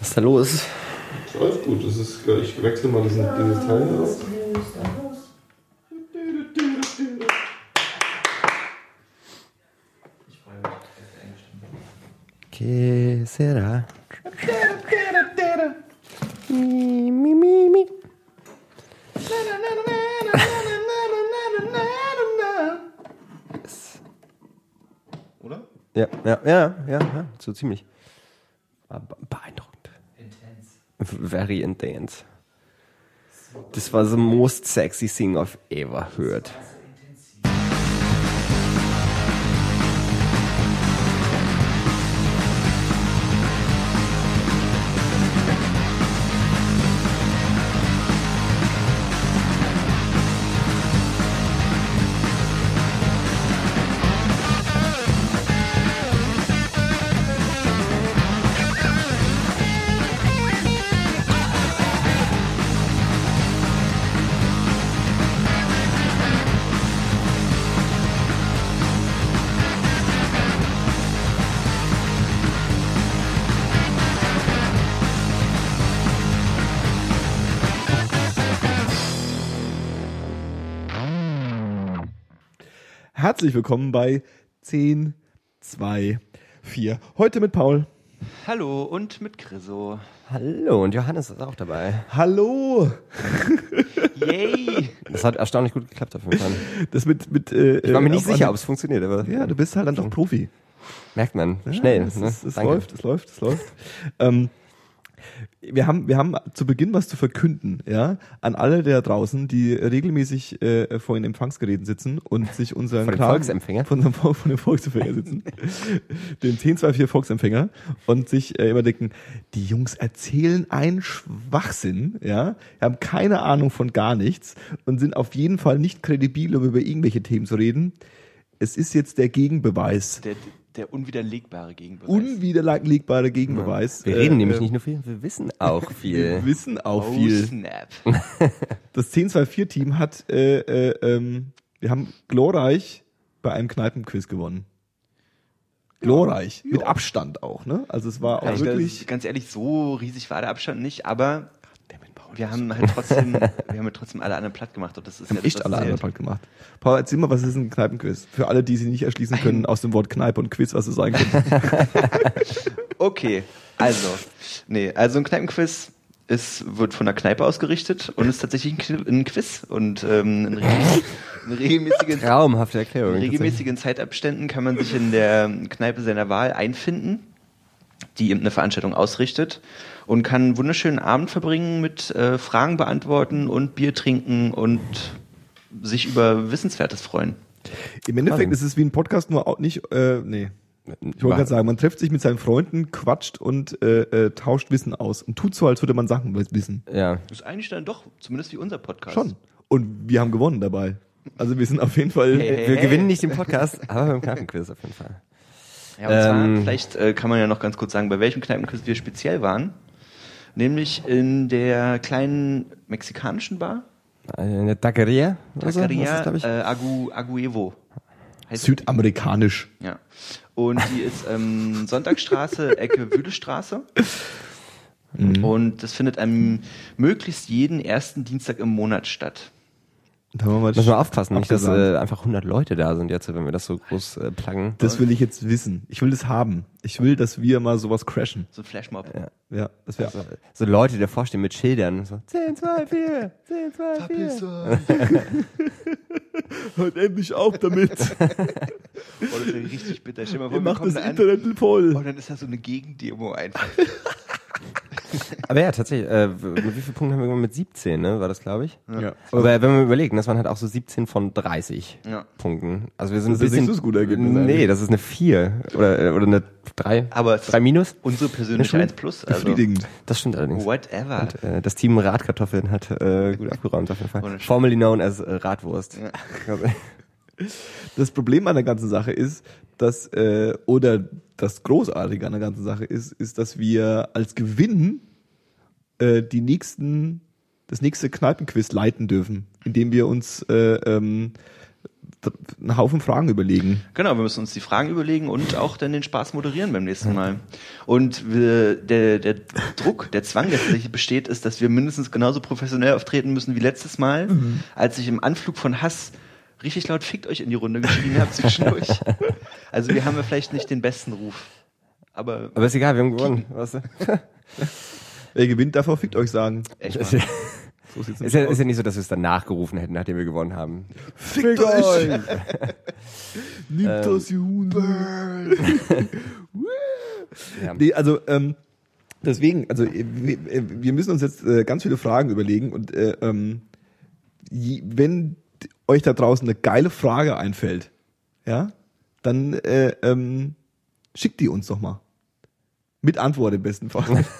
Was ist da los? Alles gut, das ist, ich wechsle mal diesen, dieses Teil aus. Que será? Mi, mi, mi, mi. Oder? Ja, ja, ja, ja, ja, so ziemlich. War be- Beeindruckend. Intense. Very intense. Das war the most sexy thing I've ever heard. Herzlich willkommen bei 10, 2, 4. Heute mit Paul. Hallo und mit Chriso. Hallo, und Johannes ist auch dabei. Hallo. Yay! Das hat erstaunlich gut geklappt auf jeden Fall. Das mit, mit, äh, Ich war mir nicht auf sicher, ob es funktioniert, aber Ja, du bist halt dann doch Profi. merkt man schnell. Es, ne? es, es läuft, es läuft, es läuft. ähm, wir haben, wir haben zu Beginn was zu verkünden, ja, an alle da draußen, die regelmäßig äh, vor den Empfangsgeräten sitzen und sich unseren Kram- Volksempfänger? von, dem- von dem Volksempfänger sitzen, den 1024 Volksempfänger und sich äh, immer denken, die Jungs erzählen einen Schwachsinn, ja, haben keine Ahnung von gar nichts und sind auf jeden Fall nicht kredibil, um über irgendwelche Themen zu reden. Es ist jetzt der Gegenbeweis. Der, der unwiderlegbare Gegenbeweis. unwiderlegbare Gegenbeweis. Wir reden Äh, nämlich äh, nicht nur viel, wir wissen auch Wir viel. wissen auch oh, viel. snap. Das 1024-Team hat, äh, äh, ähm, wir haben glorreich bei einem Kneipenquiz gewonnen. Glorreich. Mit Abstand auch, ne? Also es war auch Ich, wirklich. ganz ehrlich, so riesig war der Abstand nicht, aber wir haben halt trotzdem, wir haben halt trotzdem alle anderen platt gemacht und das ist haben ja das, echt alle anderen. Part gemacht. Paul, erzähl mal, was ist ein Kneipenquiz? Für alle, die sie nicht erschließen können aus dem Wort Kneipe und Quiz, was es sein könnte. Okay, also, nee, also ein Kneipenquiz ist, wird von der Kneipe ausgerichtet und ist tatsächlich ein Qui- ein Quiz und ähm, in regelmäßigen Traumhafte Erklärung. In regelmäßigen Zeitabständen kann man sich in der Kneipe seiner Wahl einfinden, die eben eine Veranstaltung ausrichtet und kann einen wunderschönen Abend verbringen mit äh, Fragen beantworten und Bier trinken und sich über Wissenswertes freuen. Im Endeffekt Wahnsinn. ist es wie ein Podcast, nur auch nicht, äh, nee. Ich wollte gerade sagen, man trifft sich mit seinen Freunden, quatscht und äh, äh, tauscht Wissen aus und tut so, als würde man Sachen wissen. Ja. Das ist eigentlich dann doch, zumindest wie unser Podcast. Schon. Und wir haben gewonnen dabei. Also wir sind auf jeden Fall. Hey, hey. Wir gewinnen nicht den Podcast, aber beim Kneipenquiz auf jeden Fall. Ja, und zwar, Ähm, vielleicht äh, kann man ja noch ganz kurz sagen, bei welchem Kneipenquiz wir speziell waren. Nämlich in der kleinen mexikanischen Bar, Eine Taqueria? so? Was ist Taqueria glaub ich? äh, Agu, Aguevo. Heißt Südamerikanisch. Ja. Und die ist ähm, Sonntagsstraße, Ecke Wühlestraße. Mhm. Und das findet am möglichst jeden ersten Dienstag im Monat statt. Da wir mal Müssen wir aufpassen, nicht, dass äh, einfach 100 Leute da sind jetzt, wenn wir das so groß äh, pluggen. Das will ich jetzt wissen. Ich will das haben. Ich will, dass wir mal sowas crashen. So ein Flashmob. Ja, das wäre. so, so Leute, die davor stehen mit Schildern. So, 10, 2, 4, 10, 2, 4. Hört endlich auf damit. Oh, das wäre richtig bitter. Stell mal vor, Ihr wir macht kommen das da an Internet voll. und dann ist da so eine Gegendemo einfach. Aber ja, tatsächlich, äh, mit wie vielen Punkten haben wir gewonnen? Mit 17, ne, war das, glaube ich. Ja. Aber wenn wir überlegen, das waren halt auch so 17 von 30 Ja. Punkten. Also wir sind Das ein ist nicht bisschen... so das gute Ergebnis Nee, eigentlich. das ist eine 4 oder, äh, oder eine 3. Aber es 3 minus. Unsere persönliche Schule? 1 Plus. Also, Befriedigend. Das stimmt allerdings. whatever. Und, äh, das Team Radkartoffeln hat äh, gut abgeräumt auf jeden Fall. Formerly known as äh, Radwurst. Ja. Das Problem an der ganzen Sache ist, dass, äh, oder das Großartige an der ganzen Sache ist, ist, dass wir als Gewinn äh, die nächsten, das nächste Kneipenquiz leiten dürfen, indem wir uns äh, ähm, einen Haufen Fragen überlegen. Genau, wir müssen uns die Fragen überlegen und auch dann den Spaß moderieren beim nächsten Mal. Und wir, der, der Druck, der Zwang, der tatsächlich besteht, ist, dass wir mindestens genauso professionell auftreten müssen wie letztes Mal, als ich im Anflug von Hass richtig laut fickt euch in die Runde geschrien habe zwischendurch. Also wir haben ja vielleicht nicht den besten Ruf. Aber Aber ist egal, wir haben gewonnen. Weißt du? Wer gewinnt, auch fickt euch sagen. echt Ist mal. ja, So ist, ja, ist ja nicht so, dass wir es dann nachgerufen hätten, nachdem wir gewonnen haben. Fickt euch! Nimmt das Huhn. Ja. Nee, also ähm, deswegen, also äh, wir, äh, wir müssen uns jetzt äh, ganz viele Fragen überlegen und äh, ähm, je- wenn euch da draußen eine geile Frage einfällt, ja, dann äh, ähm, schickt die uns doch mal. Mit Antwort im besten Fall.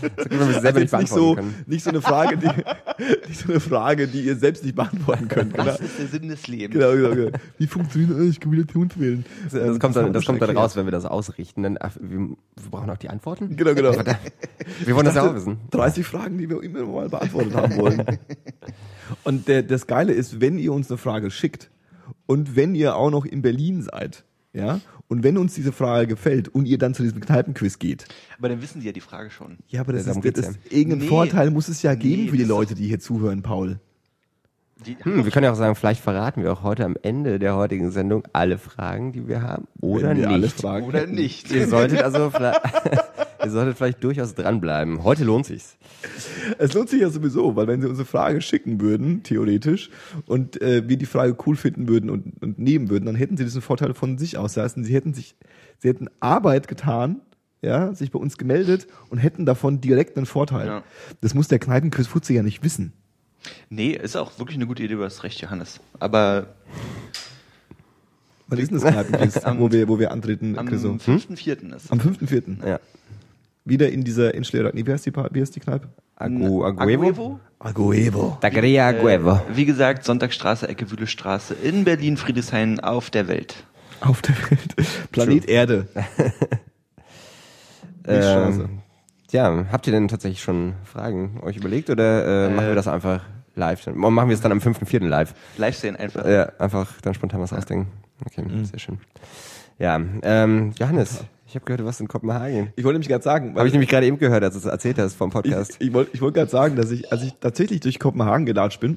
Das Also nicht nicht so, können. nicht so eine Frage, die, nicht so eine Frage, die ihr selbst nicht beantworten könnt. Genau, Was ist der Sinn des Lebens? genau, genau, genau. Wie funktioniert das? Ich kann wieder Hund wählen. Das, Ähm, kommt dann, das kommt dann raus, wenn wir das ausrichten. Dann, wir, wir brauchen auch die Antworten. Genau, genau. Wir wollen das ja auch wissen. 30 Fragen, die wir immer mal beantwortet haben wollen. Und der, das Geile ist, wenn ihr uns eine Frage schickt und wenn ihr auch noch in Berlin seid, ja, und wenn uns diese Frage gefällt und ihr dann zu diesem Kneipenquiz geht, Aber dann wissen die ja die Frage schon. ja, aber das Ja, ist, das ist irgendeinen Nee. Vorteil muss es ja geben Nee, für die Leute, die hier zuhören, Paul. Hm, wir können ja auch sagen, vielleicht verraten wir auch heute am Ende der heutigen Sendung alle Fragen, die wir haben. Oder wir nicht. alle Fragen oder nicht. Ihr solltet also vielleicht, ihr solltet vielleicht durchaus dranbleiben. Heute lohnt sich's. Es lohnt sich ja sowieso, weil wenn sie unsere Frage schicken würden, theoretisch, und äh, wir die Frage cool finden würden und, und nehmen würden, dann hätten sie diesen Vorteil von sich aus. Das heißt, sie hätten sich, sie hätten Arbeit getan, ja, sich bei uns gemeldet und hätten davon direkt einen Vorteil. Ja. Das muss der Kneipenquiz Futze ja nicht wissen. Nee, ist auch wirklich eine gute Idee, du hast recht, Johannes. Aber Was ist denn das Kneipenquiz, wo wir, wo wir antreten, am Chriso? 5.4. ist Am 5.4. Ja. Wieder in dieser Inschlera, nee, wie heißt die, wie heißt die Kneipe? Agu, Aguevo? Aguevo. Dagria Aguevo. Äh, wie gesagt, Sonntagstraße, Ecke Wühlestraße in Berlin, Friedrichshain auf der Welt. Auf der Welt. Planet Erde. Milchstraße. Ähm, ja, habt ihr denn tatsächlich schon Fragen euch überlegt oder äh, machen wir das einfach live? Dann- Machen wir es dann am 5.4. live? Live sehen einfach. Ja, einfach dann spontan was ausdenken. Okay, sehr schön. Ja, ähm, Johannes, ich habe gehört, du warst in Kopenhagen. Ich wollte nämlich gerade sagen, Habe ich nämlich gerade eben gehört, als du es erzählt hast vom Podcast. Ich, ich wollte ich wollte gerade sagen, dass ich, als ich tatsächlich durch Kopenhagen gelatscht bin,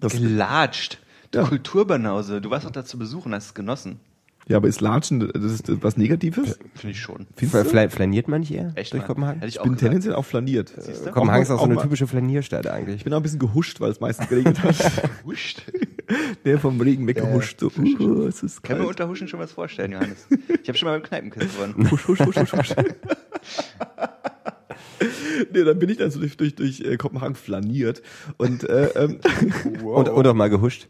das, Gelatscht. Du Ja. Kulturbanause. Du warst doch da zu besuchen, hast es genossen. ja, aber ist Latschen, das ist was Negatives? Finde ich schon. Fla- fla- Flaniert man nicht eher Echt durch. Kopenhagen? Hätte ich Ich auch bin gesagt. tendenziell auch flaniert. du? Kopenhagen ist auch so eine mal- typische Flanierstadt eigentlich. Ich bin auch ein bisschen gehuscht, weil es meistens geregnet hat. Huscht. Der vom Regen weggehuscht. So, uh, es ist Können wir unter Huschen schon was vorstellen, Johannes? Ich habe schon mal beim Kneipenquiz gewonnen. Husch, husch, husch, husch, husch. nee, dann bin ich dann so durch, durch, durch äh, Kopenhagen flaniert und äh, ähm, Und, und auch mal gehuscht.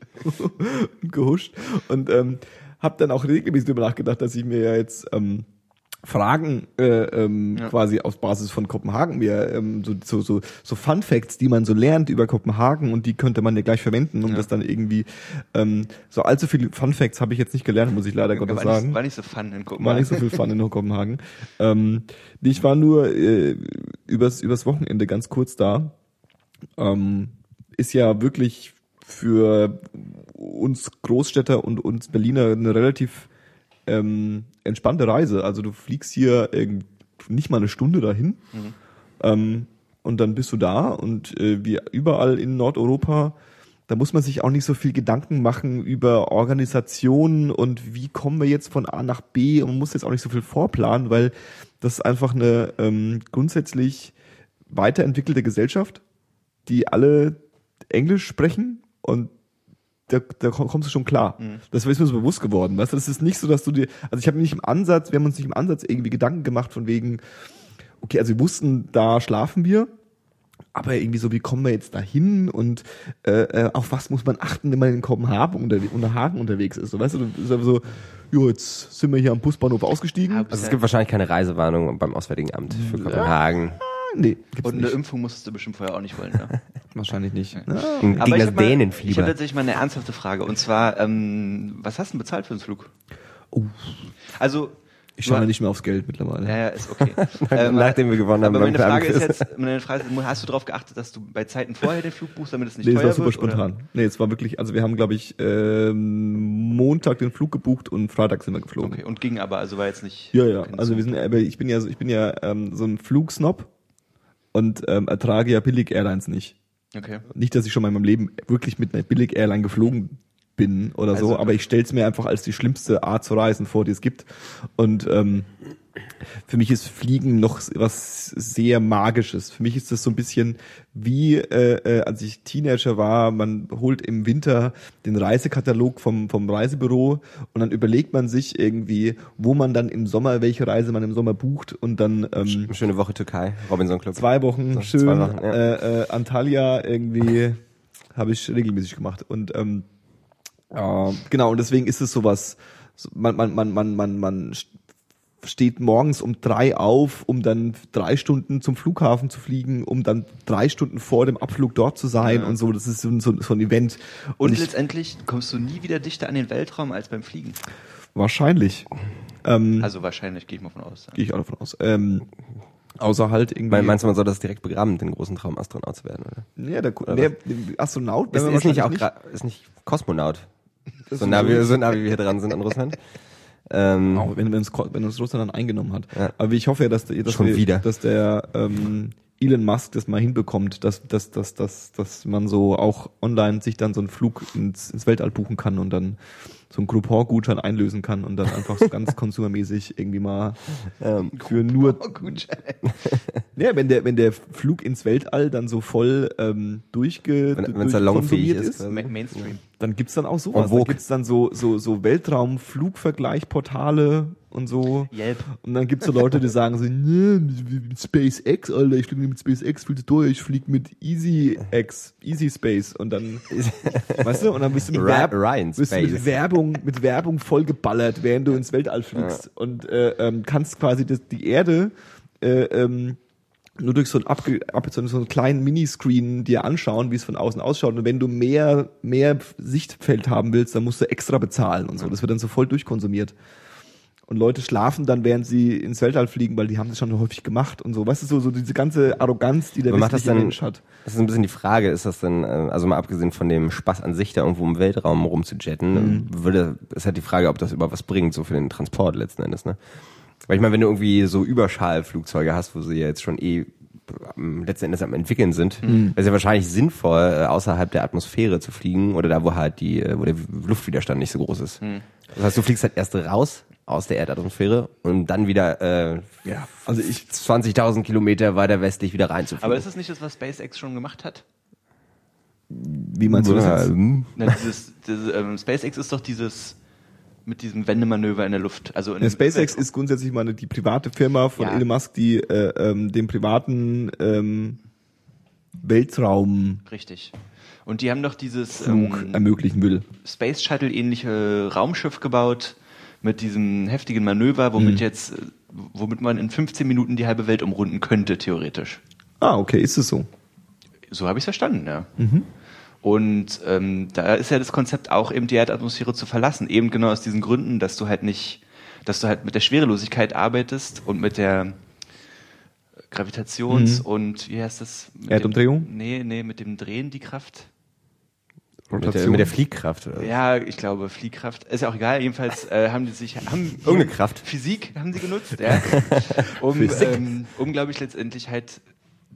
gehuscht und ähm, habe dann auch regelmäßig darüber nachgedacht, dass ich mir ja jetzt ähm, Fragen äh, ähm, Ja. quasi auf Basis von Kopenhagen mir ähm, so, so, so, so Fun Facts, die man so lernt über Kopenhagen und die könnte man ja gleich verwenden, um Ja. das dann irgendwie ähm, so allzu viele Fun Facts habe ich jetzt nicht gelernt, muss ich leider Gottes war, sagen. nicht, war nicht so fun in War Kopenhagen. nicht so viel Fun in Kopenhagen. Ähm, ich war nur äh, übers, übers Wochenende ganz kurz da. Ähm, ist ja wirklich für uns Großstädter und uns Berliner eine relativ ähm, entspannte Reise. Also du fliegst hier nicht mal eine Stunde dahin. Ähm, und dann bist du da und äh, wie überall in Nordeuropa, da muss man sich auch nicht so viel Gedanken machen über Organisationen und wie kommen wir jetzt von A nach B. Und man muss jetzt auch nicht so viel vorplanen, weil das ist einfach eine ähm, grundsätzlich weiterentwickelte Gesellschaft, die alle Englisch sprechen und da, da komm- kommst du schon klar. Das ist mir so bewusst geworden. Weißt du, das ist nicht so, dass du dir, also ich habe mir nicht im Ansatz, wir haben uns nicht im Ansatz irgendwie Gedanken gemacht von wegen, okay, also wir wussten, da schlafen wir, aber irgendwie so, wie kommen wir jetzt dahin und äh, äh, auf was muss man achten, wenn man in Kopenhagen, unter, unter Hagen unterwegs ist? So, weißt du, das ist einfach so, jo, jetzt sind wir hier am Busbahnhof ausgestiegen. Ja, Also es gibt wahrscheinlich keine Reisewarnung beim Auswärtigen Amt für Kopenhagen. Nee, gibt's Und eine nicht. Impfung musstest du bestimmt vorher auch nicht wollen, ne? Wahrscheinlich nicht. Ja. Gegen Aber ich das ich Dänenfieber. tatsächlich mal eine ernsthafte Frage. Und zwar, ähm, was hast du denn bezahlt für den Flug? Oh. Also, Ich schaue nicht mehr aufs Geld mittlerweile. Ja, ja, ist okay. Ähm, Nachdem wir gewonnen haben Aber meine Frage ist jetzt, meine Frage ist, hast du darauf geachtet, dass du bei Zeiten vorher den Flug buchst, damit es nicht Nee, es teuer war super wird? spontan. Nee, es war wirklich, also wir haben, glaube ich, ähm, Montag den Flug gebucht und Freitag sind wir Oder? geflogen. Okay, und ging aber, also war jetzt nicht. Ja, ja. Also wir sind, aber ich bin ja, so- ich bin ja ähm, so ein Flugsnob und ähm, ertrage ja billig Airlines nicht. Okay. Nicht, dass ich schon mal in meinem Leben wirklich mit einer billig Airline geflogen bin oder so, Also- aber ich stell's mir einfach als die schlimmste Art zu reisen vor, die es gibt. Und ähm, für mich ist Fliegen noch was sehr Magisches. Für mich ist das so ein bisschen wie, äh, äh, als ich Teenager war, man holt im Winter den Reisekatalog vom, vom Reisebüro und dann überlegt man sich irgendwie, wo man dann im Sommer, welche Reise man im Sommer bucht und dann ähm, Schöne Woche Türkei, Robinson Club. zwei Wochen So, schön zwei Wochen, ja. äh, äh, Antalya irgendwie habe ich regelmäßig gemacht und ähm, äh, genau und deswegen ist es sowas so, man man man man man man steht morgens um drei auf, um dann drei Stunden zum Flughafen zu fliegen, um dann drei Stunden vor dem Abflug dort zu sein und so. Das ist so, ein- so, so ein Event. Und, ich, letztendlich kommst du nie wieder dichter an den Weltraum als beim Fliegen. wahrscheinlich. Ähm, Also wahrscheinlich, gehe ich mal von aus. Gehe ich auch davon aus. Ähm, außer halt irgendwie. Mein- Meinst du, man soll das direkt begraben, den großen Traum, Astronaut zu werden, oder? ja, der, Oder der, Astronaut Ist, ist nicht auch gra- ist nicht Kosmonaut. So nah, so- wie, so nah wie wir hier dran sind an Russland. Ähm, Auch wenn, wenn, uns, Ko- wenn uns Russland dann eingenommen hat. Ja. Aber ich hoffe ja, dass, der- dass, Schon wir, wieder. dass der ähm, Elon Musk das mal hinbekommt, dass, dass, dass, dass, dass man so auch online sich dann so einen Flug ins, ins Weltall buchen kann und dann so einen Groupon-Gutschein einlösen kann und dann einfach so ganz konsumermäßig irgendwie mal ähm, für nur Oh, gut. ja, wenn der wenn der Flug ins Weltall dann so voll ähm, durchge Wenn- wenn's durch- salonfähig ist, Ma Mainstream. Dann gibt's dann auch sowas. Dann gibt's dann so, so, so Weltraumflugvergleichportale und so. Yelp. Und dann gibt's so Leute, die sagen so, ne, mit SpaceX, Alter, ich fliege mit SpaceX, viel zu teuer, ich fliege mit EasyX, Easy Space. Und dann, weißt du, und dann bist du mit, Werb bist du mit. Werbung, mit Werbung vollgeballert, während du ins Weltall fliegst. Und äh, ähm, kannst quasi das, die Erde äh, ähm, nur durch so einen, abge, ab, so einen, kleinen Miniscreen dir anschauen, wie es von außen ausschaut. Und wenn du mehr, mehr Sichtfeld haben willst, dann musst du extra bezahlen und so. Das wird dann so voll durchkonsumiert. Und Leute schlafen dann, während sie ins Weltall fliegen, weil die haben das schon häufig gemacht und so. Weißt du, so, so diese ganze Arroganz, die der das westliche dann, Mensch hat. das ist ein bisschen die Frage, ist das denn, äh, also mal abgesehen von dem Spaß an sich, da irgendwo im Weltraum rumzujetten, Mhm. würde, ist halt die Frage, ob das überhaupt was bringt, so für den Transport letzten Endes, ne? Weil ich meine, wenn du irgendwie so Überschallflugzeuge hast, wo sie ja jetzt schon eh am- letzten Endes am entwickeln sind, Mhm. wäre es ja wahrscheinlich sinnvoll, äh, außerhalb der Atmosphäre zu fliegen oder da, wo halt die, äh, wo der Luftwiderstand nicht so groß ist. Mhm. Das heißt, du fliegst halt erst raus aus der Erdatmosphäre und dann wieder äh, Ja, also ich, 20.000 Kilometer weiter westlich wieder reinzufliegen. Aber ist das nicht das, was SpaceX schon gemacht hat? wie meinst du das jetzt? Ähm, Na, dieses, dieses, ähm, SpaceX ist doch dieses mit diesem Wendemanöver in der Luft. Also in Ja, SpaceX ist grundsätzlich mal eine, die private Firma von Ja. Elon Musk, die äh, ähm, den privaten ähm, Weltraumflug richtig. Und die haben doch dieses ähm, ähm, ermöglichen will. Space Shuttle ähnliche Raumschiff gebaut mit diesem heftigen Manöver, womit Mhm. jetzt, äh, womit man in 15 Minuten die halbe Welt umrunden könnte, theoretisch. Ah, okay, ist es so. So habe ich es verstanden, ja. Mhm. Und ähm, da ist ja das Konzept auch eben die Erdatmosphäre zu verlassen, eben genau aus diesen Gründen, dass du halt nicht, dass du halt mit der Schwerelosigkeit arbeitest und mit der Gravitations- und wie heißt das? Mit Mhm. Erdumdrehung? Dem, nee, nee, mit dem Drehen die Kraft. mit, der, mit der Fliehkraft. Oder? Ja, ich glaube Fliehkraft. Ist ja auch egal. Jedenfalls äh, haben die sich haben Irgendeine Kraft. Physik haben sie genutzt, ja, um, ähm, um glaube ich letztendlich halt,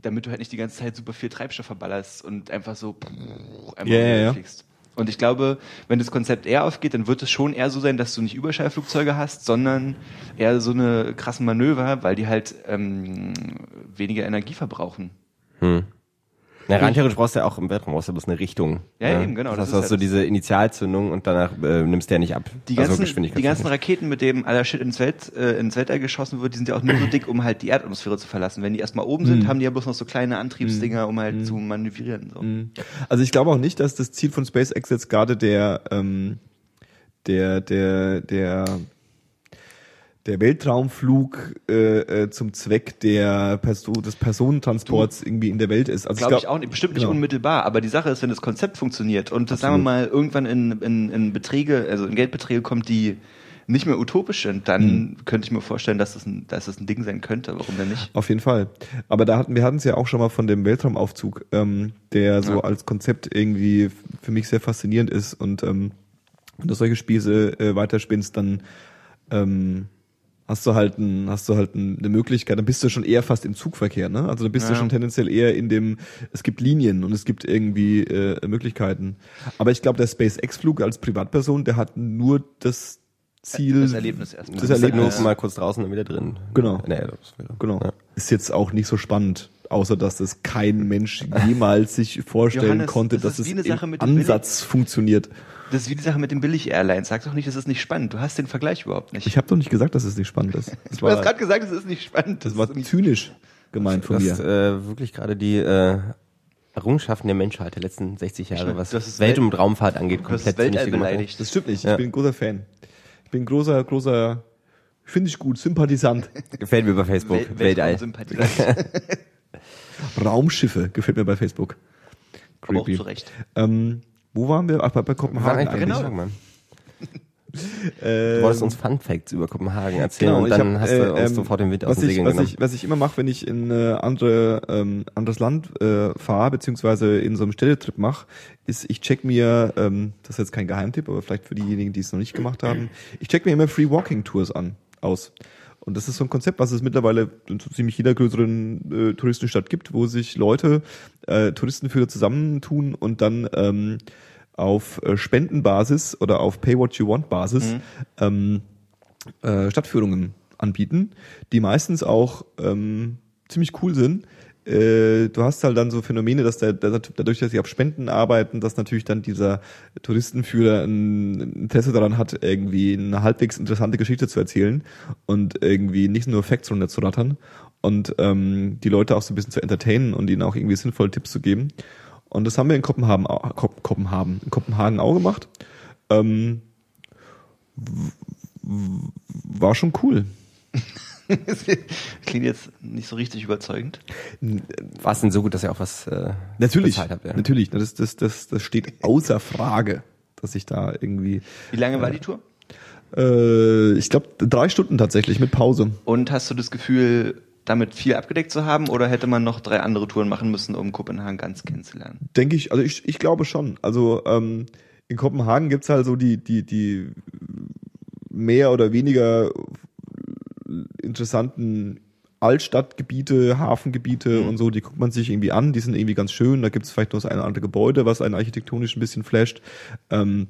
damit du halt nicht die ganze Zeit super viel Treibstoff verballerst und einfach so einfach Ja, ja, ja. fliegst. Und ich glaube, wenn das Konzept eher aufgeht, dann wird es schon eher so sein, dass du nicht Überschallflugzeuge hast, sondern eher so eine krassen Manöver, weil die halt ähm, weniger Energie verbrauchen. Hm. Na, rein theoretisch brauchst du ja auch im Weltraum brauchst du bloß eine Richtung. Ja, eben, genau, Das das heißt, du ist hast so halt- diese Initialzündung und danach äh, nimmst du ja nicht ab. Die Also ganzen, Geschwindigkeit. die ganzen Raketen, mit denen aller Shit ins, Welt, äh, ins Weltall geschossen wird, die sind ja auch nur so dick, um halt die Erdatmosphäre zu verlassen. Wenn die erstmal oben Mhm. sind, haben die ja bloß noch so kleine Antriebsdinger, um halt zu manövrieren. So. Also ich glaube auch nicht, dass das Ziel von SpaceX jetzt gerade der ähm, der der der der Weltraumflug äh, äh, zum Zweck der Perso des Personentransports irgendwie in der Welt ist. Also Glaube ich, glaub- auch nicht, bestimmt nicht genau. unmittelbar, aber die Sache ist, wenn das Konzept funktioniert und das sagen wir mal irgendwann in, in, in Beträge, also in Geldbeträge kommt, die nicht mehr utopisch sind, dann könnte ich mir vorstellen, dass das, ein, dass das ein Ding sein könnte. Warum denn nicht? Auf jeden Fall. Aber da hatten wir hatten es ja auch schon mal von dem Weltraumaufzug, ähm, der so Ja. als Konzept irgendwie für mich sehr faszinierend ist und ähm, wenn du solche Spieße äh, weiterspinnst, dann ähm, hast du halt ein, hast du halt ein, eine Möglichkeit, dann bist du schon eher fast im Zugverkehr, ne? Also dann bist du Ja. schon tendenziell eher in dem, es gibt Linien und es gibt irgendwie äh, Möglichkeiten. Aber ich glaube, der SpaceX-Flug als Privatperson, der hat nur das Ziel, Das Erlebnis erstmal. Das ist Erlebnis. mal kurz draußen und wieder drin. Genau. Nee, das wäre- Genau. Ja. Ist jetzt auch nicht so spannend, außer dass das kein Mensch jemals sich vorstellen Johannes, konnte, das dass ist es im Ansatz funktioniert. Das ist wie die Sache mit den Billig-Airlines. Sag doch nicht, das ist nicht spannend. Du hast den Vergleich überhaupt nicht. Ich habe doch nicht gesagt, dass es nicht spannend ist. Das du hast war, gerade gesagt, es ist nicht spannend. das war ist nicht zynisch gemeint von Du mir. hast äh, wirklich gerade die äh, Errungenschaften der Menschheit der letzten 60 Jahre, meine, was hast das Welt- Welt- und Raumfahrt angeht, hast komplett das gemacht. beleidigt. Das stimmt nicht. Ja. Ich bin ein großer Fan. Ich bin ein großer, großer, finde ich gut, Sympathisant. Gefällt mir bei Facebook. Wel- Weltall. Weltraumsympathisant. Raumschiffe gefällt mir bei Facebook. Aber auch Creepy. zu Recht. Ähm, wo waren wir? Ach, bei, bei Wir waren Kopenhagen eigentlich bei eigentlich. Kopenhagen, Mann. Ähm, Du wolltest uns Fun Facts über Kopenhagen erzählen Genau, und dann hab, hast du äh, uns ähm, sofort den Wind aus ich, Segeln was genommen. ich, was ich immer mache, wenn ich in äh, andere, ähm, anderes Land äh, fahre, beziehungsweise in so einem Städtetrip mache, ist, ich check mir, ähm, das ist jetzt kein Geheimtipp, aber vielleicht für diejenigen, die es noch nicht gemacht haben, ich check mir immer Free Walking Tours an, aus. Und das ist so ein Konzept, was es mittlerweile in so ziemlich jeder größeren äh, Touristenstadt gibt, wo sich Leute, äh, Touristenführer zusammentun und dann ähm, auf äh, Spendenbasis oder auf Pay What You Want Basis ähm, äh, Stadtführungen anbieten, die meistens auch ähm, ziemlich cool sind. Äh, du hast halt dann so Phänomene, dass der, der, dadurch, dass sie auf Spenden arbeiten, dass natürlich dann dieser Touristenführer ein Interesse daran hat, irgendwie eine halbwegs interessante Geschichte zu erzählen und irgendwie nicht nur Facts runterzurattern und ähm, die Leute auch so ein bisschen zu entertainen und ihnen auch irgendwie sinnvolle Tipps zu geben. Und das haben wir in Kopenhagen, Kopenhagen, in Kopenhagen auch gemacht. Ähm, war schon cool. Klingt jetzt nicht so richtig überzeugend. War es denn so gut, dass ihr auch was äh, Natürlich, bezahlt habt? Ja? natürlich. Das, das, das, das steht außer Frage, dass ich da irgendwie. Wie lange war die Tour? Äh, ich glaube drei Stunden tatsächlich mit Pause. Und hast du das Gefühl, damit viel abgedeckt zu haben oder hätte man noch drei andere Touren machen müssen, um Kopenhagen ganz kennenzulernen? Denke ich, also ich, ich glaube schon. Also ähm, in Kopenhagen gibt's halt so die, die, die mehr oder weniger interessanten Altstadtgebiete, Hafengebiete und so, die guckt man sich irgendwie an, die sind irgendwie ganz schön. Da gibt's vielleicht noch das eine oder andere Gebäude, was einen architektonisch ein bisschen flasht. Ähm,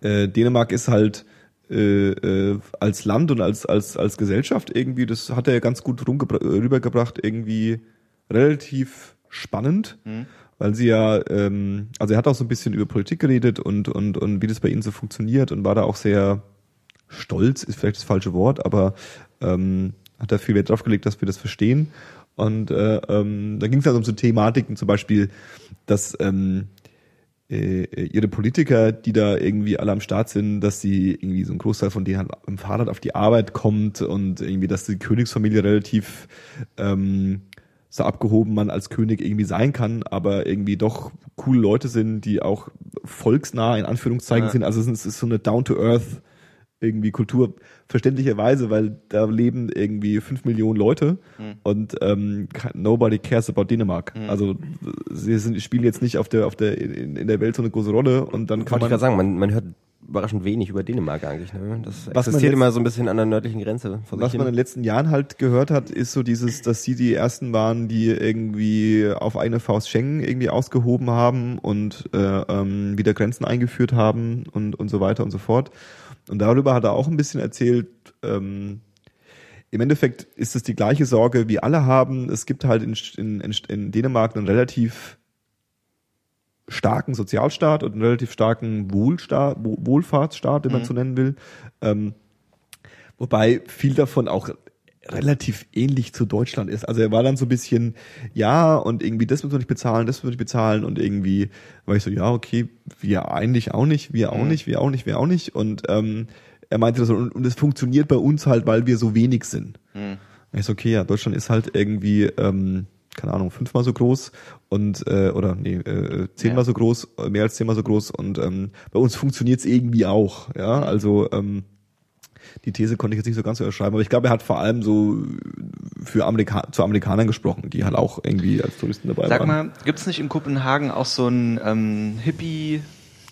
äh, Dänemark ist halt äh, äh, als Land und als, als, als Gesellschaft irgendwie, das hat er ganz gut äh, rübergebracht, irgendwie relativ spannend, weil sie ja, ähm, also er hat auch so ein bisschen über Politik geredet und, und, und wie das bei ihnen so funktioniert und war da auch sehr stolz, ist vielleicht das falsche Wort, aber ähm, hat da viel Wert drauf gelegt, dass wir das verstehen. Und äh, ähm, da ging es dann um so Thematiken, zum Beispiel, dass ähm, äh, ihre Politiker, die da irgendwie alle am Start sind, dass sie irgendwie so ein Großteil von denen halt im Fahrrad auf die Arbeit kommt und irgendwie, dass die Königsfamilie relativ ähm, so abgehoben man als König irgendwie sein kann, aber irgendwie doch coole Leute sind, die auch volksnah in Anführungszeichen Ja. sind. Also es ist, es ist so eine Down-to-Earth irgendwie Kultur, verständlicherweise, weil da leben irgendwie fünf Millionen Leute und ähm, nobody cares about Dänemark. Also sie sind, spielen jetzt nicht auf der auf der in, in der Welt so eine große Rolle und dann kann Wollte ich man gerade sagen, man, man hört überraschend wenig über Dänemark eigentlich. Ne? Das man existiert immer so ein bisschen an der nördlichen Grenze. Was man in den letzten Jahren halt gehört hat, ist so dieses, dass sie die ersten waren, die irgendwie auf eine Faust Schengen irgendwie ausgehoben haben und äh, ähm, wieder Grenzen eingeführt haben und, und so weiter und so fort. Und darüber hat er auch ein bisschen erzählt, ähm, im Endeffekt ist es die gleiche Sorge, wie alle haben. Es gibt halt in, in, in- Dänemark einen relativ starken Sozialstaat und einen relativ starken Wohlstaat, Wohl- Wohlfahrtsstaat, den man so nennen will. Ähm, wobei viel davon auch relativ ähnlich zu Deutschland ist. Also er war dann so ein bisschen, ja, und irgendwie das müssen wir nicht bezahlen, das müssen wir nicht bezahlen. Und irgendwie war ich so, ja, okay, wir eigentlich auch nicht, wir auch nicht, wir auch nicht, wir auch nicht. Und ähm, er meinte so, und, und es funktioniert bei uns halt, weil wir so wenig sind. Und Ich so, okay, ja, Deutschland ist halt irgendwie, ähm, keine Ahnung, fünfmal so groß und äh, oder nee, äh, zehnmal Ja. so groß, mehr als zehnmal so groß. Und ähm, bei uns funktioniert's irgendwie auch, ja, also ähm, Die These konnte ich jetzt nicht so ganz so erschreiben, aber ich glaube, er hat vor allem so für Amerika zu Amerikanern gesprochen, die halt auch irgendwie als Touristen dabei Sag waren. mal, gibt's nicht in Kopenhagen auch so ein ähm, Hippie...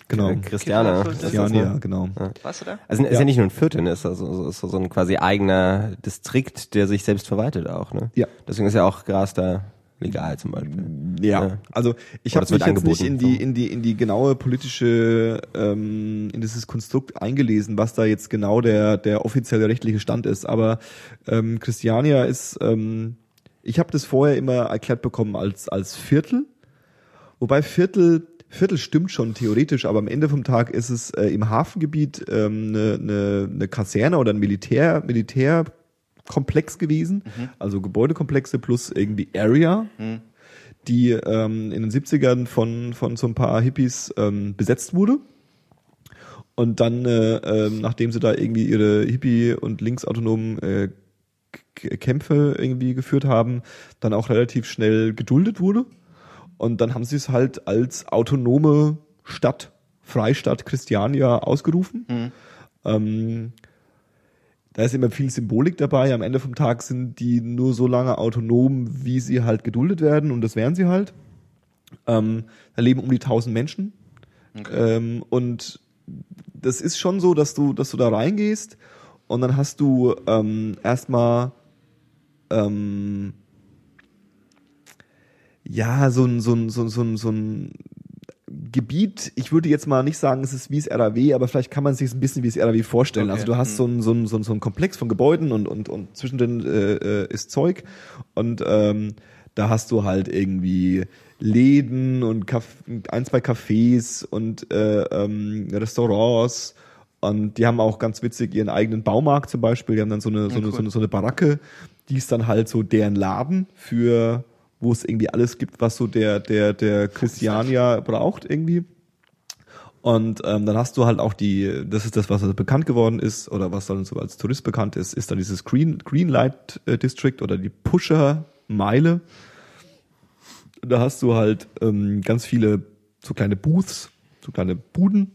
genau. Äh, Christiane. Christiane, ne? genau. Warst du da? Also ist ja. Ja. nicht nur ein Viertel, ist also so, so, so ein quasi eigener Distrikt, der sich selbst verwaltet auch, ne? Ja. Deswegen ist ja auch Gras da legal zum Beispiel. Ja, Ja. also ich habe mich jetzt nicht in die in die in die genaue politische ähm, in dieses Konstrukt eingelesen, was da jetzt genau der der offizielle rechtliche Stand ist. Aber ähm, Christiania ist, ähm, ich habe das vorher immer erklärt bekommen als als Viertel, wobei Viertel Viertel stimmt schon theoretisch, aber am Ende vom Tag ist es äh, im Hafengebiet ähm, eine, eine, eine Kaserne oder ein Militär Militärkomplex gewesen, also Gebäudekomplexe plus irgendwie Area die ähm, in den 70ern von, von so ein paar Hippies ähm, besetzt wurde. Und dann, äh, ähm, nachdem sie da irgendwie ihre Hippie- und linksautonomen äh, Kämpfe irgendwie geführt haben, dann auch relativ schnell geduldet wurde. Und dann haben sie es halt als autonome Stadt, Freistadt Christiania ausgerufen. Ähm, da ist immer viel Symbolik dabei. Am Ende vom Tag sind die nur so lange autonom, wie sie halt geduldet werden und das wären sie halt. Ähm, da leben um die 1000 Menschen. Ähm, und das ist schon so, dass du, dass du da reingehst und dann hast du ähm, erstmal ähm, ja so ein, so ein, so ein, so ein, so ein Gebiet, ich würde jetzt mal nicht sagen, es ist wie das RAW, aber vielleicht kann man sich ein bisschen wie das RAW vorstellen. Okay. Also du hast so ein, so, so, ein, so ein Komplex von Gebäuden und, und, und zwischendrin äh, äh, ist Zeug und ähm, da hast du halt irgendwie Läden und Caf ein, zwei Cafés und äh, ähm, Restaurants und die haben auch ganz witzig ihren eigenen Baumarkt zum Beispiel. Die haben dann so eine, so, eine, so, eine, so eine Baracke, die ist dann halt so deren Laden für, wo es irgendwie alles gibt, was so der, der, der Christiania braucht irgendwie. Und ähm, dann hast du halt auch die, das ist das, was also bekannt geworden ist oder was dann so als Tourist bekannt ist, ist dann dieses Green, Greenlight äh, District oder die Pusher Meile. Da hast du halt ähm, ganz viele so kleine Booths, so kleine Buden,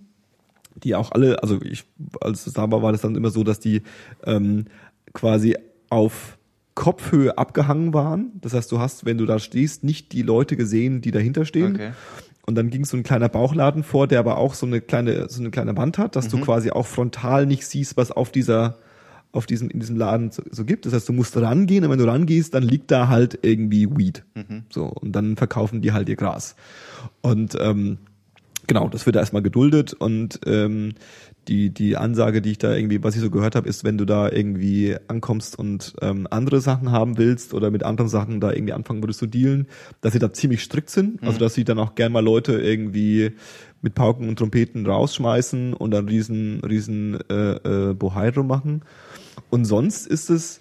die auch alle, also ich, als es da war, war das dann immer so, dass die ähm, quasi auf Kopfhöhe abgehangen waren. Das heißt, du hast, wenn du da stehst, nicht die Leute gesehen, die dahinter stehen. Okay. Und dann ging so ein kleiner Bauchladen vor, der aber auch so eine kleine, so eine kleine Wand hat, dass du quasi auch frontal nicht siehst, was auf dieser, auf diesem, in diesem Laden so, so gibt. Das heißt, du musst rangehen und wenn du rangehst, dann liegt da halt irgendwie Weed. So. Und dann verkaufen die halt ihr Gras. Und, ähm, genau, das wird erstmal geduldet und ähm, die, die Ansage, die ich da irgendwie, was ich so gehört habe, ist, wenn du da irgendwie ankommst und ähm, andere Sachen haben willst oder mit anderen Sachen da irgendwie anfangen würdest zu dealen, dass sie da ziemlich strikt sind, also dass sie dann auch gern mal Leute irgendwie mit Pauken und Trompeten rausschmeißen und dann riesen, riesen äh, äh, Bohai drum machen. Und sonst ist es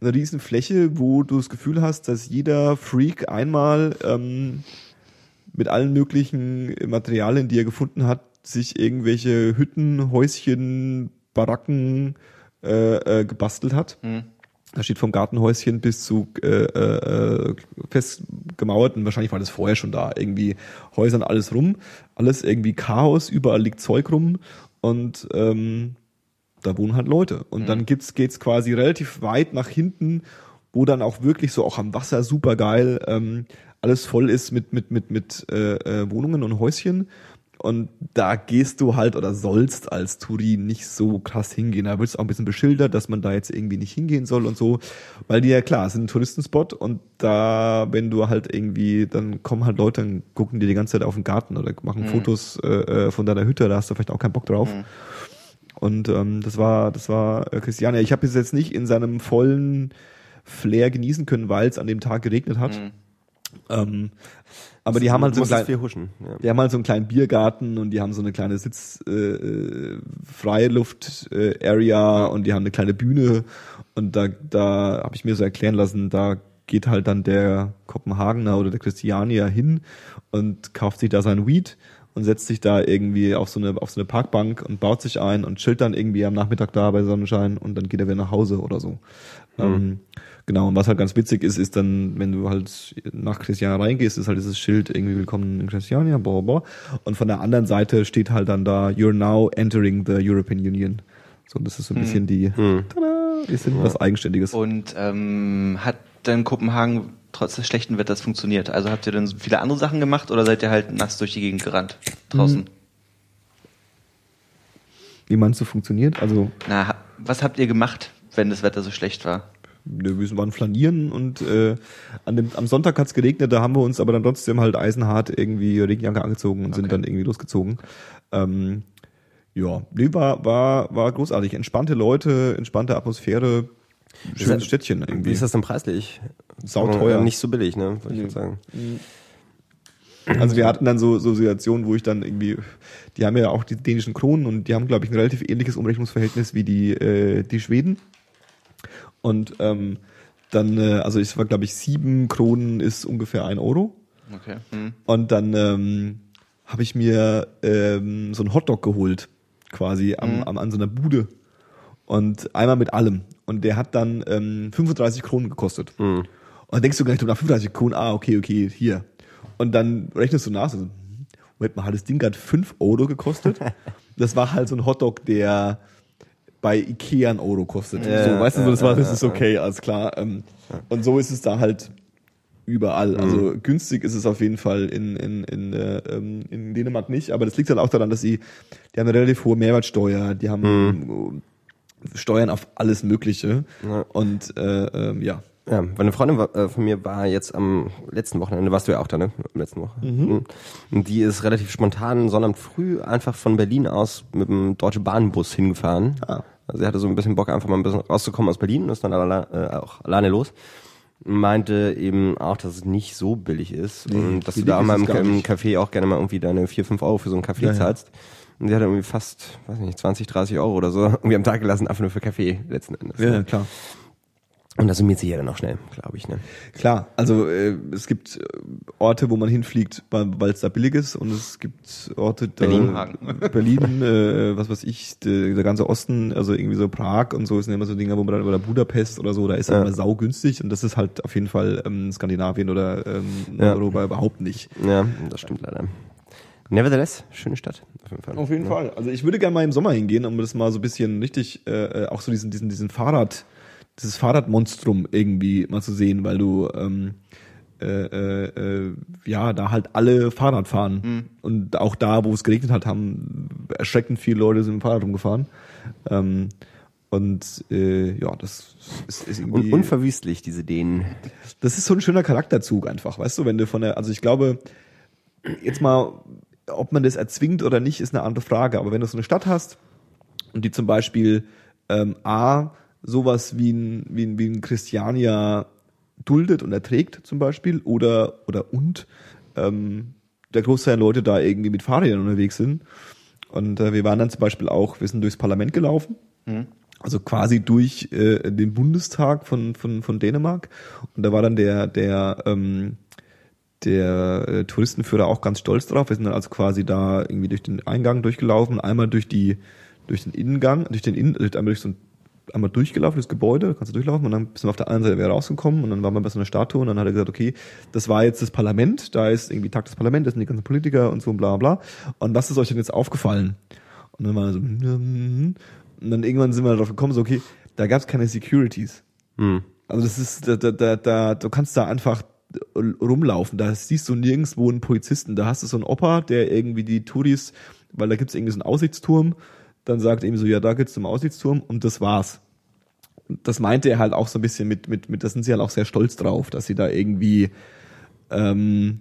eine riesen Fläche, wo du das Gefühl hast, dass jeder Freak einmal ähm, mit allen möglichen Materialien, die er gefunden hat, sich irgendwelche Hütten, Häuschen, Baracken äh, äh, gebastelt hat. Da steht vom Gartenhäuschen bis zu äh, äh, festgemauerten, wahrscheinlich war das vorher schon da, irgendwie Häusern alles rum, alles irgendwie Chaos, überall liegt Zeug rum und ähm, da wohnen halt Leute. Und dann gibt's, geht's quasi relativ weit nach hinten, wo dann auch wirklich so auch am Wasser super geil ähm, alles voll ist mit mit mit mit äh, äh, Wohnungen und Häuschen. Und da gehst du halt oder sollst als Turin nicht so krass hingehen. Da wird es auch ein bisschen beschildert, dass man da jetzt irgendwie nicht hingehen soll und so. Weil die ja klar, es ist ein Touristenspot und da, wenn du halt irgendwie, dann kommen halt Leute und gucken dir die ganze Zeit auf den Garten oder machen Fotos äh, äh, von deiner Hütte, da hast du vielleicht auch keinen Bock drauf. Und ähm, das war, das war äh, Christiane. Ich habe es jetzt nicht in seinem vollen Flair genießen können, weil es an dem Tag geregnet hat. Ähm, aber die haben halt so einen kleinen, huschen. Ja. die haben halt so einen kleinen Biergarten und die haben so eine kleine Sitz äh, äh, Freiluft äh, Area und die haben eine kleine Bühne und da da habe ich mir so erklären lassen, da geht halt dann der Kopenhagener oder der Christianier hin und kauft sich da sein Weed und setzt sich da irgendwie auf so eine auf so eine Parkbank und baut sich ein und chillt dann irgendwie am Nachmittag da bei Sonnenschein und dann geht er wieder nach Hause oder so. Ähm, genau, und was halt ganz witzig ist, ist dann, wenn du halt nach Christiania reingehst, ist halt dieses Schild irgendwie willkommen in Christiania, blah, blah. Und von der anderen Seite steht halt dann da, you're now entering the European Union. So, das ist so ein bisschen die, tada, wir sind was Eigenständiges. Und ähm, hat denn Kopenhagen trotz des schlechten Wetters funktioniert? Also habt ihr denn viele andere Sachen gemacht oder seid ihr halt nass durch die Gegend gerannt draußen? Wie meinst du, funktioniert? Also, Na, was habt ihr gemacht, wenn das Wetter so schlecht war? Wir waren flanieren und äh, an dem, am Sonntag hat's geregnet, da haben wir uns aber dann trotzdem halt eisenhart irgendwie Regenjacke angezogen und sind Okay. dann irgendwie losgezogen. Ähm, ja, nee, war, war, war großartig. Entspannte Leute, entspannte Atmosphäre, schönes Städtchen Wie irgendwie. ist das denn preislich? Sauteuer. Äh, Nicht so billig, ne? Würde ich mal sagen. Also wir hatten dann so, so Situationen, wo ich dann irgendwie, die haben ja auch die dänischen Kronen und die haben, glaube ich, ein relativ ähnliches Umrechnungsverhältnis wie die, äh, die Schweden. Und ähm, dann, äh, also es war, glaube ich, sieben Kronen ist ungefähr ein Euro. Okay. Hm. Und dann ähm, habe ich mir ähm, so einen Hotdog geholt, quasi am, am, an so einer Bude. Und einmal mit allem. Und der hat dann ähm, 35 Kronen gekostet. Und dann denkst du gleich drüber nach 35 Kronen, ah, okay, okay, hier. Und dann rechnest du nach, so, hm, Moment mal, hat das Ding gerade 5 Euro gekostet? das war halt so ein Hotdog, der bei Ikea einen Euro kostet. Ja, so, weißt du, so, das war, das ist okay, alles klar. Ähm, Und so ist es da halt überall. Also günstig ist es auf jeden Fall in, in, in, äh, ähm, in Dänemark nicht, aber das liegt halt auch daran, dass sie, die haben eine relativ hohe Mehrwertsteuer, die haben äh, Steuern auf alles Mögliche. Ja. Und äh, ähm, ja. Ja, weil eine Freundin äh, von mir war jetzt am letzten Wochenende, warst du ja auch da, ne? Am letzten Woche. Mhm. Und die ist relativ spontan Sonnabend früh einfach von Berlin aus mit dem Deutsche Bahnbus hingefahren. Ah. Also sie hatte so ein bisschen Bock, einfach mal ein bisschen rauszukommen aus Berlin und ist dann alle, äh, auch alleine los. Meinte eben auch, dass es nicht so billig ist Nee, und dass du da mal im, im. Café auch gerne mal irgendwie deine 4, 5 Euro für so einen Kaffee Ja, zahlst. Und die hat irgendwie fast, weiß nicht, 20, 30 Euro oder so irgendwie am Tag gelassen, einfach nur für Kaffee letzten Endes. Ja, klar. Und das summiert sich ja dann auch schnell, glaube ich, ne? Klar, also äh, es gibt äh, Orte, wo man hinfliegt, weil es da billig ist und es gibt Orte, da, Berlin. Berlin, äh, was weiß ich, der, der ganze Osten, also irgendwie so Prag und so, sind immer so Dinge, wo man dann, oder Budapest oder so, da ist Ja. immer saugünstig und das ist halt auf jeden Fall ähm, Skandinavien oder ähm, Ja. Europa überhaupt nicht. Ja, das stimmt leider. Nevertheless, schöne Stadt. Auf jeden Fall. Auf jeden ja. Fall. Also ich würde gerne mal im Sommer hingehen, um das mal so ein bisschen richtig, äh, äh, auch so diesen, diesen, diesen Fahrrad, dieses Fahrradmonstrum irgendwie mal zu sehen, weil du ähm, äh, äh, äh, ja da halt alle Fahrrad fahren. Und auch da, wo es geregnet hat, haben erschreckend viele Leute sind mit dem Fahrrad rumgefahren. Ähm, und äh, ja, das ist, ist irgendwie. Und unverwüstlich, diese Dänen. Das ist so ein schöner Charakterzug einfach, weißt du, wenn du von der, also ich glaube, jetzt mal, ob man das erzwingt oder nicht, ist eine andere Frage. Aber wenn du so eine Stadt hast und die zum Beispiel ähm, A, sowas wie ein, wie ein, wie ein Christiania duldet und erträgt zum Beispiel oder, oder und ähm, der Großteil der Leute da irgendwie mit Fahrrädern unterwegs sind. Und äh, wir waren dann zum Beispiel auch, wir sind durchs Parlament gelaufen also quasi durch äh, den Bundestag von, von, von Dänemark. Und da war dann der, der, ähm, der äh, Touristenführer auch ganz stolz drauf. Wir sind dann also quasi da irgendwie durch den Eingang durchgelaufen, einmal durch die, durch den Innengang, durch den Innen, durch, einmal durch so ein einmal durchgelaufen, das Gebäude, da kannst du durchlaufen und dann sind wir auf der einen Seite wieder rausgekommen und dann waren wir bei so einer Statue und dann hat er gesagt, okay, das war jetzt das Parlament, da ist irgendwie Tag des Parlaments, das sind die ganzen Politiker und so und bla bla. Und was ist euch denn jetzt aufgefallen? Und dann war so, mm, und dann irgendwann sind wir darauf gekommen, so, okay, da gab es keine Securities. Hm. Also das ist, da, da, da, da, du kannst da einfach rumlaufen. Da siehst du nirgendwo einen Polizisten. Da hast du so einen Opa, der irgendwie die Touris, weil da gibt's irgendwie so einen Aussichtsturm, dann sagt er eben so, ja, da geht's zum Aussichtsturm und das war's. Das meinte er halt auch so ein bisschen mit, mit, mit, da sind sie halt auch sehr stolz drauf, dass sie da irgendwie ähm,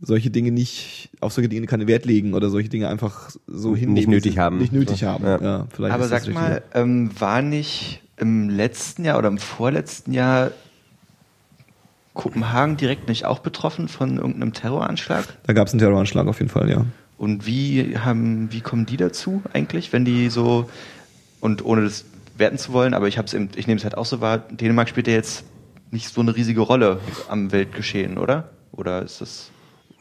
solche Dinge nicht, auf solche Dinge keinen Wert legen oder solche Dinge einfach so hinnehmen. Nicht nötig haben. Nicht nötig So, haben, ja. ja. vielleicht Aber das sag mal, ähm, war nicht im letzten Jahr oder im vorletzten Jahr Kopenhagen direkt nicht auch betroffen von irgendeinem Terroranschlag? Da gab's einen Terroranschlag auf jeden Fall, ja. Und wie haben, wie kommen die dazu eigentlich, wenn die so und ohne das werten zu wollen, aber ich hab's eben, ich nehme es halt auch so wahr, Dänemark spielt ja jetzt nicht so eine riesige Rolle am Weltgeschehen, oder? Oder ist das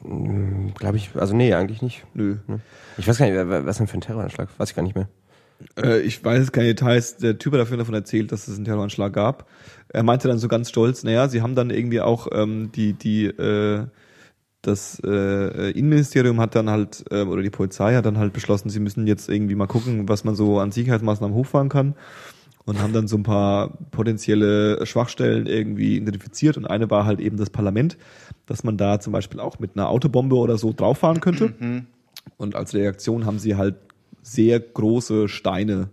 Glaube ich, also nee, eigentlich nicht. Nö. Ich weiß gar nicht, wa- was denn für ein Terroranschlag? Weiß ich gar nicht mehr. Äh, ich weiß jetzt keine Details. Der Typ hat dafür davon erzählt, dass es einen Terroranschlag gab. Er meinte dann so ganz stolz, naja, sie haben dann irgendwie auch ähm, die, die, äh, das äh, Innenministerium hat dann halt, äh, oder die Polizei hat dann halt beschlossen, sie müssen jetzt irgendwie mal gucken, was man so an Sicherheitsmaßnahmen hochfahren kann. Und haben dann so ein paar potenzielle Schwachstellen irgendwie identifiziert. Und eine war halt eben das Parlament, dass man da zum Beispiel auch mit einer Autobombe oder so drauffahren könnte. Und als Reaktion haben sie halt sehr große Steine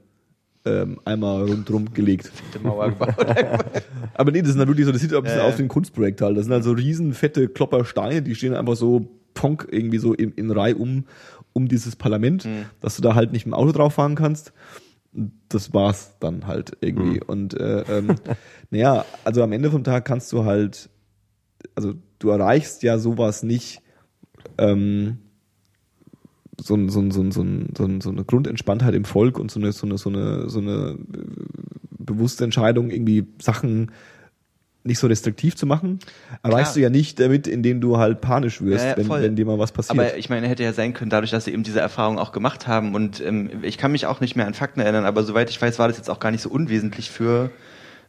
ähm, einmal rundherum gelegt. Aber nee, das ist wirklich so, das sieht ein bisschen ja. aus wie ein Kunstprojekt halt. Das sind halt so riesen fette Kloppersteine, die stehen einfach so ponk irgendwie so in, in Reihe um, um dieses Parlament, Mhm. dass du da halt nicht mit dem Auto drauf fahren kannst. Das war's dann halt irgendwie. Mhm. Und äh, ähm, naja, also am Ende vom Tag kannst du halt, also du erreichst ja sowas nicht, ähm, so, ein- so, ein- so, ein- so, ein- so, ein- so eine Grundentspanntheit im Volk und so eine, so eine, so eine, so eine äh, bewusste Entscheidung, irgendwie Sachen nicht so restriktiv zu machen, erreichst Klar. du ja nicht damit, indem du halt panisch wirst, Ja, ja, wenn, wenn dir mal was passiert. Aber ich meine, hätte ja sein können, dadurch, dass sie eben diese Erfahrung auch gemacht haben. Und ähm, ich kann mich auch nicht mehr an Fakten erinnern, aber soweit ich weiß, war das jetzt auch gar nicht so unwesentlich für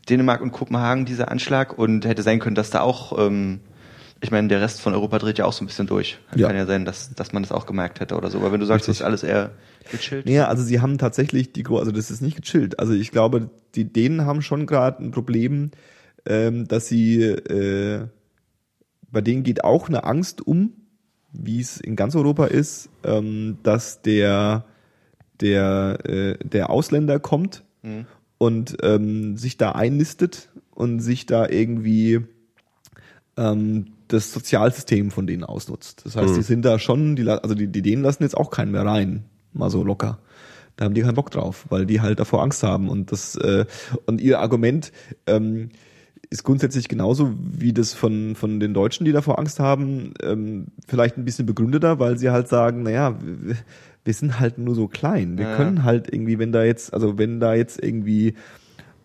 Dänemark und Kopenhagen, dieser Anschlag. Und hätte sein können, dass da auch, ähm, ich meine, der Rest von Europa dreht ja auch so ein bisschen durch. Ja. Kann ja sein, dass, dass man das auch gemerkt hätte oder so. Aber wenn du sagst, das ist alles eher gechillt. Ja, also sie haben tatsächlich die, also das ist nicht gechillt. Also ich glaube, die Dänen haben schon gerade ein Problem, ähm, dass sie, äh, bei denen geht auch eine Angst um, wie es in ganz Europa ist, ähm, dass der, der, äh, der Ausländer kommt Mhm. und ähm, sich da einnistet und sich da irgendwie ähm, das Sozialsystem von denen ausnutzt. Das heißt, die sind da schon, die, also die, die Dänen lassen jetzt auch keinen mehr rein, mal so locker. Da haben die keinen Bock drauf, weil die halt davor Angst haben und das äh, und ihr Argument ähm, ist grundsätzlich genauso wie das von von den Deutschen, die davor Angst haben, ähm, vielleicht ein bisschen begründeter, weil sie halt sagen, naja, wir, wir sind halt nur so klein, wir Ja. können halt irgendwie, wenn da jetzt, also wenn da jetzt irgendwie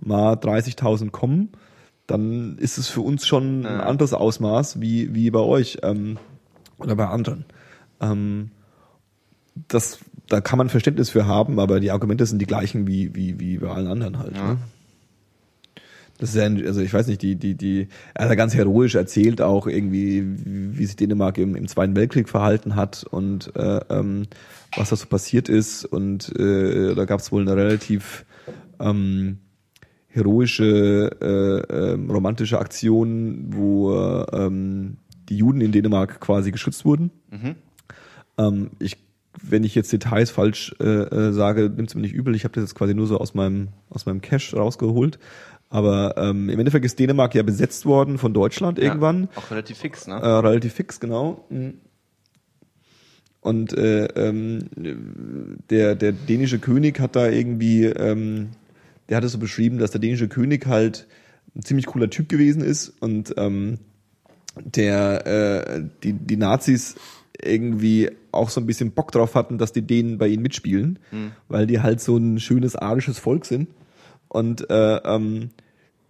mal 30.000 kommen, dann ist es für uns schon ein anderes Ausmaß wie, wie bei euch ähm, oder bei anderen. Ähm, das, da kann man Verständnis für haben, aber die Argumente sind die gleichen wie, wie, wie bei allen anderen halt. Ja. Ne? Das ist ja, also ich weiß nicht, die, die, die, er hat ja ganz heroisch erzählt auch irgendwie, wie wie sich Dänemark im, im Zweiten Weltkrieg verhalten hat und äh, ähm, was da so passiert ist. Und äh, da gab es wohl eine relativ ähm, heroische, äh, ähm, romantische Aktion, wo äh, ähm, die Juden in Dänemark quasi geschützt wurden. Ähm, ich, wenn ich jetzt Details falsch äh, äh, sage, nimmt's mir nicht übel. Ich habe das jetzt quasi nur so aus meinem aus meinem Cache rausgeholt. Aber ähm, im Endeffekt ist Dänemark ja besetzt worden von Deutschland irgendwann. Ja, auch relativ fix, ne? Äh, relativ fix, genau. Mhm. Und äh, ähm, der, der dänische König hat da irgendwie, ähm, der hat es so beschrieben, dass der dänische König halt ein ziemlich cooler Typ gewesen ist und ähm, der äh, die, die Nazis irgendwie auch so ein bisschen Bock drauf hatten, dass die Dänen bei ihnen mitspielen, weil die halt so ein schönes arisches Volk sind. Und äh, ähm,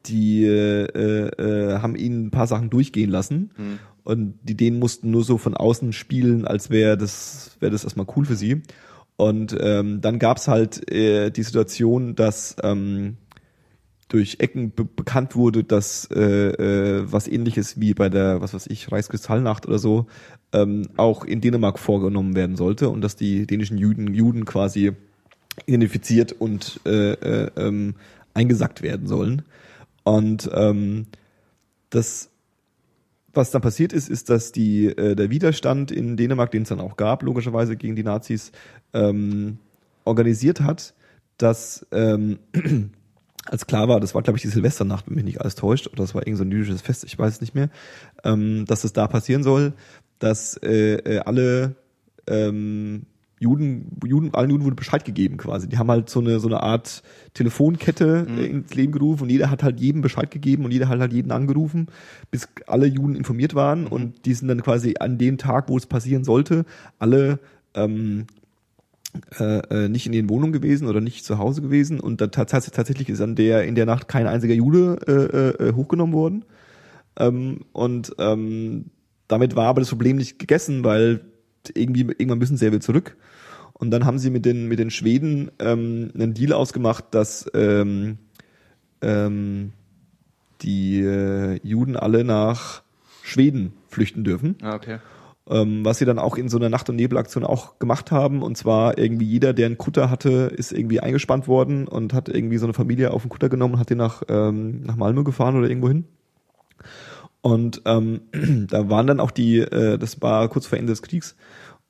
die äh, äh, haben ihn ein paar Sachen durchgehen lassen. Und die Dänen mussten nur so von außen spielen, als wäre das, wäre das erstmal cool für sie. Und ähm, dann gab's halt äh, die Situation, dass ähm, durch Ecken be bekannt wurde, dass äh, äh, was ähnliches wie bei der, was weiß ich, Reichskristallnacht oder so, ähm, auch in Dänemark vorgenommen werden sollte und dass die dänischen Juden, Juden quasi identifiziert und äh, äh, ähm, eingesackt werden sollen. Und ähm, das, was dann passiert ist, ist, dass die, äh, der Widerstand in Dänemark, den es dann auch gab, logischerweise gegen die Nazis, ähm, organisiert hat, dass ähm, als klar war, das war glaube ich die Silvesternacht, wenn mich nicht alles täuscht, oder das war irgend so jüdisches Fest, ich weiß es nicht mehr, ähm, dass es da passieren soll, dass äh, äh, alle ähm, Juden, Juden, allen Juden wurde Bescheid gegeben quasi. Die haben halt so eine so eine Art Telefonkette äh, ins Leben gerufen und jeder hat halt jedem Bescheid gegeben und jeder hat halt jeden angerufen, bis alle Juden informiert waren und die sind dann quasi an dem Tag, wo es passieren sollte, alle ähm, äh, äh, nicht in den Wohnungen gewesen oder nicht zu Hause gewesen und da tats tatsächlich ist an der in der Nacht kein einziger Jude äh, äh, hochgenommen worden. Ähm, und ähm, damit war aber das Problem nicht gegessen, weil irgendwie irgendwann müssen sie ja wieder zurück und dann haben sie mit den mit den Schweden ähm, einen Deal ausgemacht, dass ähm, ähm, die äh, Juden alle nach Schweden flüchten dürfen Ah, okay. Ähm, was sie dann auch in so einer Nacht- und Nebelaktion auch gemacht haben. Und zwar irgendwie jeder, der einen Kutter hatte, ist irgendwie eingespannt worden und hat irgendwie so eine Familie auf den Kutter genommen und hat den nach, ähm, nach Malmö gefahren oder irgendwo hin. Und ähm, da waren dann auch die, äh, das war kurz vor Ende des Kriegs.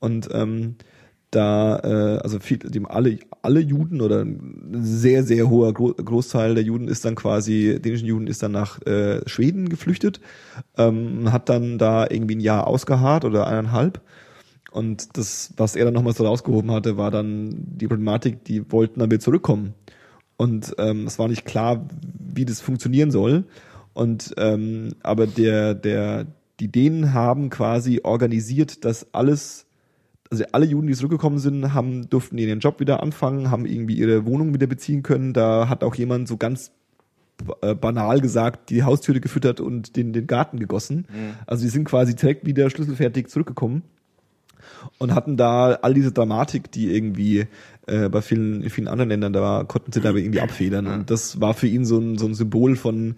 Und ähm, da, äh, also viel, dem alle, alle Juden oder ein sehr, sehr hoher Gro Großteil der Juden ist dann quasi, dänischen Juden ist dann nach äh, Schweden geflüchtet, ähm, hat dann da irgendwie ein Jahr ausgeharrt oder eineinhalb. Und das, was er dann nochmal so rausgehoben hatte, war dann die Problematik, die wollten dann wieder zurückkommen. Und ähm, es war nicht klar, wie das funktionieren soll. Und ähm, aber der, der, die Dänen haben quasi organisiert, dass alles also alle Juden, die zurückgekommen sind, haben, durften ihren Job wieder anfangen, haben irgendwie ihre Wohnung wieder beziehen können. Da hat auch jemand so ganz äh, banal gesagt, die Haustüre gefüttert und den, den Garten gegossen. Also die sind quasi direkt wieder schlüsselfertig zurückgekommen und hatten da all diese Dramatik, die irgendwie äh, bei vielen, in vielen anderen Ländern, da konnten sie da irgendwie abfedern. Und das war für ihn so ein, so ein Symbol von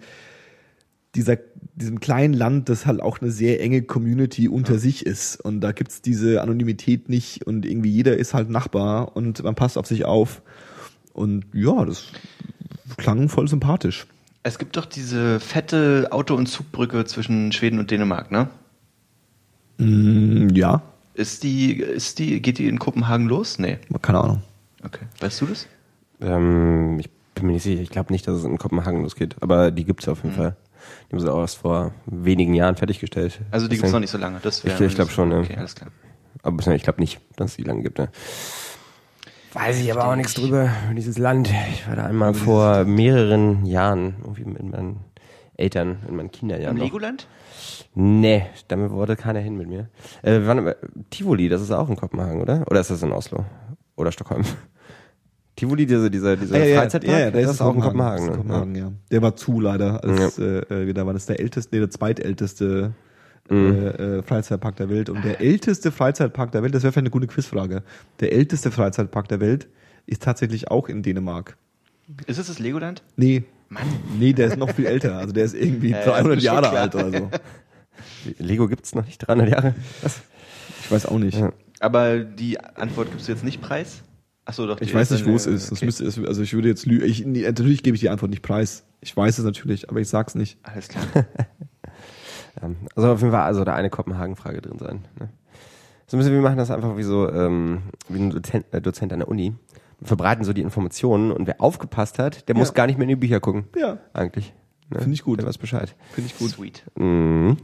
dieser, diesem kleinen Land, das halt auch eine sehr enge Community unter sich ist. Und da gibt's diese Anonymität nicht und irgendwie jeder ist halt Nachbar und man passt auf sich auf. Und ja, das klang voll sympathisch. Es gibt doch diese fette Auto- und Zugbrücke zwischen Schweden und Dänemark, ne? Mm, ja, Ist die, ist die, geht die in Kopenhagen los? Nee. keine Ahnung. Okay. Weißt du das? Ähm, ich bin mir nicht sicher. Ich glaube nicht, dass es in Kopenhagen losgeht. Aber die gibt's auf jeden Fall. Die haben sie auch erst vor wenigen Jahren fertiggestellt. Also die gibt's noch nicht so lange. Das Ich- ich glaub schon, ja. Okay, alles klar. Aber bisher- ich glaube nicht, dass es die lange gibt. Ne? Weiß ich aber auch nichts drüber, über dieses Land. Ich war da einmal vor mehreren Jahren, irgendwie mit meinen Eltern, in meinen Kinderjahren. Im noch. Legoland? Nee, damit wollte keiner hin mit mir. Äh, wir waren, aber- Tivoli, das ist auch in Kopenhagen, oder? Oder ist das in Oslo? Oder Stockholm? Tivoli, dieser, dieser, dieser Freizeitpark, der das ist auch in Kopenhagen. Ist ne? Kopenhagen, ja. Der war zu leider. Als, äh, äh, da war das der älteste, nee, der zweitälteste äh, äh, Freizeitpark der Welt. Und der älteste Freizeitpark der Welt, das wäre vielleicht eine gute Quizfrage. Der älteste Freizeitpark der Welt ist tatsächlich auch in Dänemark. Ist es das Legoland? Nee. Nee, der ist noch viel älter. Also der ist irgendwie Äh, 300 ist schon Jahre klar. alt oder so. Lego gibt's noch nicht 300 Jahre. Ich weiß auch nicht. Ja. Aber die Antwort gibst du jetzt nicht preis? Achso, doch. Ich weiß nicht, wo es ist. Das okay. müsste, es- also ich würde jetzt lügen. Ich, nee, natürlich gebe ich die Antwort nicht preis. Ich weiß es natürlich, aber ich sag's nicht. Alles klar. Ja, also auf jeden Fall also da eine Kopenhagen-Frage drin sein. Ne? So müssen wir machen das einfach wie so ähm, wie ein Dozent, äh, Dozent an der Uni. Wir verbreiten so die Informationen und wer aufgepasst hat, der muss gar nicht mehr in die Bücher gucken. Ja. Eigentlich. Ne? Finde ich gut. Der weiß Bescheid. Finde ich gut. Sweet. Mhm.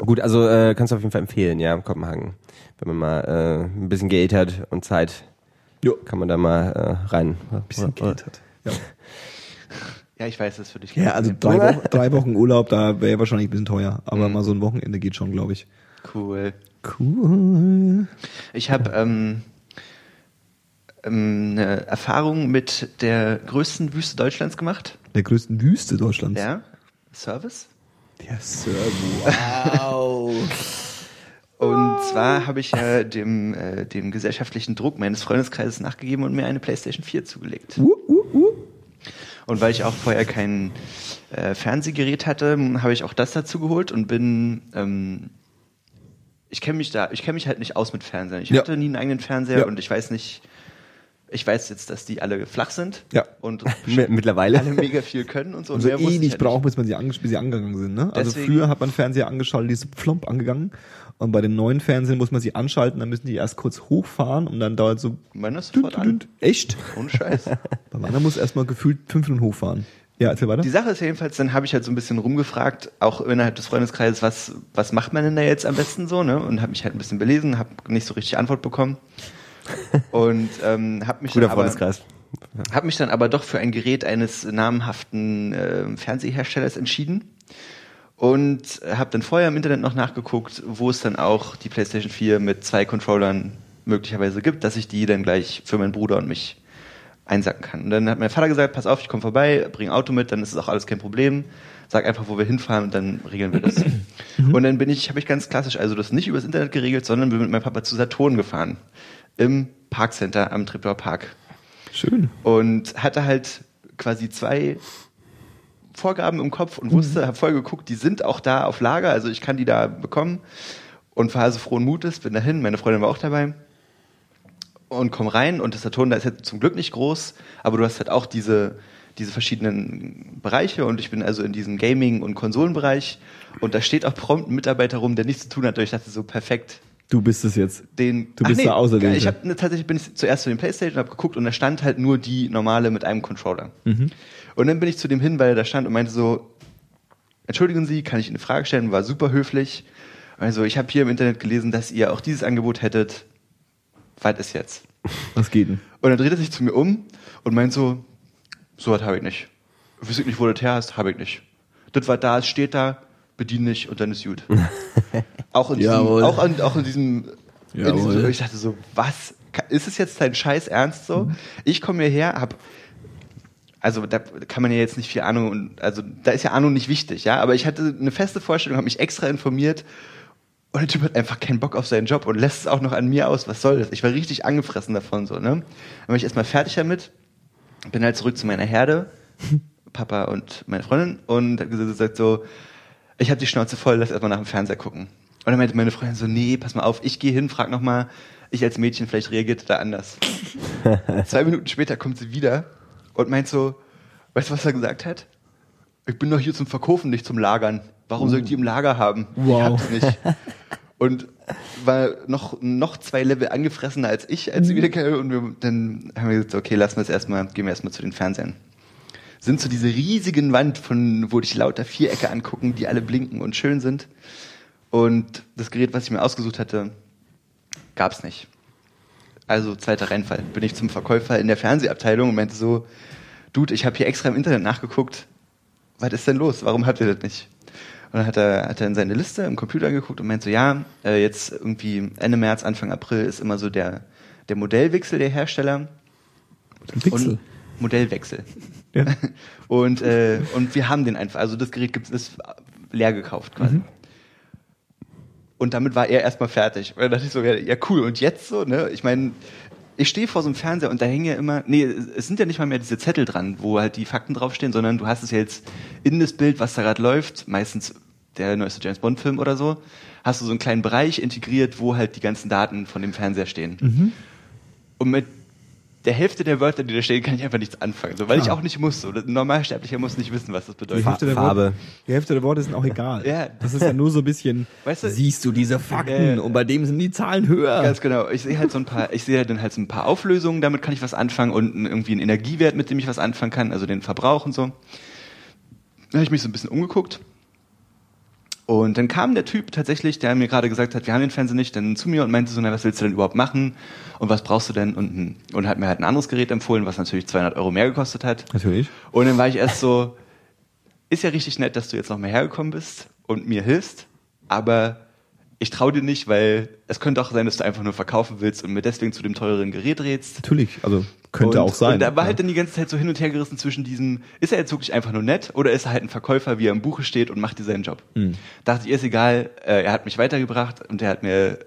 Gut, also äh, kannst du auf jeden Fall empfehlen, ja, Kopenhagen. Wenn man mal äh, ein bisschen Geld hat und Zeit, Jo. kann man da mal äh, rein. Ein bisschen Geld hat. Ja, Ja, ich weiß, das ist für dich. ja also drei Wochen, drei Wochen Urlaub, da wäre wahrscheinlich ein bisschen teuer. Aber mal so ein Wochenende geht schon, glaube ich. Cool. Cool. Ich habe ähm, ähm, eine Erfahrung mit der größten Wüste Deutschlands gemacht. Der größten Wüste Deutschlands. Ja. Service. Der Servo. Wow. Und zwar habe ich ja dem, äh, dem gesellschaftlichen Druck meines Freundeskreises nachgegeben und mir eine PlayStation 4 zugelegt. uh, uh, uh. Und weil ich auch vorher kein äh, Fernsehgerät hatte, habe ich auch das dazu geholt und bin. Ähm, ich kenne mich da, ich kenne mich halt nicht aus mit Fernsehen. Ich Ja. hatte nie einen eigenen Fernseher Ja. und ich weiß nicht. Ich weiß jetzt, dass die alle flach sind Ja. und Mi- Mittlerweile. alle mega viel können und so. Und so ich ewig halt braucht, bis man sie, bis sie angegangen sind. Ne? Also früher hat man Fernseher angeschaltet, die ist plomp angegangen. Und bei den neuen Fernsehern muss man sie anschalten, dann müssen die erst kurz hochfahren und dann dauert so. Meiner ist sofort an. Echt? Ohne Scheiß. Bei meiner muss erstmal gefühlt fünf Minuten hochfahren. Ja, erzähl weiter. Die Sache ist jedenfalls, dann habe ich halt so ein bisschen rumgefragt, auch innerhalb des Freundeskreises, was, was macht man denn da jetzt am besten so, ne? Und habe mich halt ein bisschen belesen, habe nicht so richtig Antwort bekommen. Und ähm, habe mich, Guter aber- hab mich dann aber doch für ein Gerät eines namhaften äh, Fernseherstellers entschieden. Und habe dann vorher im Internet noch nachgeguckt, wo es dann auch die PlayStation 4 mit zwei Controllern möglicherweise gibt, dass ich die dann gleich für meinen Bruder und mich einsacken kann. Und dann hat mein Vater gesagt, pass auf, ich komme vorbei, bring Auto mit, dann ist es auch alles kein Problem. Sag einfach, wo wir hinfahren und dann regeln wir das. und dann bin ich, habe ich ganz klassisch, also das nicht übers Internet geregelt, sondern bin mit meinem Papa zu Saturn gefahren. Im Parkcenter am Treptower Park Schön. und hatte halt quasi zwei Vorgaben im Kopf und wusste, habe voll geguckt, die sind auch da auf Lager, also ich kann die da bekommen. und war also frohen Mutes, bin dahin, meine Freundin war auch dabei und komm rein und das Saturn, da ist jetzt zum Glück nicht groß, aber du hast halt auch diese, diese verschiedenen Bereiche und ich bin also in diesem Gaming- und Konsolenbereich und da steht auch prompt ein Mitarbeiter rum, der nichts zu tun hat und ich dachte so, perfekt, Du bist es jetzt. den. Du bist der Auserwählte. Ich hab, ne, tatsächlich bin ich zuerst zu dem Playstation habe geguckt und da stand halt nur die normale mit einem Controller. Mhm. Und dann bin ich zu dem hin, weil er da stand und meinte so, entschuldigen Sie, kann ich Ihnen eine Frage stellen? War super höflich. Also ich habe hier im Internet gelesen, dass ihr auch dieses Angebot hättet. Was ist jetzt? Was geht denn? Und dann dreht er sich zu mir um und meint so, so was habe ich nicht. Ihr nicht, wo du das her hast? Habe ich nicht. Das war da, es steht da, bediene ich und dann ist gut. auch in diesem, auch, an, auch in diesem, in diesem, ich dachte so, was? Ist es jetzt dein Scheiß Ernst so? Ich komme hierher, hab, also da kann man ja jetzt nicht viel Ahnung, und, also da ist ja Ahnung nicht wichtig, ja, aber ich hatte eine feste Vorstellung, habe mich extra informiert und der Typ hat einfach keinen Bock auf seinen Job und lässt es auch noch an mir aus. Was soll das? Ich war richtig angefressen davon, so, ne? Dann war ich erstmal fertig damit, bin halt zurück zu meiner Herde, Papa und meine Freundin, und hab gesagt so, ich habe die Schnauze voll, lass erstmal nach dem Fernseher gucken. Und dann meinte meine Freundin so, nee, pass mal auf, ich gehe hin, frag noch mal, ich als Mädchen, vielleicht reagiert er da anders. Zwei Minuten später kommt sie wieder und meint so, weißt du, was er gesagt hat? Ich bin doch hier zum Verkaufen, nicht zum Lagern. Warum soll ich die im Lager haben? Ich Wow. hab's nicht. Und war noch, noch zwei Level angefressener als ich, als sie wiederkam. Und wir, dann haben wir gesagt, okay, lassen wir es erstmal, gehen wir erstmal zu den Fernsehern. Sind zu dieser riesigen Wand, von wo dich lauter Vierecke angucken, die alle blinken und schön sind. Und das Gerät, was ich mir ausgesucht hatte, gab's nicht. Also zweiter Reinfall. Bin ich zum Verkäufer in der Fernsehabteilung und meinte so, Dude, ich habe hier extra im Internet nachgeguckt. Was ist denn los? Warum habt ihr das nicht? Und dann hat er, hat er in seine Liste im Computer geguckt und meinte so, ja, äh, jetzt irgendwie Ende März, Anfang April ist immer so der, der Modellwechsel der Hersteller. Pixel. Und Modellwechsel. Ja. Und, äh, und wir haben den einfach. Also das Gerät gibt es leer gekauft quasi. Und damit war er erstmal fertig. Und dann dachte ich so, ja, cool. Und jetzt so, ne? Ich meine, ich stehe vor so einem Fernseher und da hängen ja immer, nee, es sind ja nicht mal mehr diese Zettel dran, wo halt die Fakten draufstehen, sondern du hast es ja jetzt in das Bild, was da gerade läuft, meistens der neueste James Bond Film oder so, hast du so einen kleinen Bereich integriert, wo halt die ganzen Daten von dem Fernseher stehen. Und mit der Hälfte der Wörter, die da stehen, kann ich einfach nichts anfangen, so, weil ich auch nicht muss. So. Ein Normalsterblicher muss nicht wissen, was das bedeutet. Die Hälfte, der Farbe. Worte, die Hälfte der Worte sind auch egal. Ja. Das ist ja nur so ein bisschen, Weißt du- siehst du diese Fakten Ja, ja. und bei dem sind die Zahlen höher. Ganz genau. Ich sehe halt so ein paar, ich sehe halt dann halt so ein paar Auflösungen, damit kann ich was anfangen und irgendwie einen Energiewert, mit dem ich was anfangen kann, also den Verbrauch und so. Dann habe ich mich so ein bisschen umgeguckt. Und dann kam der Typ tatsächlich, der mir gerade gesagt hat, wir haben den Fernseher nicht, dann zu mir und meinte so, na, was willst du denn überhaupt machen? Und was brauchst du denn? Und, hm, und hat mir halt ein anderes Gerät empfohlen, was natürlich 200 Euro mehr gekostet hat. Natürlich. Und dann war ich erst so, ist ja richtig nett, dass du jetzt noch mal hergekommen bist und mir hilfst, aber ich traue dir nicht, weil es könnte auch sein, dass du einfach nur verkaufen willst und mir deswegen zu dem teureren Gerät rätst. Natürlich, also könnte und, auch sein. Und da war Ja. halt dann die ganze Zeit so hin und her gerissen zwischen diesem, ist er jetzt wirklich einfach nur nett oder ist er halt ein Verkäufer, wie er im Buche steht und macht dir seinen Job? Hm. Dachte ich, ist egal, äh, er hat mich weitergebracht und er hat mir,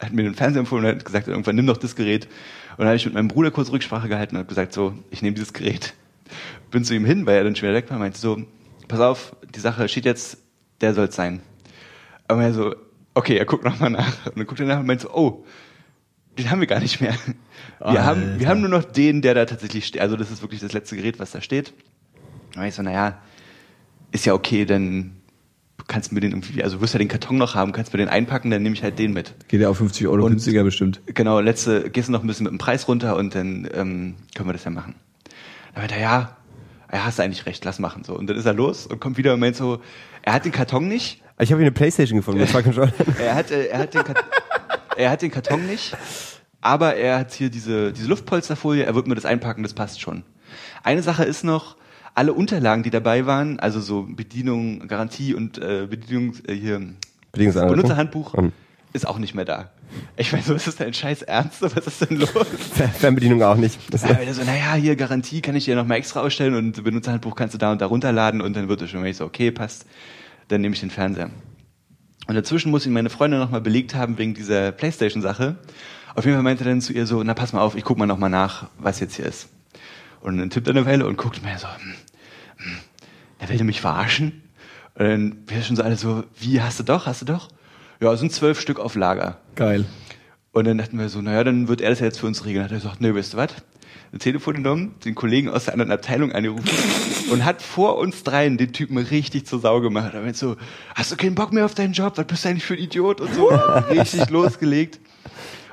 hat mir den Fernseher empfohlen und hat gesagt, irgendwann nimm doch das Gerät. Und dann habe ich mit meinem Bruder kurz Rücksprache gehalten und habe gesagt, so, ich nehme dieses Gerät. Bin zu ihm hin, weil er dann schon wieder weg war, meinte so, pass auf, die Sache steht jetzt, der soll's sein. Aber er so, okay, er guckt nochmal nach. Und dann guckt er nach und meint so, oh, den haben wir gar nicht mehr. Wir Alter. haben, wir haben nur noch den, der da tatsächlich steht. Also das ist wirklich das letzte Gerät, was da steht. Und ich so, naja, ist ja okay, dann kannst du mir den irgendwie, also du wirst ja den Karton noch haben, kannst mir den einpacken, dann nehme ich halt den mit. Geht ja auf 50 Euro Und- günstiger bestimmt. Genau, letzte, gehst du noch ein bisschen mit dem Preis runter und dann ähm, können wir das ja machen. Dann meinte er, ja, ja, hast du eigentlich recht, lass machen. So. Und dann ist er los und kommt wieder und meint so, er hat den Karton nicht, Ich habe hier eine Playstation gefunden. Das war schon. er hat, äh, er hat, den, Kat er hat den Karton nicht, aber er hat hier diese, diese Luftpolsterfolie, er wird mir das einpacken, das passt schon. Eine Sache ist noch, alle Unterlagen, die dabei waren, also so Bedienung, Garantie und äh, Bedienung, äh, hier. Benutzerhandbuch, Und ist auch nicht mehr da. Ich meine, so ist das dein scheiß Ernst? Was ist denn los? Fer- Fernbedienung auch nicht. Das Ja, so, naja, hier Garantie kann ich dir noch mal extra ausstellen und Benutzerhandbuch kannst du da und da runterladen und dann wird es schon, wenn ich so, okay, passt, dann nehme ich den Fernseher. Und dazwischen muss ihn meine Freundin noch mal belegt haben wegen dieser Playstation-Sache. Auf jeden Fall meinte er dann zu ihr so, na pass mal auf, ich guck mal noch mal nach, was jetzt hier ist. Und dann tippt er eine Weile und guckt mir so, hm, hm, der will mich verarschen? Und dann wäre schon so alle so, wie, hast du doch, hast du doch? ja, es sind zwölf Stück auf Lager. Geil. Und dann dachten wir so, naja, dann wird er das ja jetzt für uns regeln. Hat er gesagt, nee, weißt du was? Ein Telefon genommen, den Kollegen aus der anderen Abteilung angerufen und hat vor uns dreien den Typen richtig zur Sau gemacht. Er meint so, hast du keinen Bock mehr auf deinen Job? Was bist du eigentlich für ein Idiot? Und so, richtig losgelegt.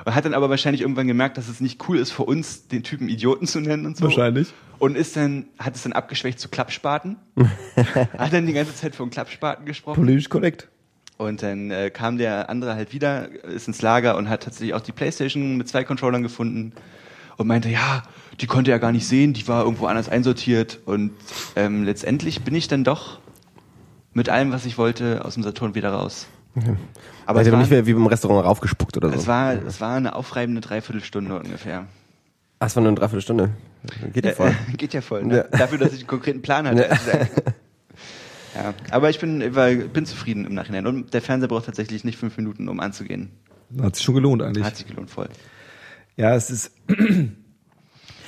Und hat dann aber wahrscheinlich irgendwann gemerkt, dass es nicht cool ist für uns, den Typen Idioten zu nennen und so. Wahrscheinlich. Und ist dann, hat es dann abgeschwächt zu Klappspaten. hat dann die ganze Zeit von Klappspaten gesprochen. Politisch korrekt. Und dann äh, kam der andere halt wieder, ist ins Lager und hat tatsächlich auch die Playstation mit zwei Controllern gefunden und meinte, ja, die konnte er gar nicht sehen, die war irgendwo anders einsortiert. Und ähm, letztendlich bin ich dann doch mit allem, was ich wollte, aus dem Saturn wieder raus. Aber es es war, nicht mehr wie beim Restaurant raufgespuckt oder so. es, war, es war eine aufreibende Dreiviertelstunde ungefähr. Ach, es war nur eine Dreiviertelstunde. Geht ja voll. Äh, Geht ja voll. Ne? Ja. Dafür, dass ich einen konkreten Plan hatte. ja, aber ich bin, war, bin zufrieden im Nachhinein. Und der Fernseher braucht tatsächlich nicht fünf Minuten, um anzugehen. Hat sich schon gelohnt eigentlich. Hat sich gelohnt voll. Ja, es ist,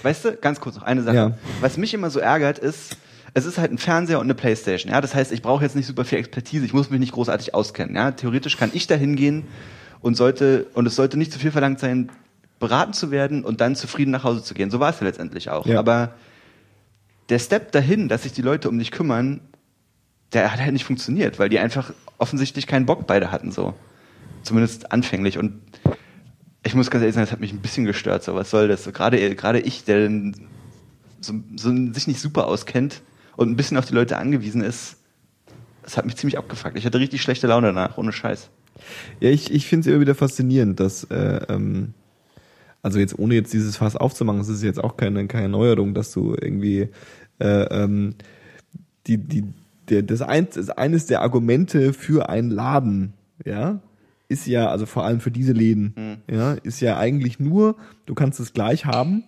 Weißt du, ganz kurz noch eine Sache. Ja. Was mich immer so ärgert, ist, es ist halt ein Fernseher und eine Playstation. Ja, das heißt, ich brauche jetzt nicht super viel Expertise, ich muss mich nicht großartig auskennen. Ja, theoretisch kann ich da hingehen und sollte, und es sollte nicht zu viel verlangt sein, beraten zu werden und dann zufrieden nach Hause zu gehen. So war es ja letztendlich auch. Ja. Aber der Step dahin, dass sich die Leute um dich kümmern, der hat halt nicht funktioniert, weil die einfach offensichtlich keinen Bock beide hatten, so. Zumindest anfänglich. Und ich muss ganz ehrlich sagen, das hat mich ein bisschen gestört. So, was soll das? So, gerade, gerade ich, der so, so sich nicht super auskennt und ein bisschen auf die Leute angewiesen ist, das hat mich ziemlich abgefuckt. Ich hatte richtig schlechte Laune danach, ohne Scheiß. ja, ich, ich finde es immer wieder faszinierend, dass, äh, ähm, also jetzt ohne jetzt dieses Fass aufzumachen, es ist jetzt auch keine, keine Neuerung, dass du irgendwie äh, ähm, die, die, der, das, eins, das eines der Argumente für einen Laden, ja, ist ja, also vor allem für diese Läden, ja, ist ja eigentlich nur, du kannst es gleich haben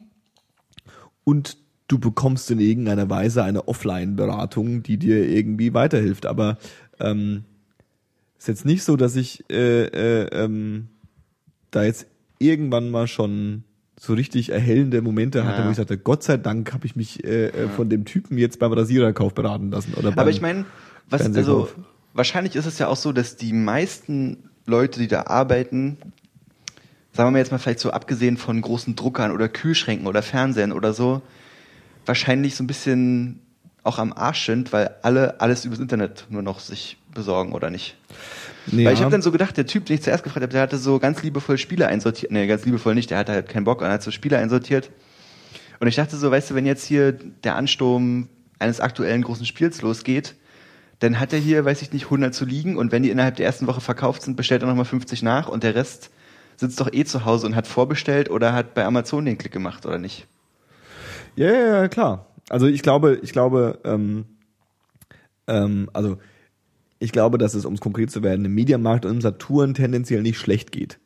und du bekommst in irgendeiner Weise eine Offline-Beratung, die dir irgendwie weiterhilft. Aber ähm, ist jetzt nicht so, dass ich äh, äh, ähm, da jetzt irgendwann mal schon so richtig erhellende Momente hatte, Ja. wo ich sagte, Gott sei Dank habe ich mich äh, äh, von dem Typen jetzt beim Rasiererkauf beraten lassen. Oder beim, Aber ich meine, was, also, wahrscheinlich ist es ja auch so, dass die meisten Leute, die da arbeiten, sagen wir mal jetzt mal vielleicht so abgesehen von großen Druckern oder Kühlschränken oder Fernsehern oder so, wahrscheinlich so ein bisschen auch am Arsch sind, weil alle alles übers Internet nur noch sich besorgen oder nicht. nee, Weil ich ja. habe dann so gedacht, der Typ, den ich zuerst gefragt habe, der hatte so ganz liebevoll Spiele einsortiert. Nee, ganz liebevoll nicht, der hatte halt keinen Bock und hat so Spiele einsortiert. Und ich dachte so, weißt du, wenn jetzt hier der Ansturm eines aktuellen großen Spiels losgeht, dann hat er hier, weiß ich nicht, 100 zu liegen und wenn die innerhalb der ersten Woche verkauft sind, bestellt er nochmal 50 nach und der Rest sitzt doch eh zu Hause und hat vorbestellt oder hat bei Amazon den Klick gemacht oder nicht. Ja, ja, ja, klar. Also ich glaube, ich glaube, ähm, ähm, also ich glaube, dass es, um es konkret zu werden, im Mediamarkt und im Saturn tendenziell nicht schlecht geht.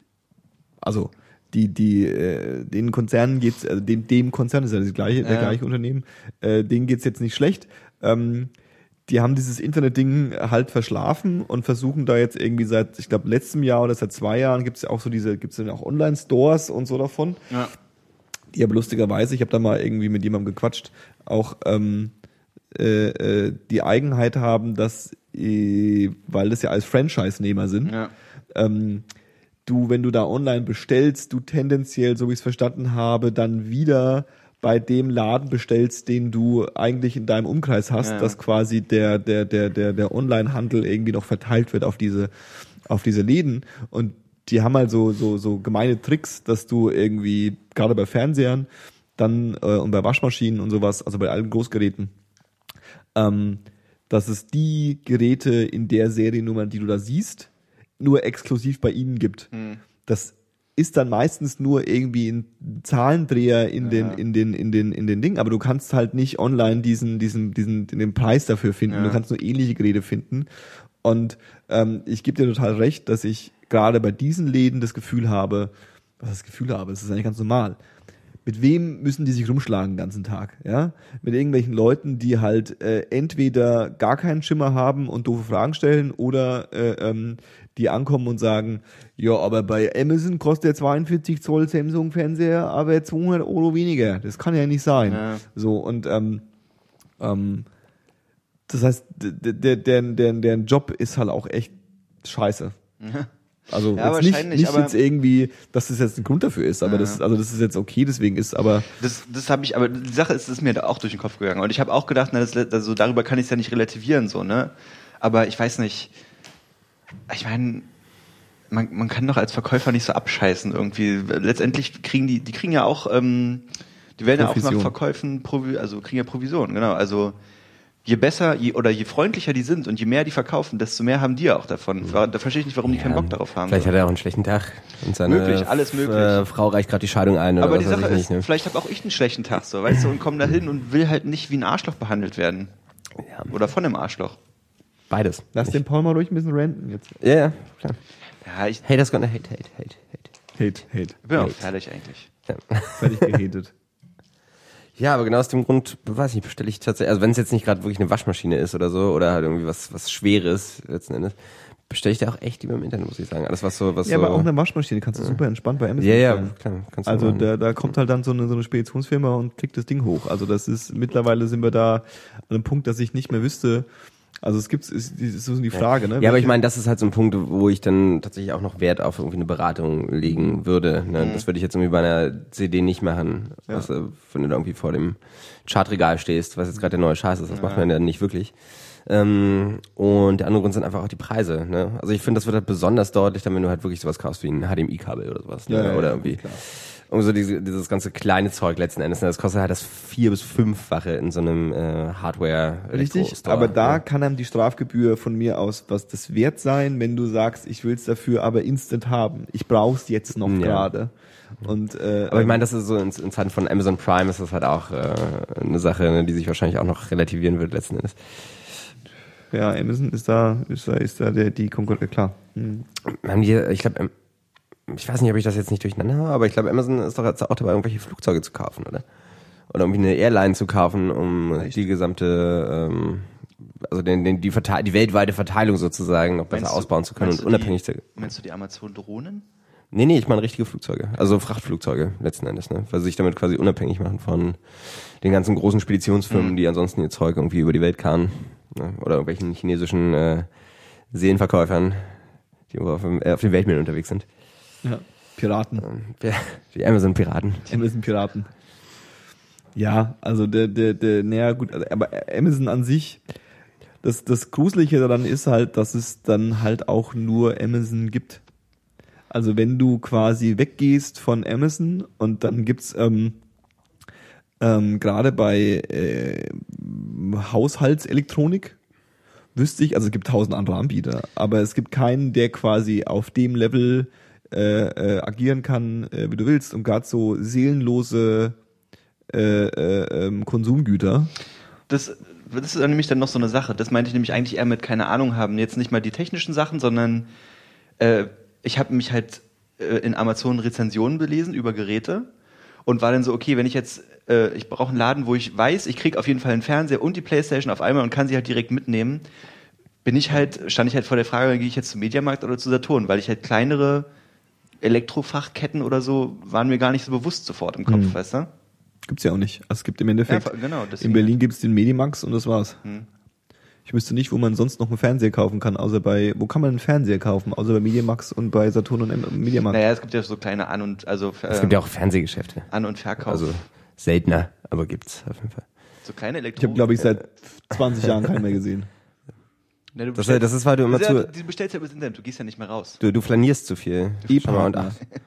Also die, die, äh, den Konzernen geht's, also dem, dem Konzern ist ja das gleiche, der Ja. gleiche Unternehmen, äh, denen geht's jetzt nicht schlecht. Ähm, die haben dieses Internetding halt verschlafen und versuchen da jetzt irgendwie seit, ich glaube, letztem Jahr oder seit zwei Jahren gibt's ja auch so diese, gibt's ja auch Online-Stores und so davon Ja. die aber lustigerweise, ich habe da mal irgendwie mit jemandem gequatscht, auch ähm, äh, äh, die Eigenheit haben, dass, äh, weil das ja als Franchise-Nehmer sind, Ja. ähm, du, wenn du da online bestellst, du tendenziell, so wie ich es verstanden habe, dann wieder bei dem Laden bestellst, den du eigentlich in deinem Umkreis hast, Ja. dass quasi der, der, der, der, der Online-Handel irgendwie noch verteilt wird auf diese, auf diese Läden. Und die haben halt so, so, so gemeine Tricks, dass du irgendwie, gerade bei Fernsehern, dann äh, und bei Waschmaschinen und sowas, also bei allen Großgeräten, ähm, dass es die Geräte in der Seriennummer, die du da siehst, nur exklusiv bei ihnen gibt. Das ist dann meistens nur irgendwie ein Zahlendreher in den in den in den in den Ding, aber du kannst halt nicht online diesen diesen diesen den Preis dafür finden. Ja. Du kannst nur ähnliche Geräte finden. Und ähm, ich gebe dir total recht, dass ich gerade bei diesen Läden das Gefühl habe, was das Gefühl habe, es ist eigentlich ganz normal. Mit wem müssen die sich rumschlagen den ganzen Tag? Ja, mit irgendwelchen Leuten, die halt äh, entweder gar keinen Schimmer haben und doofe Fragen stellen oder äh, ähm, die ankommen und sagen, ja, aber bei Amazon kostet der 42 Zoll Samsung Fernseher, aber 200 Euro weniger. Das kann ja nicht sein. Ja. So und ähm, ähm, das heißt, der, der, der, der, Job ist halt auch echt scheiße. Also Ja, jetzt nicht, nicht jetzt irgendwie, dass das jetzt ein Grund dafür ist, aber das, also das ist jetzt okay, deswegen ist, aber Das, das habe ich, aber die Sache ist, das ist mir da auch durch den Kopf gegangen. Und ich habe auch gedacht, na, das, also darüber kann ich es ja nicht relativieren, so, ne? Aber ich weiß nicht, ich meine, man, man kann doch als Verkäufer nicht so abscheißen irgendwie. Letztendlich kriegen die, die kriegen ja auch, ähm, die werden ja auch Provision. nach Verkäufen, Provi also kriegen ja Provision, genau. Also je besser je, oder je freundlicher die sind und je mehr die verkaufen, desto mehr haben die ja auch davon. Da verstehe ich nicht, warum die keinen Bock darauf haben. Vielleicht so. hat er auch einen schlechten Tag. Und seine Möglich, alles möglich. Äh, Frau reicht gerade die Scheidung ein. Oder Aber die Sache ist, nicht, ne? vielleicht habe auch ich einen schlechten Tag, so, weißt du, und komme da hin und will halt nicht wie ein Arschloch behandelt werden. Ja, Oder von einem Arschloch. Beides. lass den Paul mal ruhig ein bisschen ranten jetzt. Ja, ja, klar. Ja, ich Haters gonna hate, hate, hate, hate. Hate, hate. bin auch fertig eigentlich. Ja. Fertig gehatet. Ja, aber genau aus dem Grund, weiß ich nicht, bestelle ich tatsächlich, also wenn es jetzt nicht gerade wirklich eine Waschmaschine ist oder so, oder halt irgendwie was, was Schweres letzten Endes, bestelle ich da auch echt lieber im Internet, muss ich sagen. Alles was so, was Ja, so. aber auch eine Waschmaschine kannst du super entspannt bei Amazon ja, ja, bestellen. klar, kannst du Also machen. da, da kommt halt dann so eine, so eine Speditionsfirma und klickt das Ding hoch. Also das ist, mittlerweile sind wir da an einem Punkt, dass ich nicht mehr wüsste, also es gibt, ist, ist so die Frage, ne? Ja, aber ich meine, das ist halt so ein Punkt, wo ich dann tatsächlich auch noch Wert auf irgendwie eine Beratung legen würde. Ne? Mhm. Das würde ich jetzt irgendwie bei einer CD nicht machen, was, äh, wenn du da irgendwie vor dem Chartregal stehst, was jetzt gerade der neue Scheiß ist. Das macht man ja nicht wirklich. Ähm, und der andere Grund sind einfach auch die Preise. Ne? Also ich finde, das wird halt besonders deutlich, dann wenn du halt wirklich sowas kaufst wie ein HDMI-Kabel oder sowas. Ne? Ja, ja, oder ja, irgendwie. klar. Irgendwie so diese, dieses ganze kleine Zeug letzten Endes. Ne? Das kostet halt das vier- bis fünffache in so einem äh, hardware Richtig, aber da ne? kann einem die Strafgebühr von mir aus was das wert sein, wenn du sagst, ich will es dafür aber instant haben. Ich brauch's jetzt noch Ja. gerade. Und äh, Aber ich meine, das ist so in, in Zeiten von Amazon Prime ist das halt auch äh, eine Sache, ne, die sich wahrscheinlich auch noch relativieren wird letzten Endes. ja, Amazon ist da, ist da, ist da der, die Konkurrenz, klar. Hm. Haben die, ich glaube, ich weiß nicht, ob ich das jetzt nicht durcheinander habe, aber ich glaube, Amazon ist doch jetzt auch dabei, irgendwelche Flugzeuge zu kaufen, oder? Oder irgendwie eine Airline zu kaufen, um die gesamte, ähm, also den, den, die, Verteil die weltweite Verteilung sozusagen noch besser Meinst du- ausbauen zu können und du unabhängig zu. Die, meinst du die Amazon-Drohnen? Nee, nee, ich meine richtige Flugzeuge. Also Frachtflugzeuge letzten Endes, ne? Weil sie sich damit quasi unabhängig machen von den ganzen großen Speditionsfirmen, Mhm. die ansonsten ihr Zeug irgendwie über die Welt karren. Ne? Oder irgendwelchen chinesischen äh, Seelenverkäufern, die auf, dem, äh, auf den Weltmeeren unterwegs sind. Ja. Piraten. Die, die Amazon-Piraten. Amazon Piraten. Ja, also der, der, der, naja gut, also, aber Amazon an sich, das, das Gruselige daran ist halt, dass es dann halt auch nur Amazon gibt. Also wenn du quasi weggehst von Amazon und dann gibt's ähm, ähm, gerade bei äh, Haushaltselektronik wüsste ich, also es gibt tausend andere Anbieter, aber es gibt keinen, der quasi auf dem Level äh, äh, agieren kann, äh, wie du willst. Und gerade so seelenlose äh, äh, ähm, Konsumgüter. Das, das ist nämlich dann noch so eine Sache. Das meinte ich nämlich eigentlich eher mit keine Ahnung haben. Jetzt nicht mal die technischen Sachen, sondern ich habe mich halt in Amazon Rezensionen belesen über Geräte und war dann so, okay, wenn ich jetzt, ich brauche einen Laden, wo ich weiß, ich krieg auf jeden Fall einen Fernseher und die Playstation auf einmal und kann sie halt direkt mitnehmen, bin ich halt, stand ich halt vor der Frage, gehe ich jetzt zum Mediamarkt oder zu Saturn, weil ich halt kleinere Elektrofachketten oder so waren mir gar nicht so bewusst sofort im Kopf, Hm. weißt du? Gibt's ja auch nicht. Also es gibt im Endeffekt, Ja, genau, in Berlin gibt's den Medimax und das war's. Hm. Ich wüsste nicht, wo man sonst noch einen Fernseher kaufen kann, außer bei, wo kann man einen Fernseher kaufen, außer bei Mediamax und bei Saturn und Mediamarkt. Naja, es gibt ja so kleine An- und also Es gibt ja auch Fernsehgeschäfte. An- und Verkauf. Also seltener, aber gibt's auf jeden Fall. so kleine Elektro. Ich habe, glaube ich, seit 20 Jahren keinen mehr gesehen. Du Das, bestellst- das ist, weil du immer zu, du bestellst ja übers Internet, du gehst ja nicht mehr raus. du, du flanierst zu viel. Schau mal, und,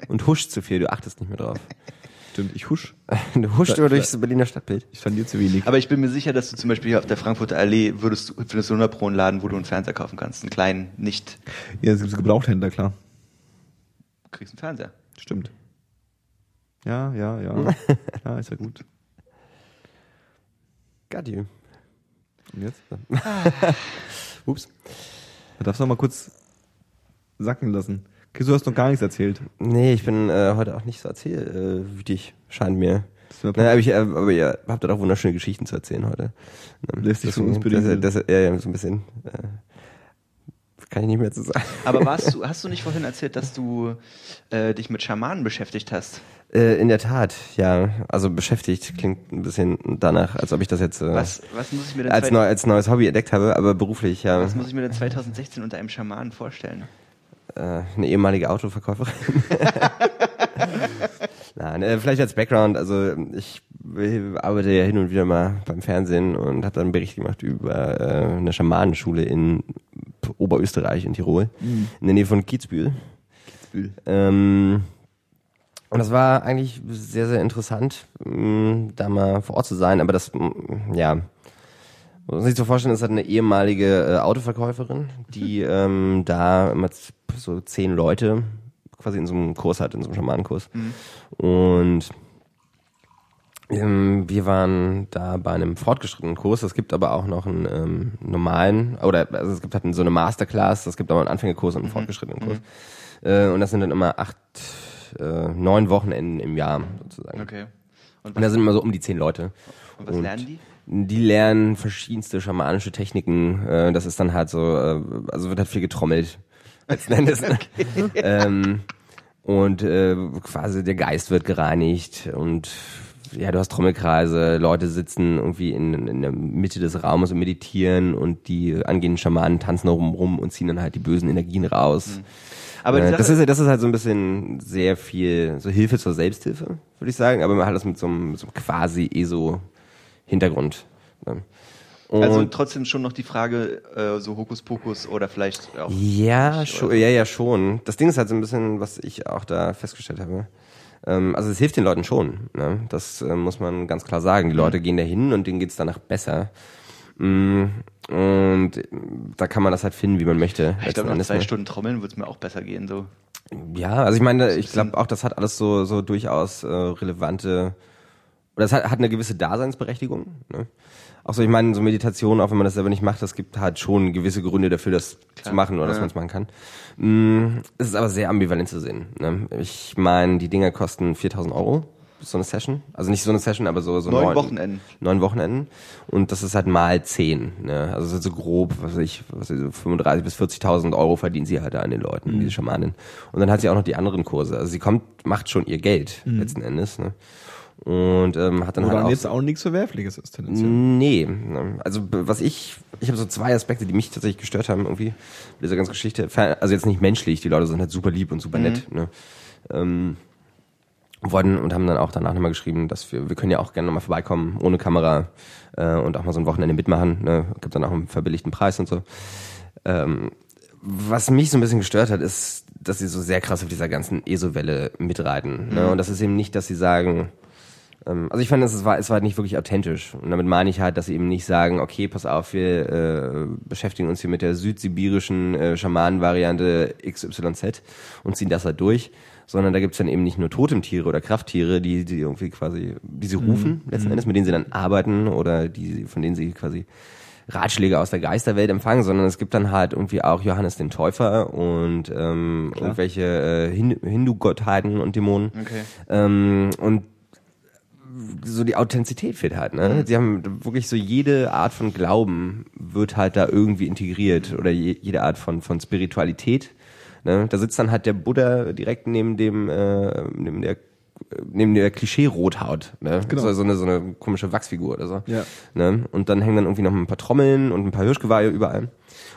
und huschst zu viel, du achtest nicht mehr drauf. Stimmt, ich husch. Du huscht immer durchs Berliner Stadtbild. Ich verliere zu wenig. Aber ich bin mir sicher, dass du zum Beispiel hier auf der Frankfurter Allee würdest du, findest du 100 Pro einen Laden, wo du einen Fernseher kaufen kannst. Einen kleinen, nicht. ja, es gibt Gebrauchthändler, klar. Du kriegst einen Fernseher. Stimmt. Ja, ja, ja. ja, ist ja gut. Got you. Und jetzt? Ups. Du darfst noch mal kurz sacken lassen. Chris, du hast noch gar nichts erzählt. Nee, ich bin äh, heute auch nicht so erzählwütig, scheint mir. Naja, aber, ich, äh, aber ihr habt doch auch wunderschöne Geschichten zu erzählen heute. Lässt sich von uns das, das, ja, ja, so ein bisschen. Äh, kann ich nicht mehr zu sagen. Aber warst du, hast du nicht vorhin erzählt, dass du äh, dich mit Schamanen beschäftigt hast? Äh, in der Tat, ja. Also beschäftigt klingt ein bisschen danach, als ob ich das jetzt äh, Was, was muss ich mir denn als, neu, als neues Hobby entdeckt habe, aber beruflich, ja. was muss ich mir denn 2016 unter einem Schamanen vorstellen? äh, eine ehemalige Autoverkäuferin. Nein, äh, vielleicht als Background, also ich arbeite ja hin und wieder mal beim Fernsehen und habe dann einen Bericht gemacht über äh, eine Schamanenschule in Oberösterreich in Tirol, in der Nähe von Kitzbühel. Kitzbühel. Ähm, und das war eigentlich sehr, sehr interessant, mh, da mal vor Ort zu sein, aber das, mh, ja, man muss sich so vorstellen, das hat eine ehemalige äh, Autoverkäuferin, die ähm, da immer so zehn Leute quasi in so einem Kurs hat, in so einem Schamanenkurs. Und ähm, wir waren da bei einem fortgeschrittenen Kurs. Es gibt aber auch noch einen ähm, normalen, oder also es gibt halt so eine Masterclass, es gibt aber einen Anfängerkurs und einen fortgeschrittenen Kurs. Äh, und das sind dann immer acht, äh, neun Wochenenden im Jahr sozusagen. Okay. Und Und da sind immer so um die zehn Leute. Und was lernen die? Die lernen verschiedenste schamanische Techniken. Äh, das ist dann halt so, äh, also wird halt viel getrommelt. Letzten Endes. ne? ähm, und äh, quasi der Geist wird gereinigt und ja, du hast Trommelkreise, Leute sitzen irgendwie in, in der Mitte des Raumes und meditieren und die angehenden Schamanen tanzen rum rum und ziehen dann halt die bösen Energien raus. Aber die Äh, das, ist, das ist halt so ein bisschen sehr viel so Hilfe zur Selbsthilfe, würde ich sagen, aber man hat das mit so einem, so einem quasi ESO-Hintergrund. Ne? Und also trotzdem schon noch die Frage, äh, so Hokuspokus oder vielleicht auch. ja, nicht, schon, ja, ja, schon. Das Ding ist halt so ein bisschen, was ich auch da festgestellt habe. Ähm, also es hilft den Leuten schon. Ne? Das äh, muss man ganz klar sagen. Die Mhm. Leute gehen da hin und denen geht's danach besser. Mm, Und da kann man das halt finden, wie man möchte. Ich glaube, nach zwei ne? Stunden Trommeln wird es mir auch besser gehen. So. Ja, also ich meine, ich glaube auch, das hat alles so, so durchaus äh, relevante, oder das hat, hat eine gewisse Daseinsberechtigung. Ne? Auch so, ich meine, so Meditation, auch wenn man das selber nicht macht, das gibt halt schon gewisse Gründe dafür, das zu machen oder dass ja. man es machen kann. Mm, Es ist aber sehr ambivalent zu sehen. Ne? Ich meine, die Dinger kosten 4000 Euro, so eine Session. Also nicht so eine Session, aber so, so Neun Wochenenden. neun Wochenenden und das ist halt mal zehn. Ne? Also so- so grob, was weiß ich, was weiß ich, so 35 bis 40.000 Euro verdienen sie halt da an den Leuten, Mhm. diese Schamanin. Und dann hat sie auch noch die anderen Kurse. Also sie kommt, macht schon ihr Geld Mhm. letzten Endes. Ne? Und ähm, hat dann Wo halt auch jetzt auch nichts Verwerfliches ist tendenziell. Nee, ne. also was ich, ich habe so zwei Aspekte, die mich tatsächlich gestört haben irgendwie mit dieser ganzen Geschichte. Also jetzt nicht menschlich, die Leute sind halt super lieb und super nett. Ne? Ähm, wollten und haben dann auch danach nochmal geschrieben, dass wir, wir können ja auch gerne nochmal vorbeikommen, ohne Kamera äh, und auch mal so ein Wochenende mitmachen. Ne? Gibt dann auch einen verbilligten Preis und so. Ähm, was mich so ein bisschen gestört hat, ist, dass sie so sehr krass auf dieser ganzen ESO-Welle mitreiten. Ne? Und das ist eben nicht, dass sie sagen, also ich fand, es war, es war nicht wirklich authentisch. Und damit meine ich halt, dass sie eben nicht sagen, okay, pass auf, wir äh, beschäftigen uns hier mit der südsibirischen äh, Schamanenvariante XYZ und ziehen das halt durch. Sondern da gibt's dann eben nicht nur Totemtiere oder Krafttiere, die, die irgendwie quasi, die sie rufen, letzten Endes, mit denen sie dann arbeiten oder die, von denen sie quasi Ratschläge aus der Geisterwelt empfangen, sondern es gibt dann halt irgendwie auch Johannes den Täufer und ähm, irgendwelche äh, Hin Hindu-Gottheiten und Dämonen. Okay. Ähm, und so die Authentizität fehlt halt, ne? Sie haben wirklich so jede Art von Glauben wird halt da irgendwie integriert oder je, jede Art von, von Spiritualität. Ne? Da sitzt dann halt der Buddha direkt neben dem, äh, neben der neben der Klischee-Rothaut, ne? Genau. So, so, eine, so eine komische Wachsfigur oder so. Ja. Ne? Und dann hängen dann irgendwie noch ein paar Trommeln und ein paar Hirschgeweihe überall.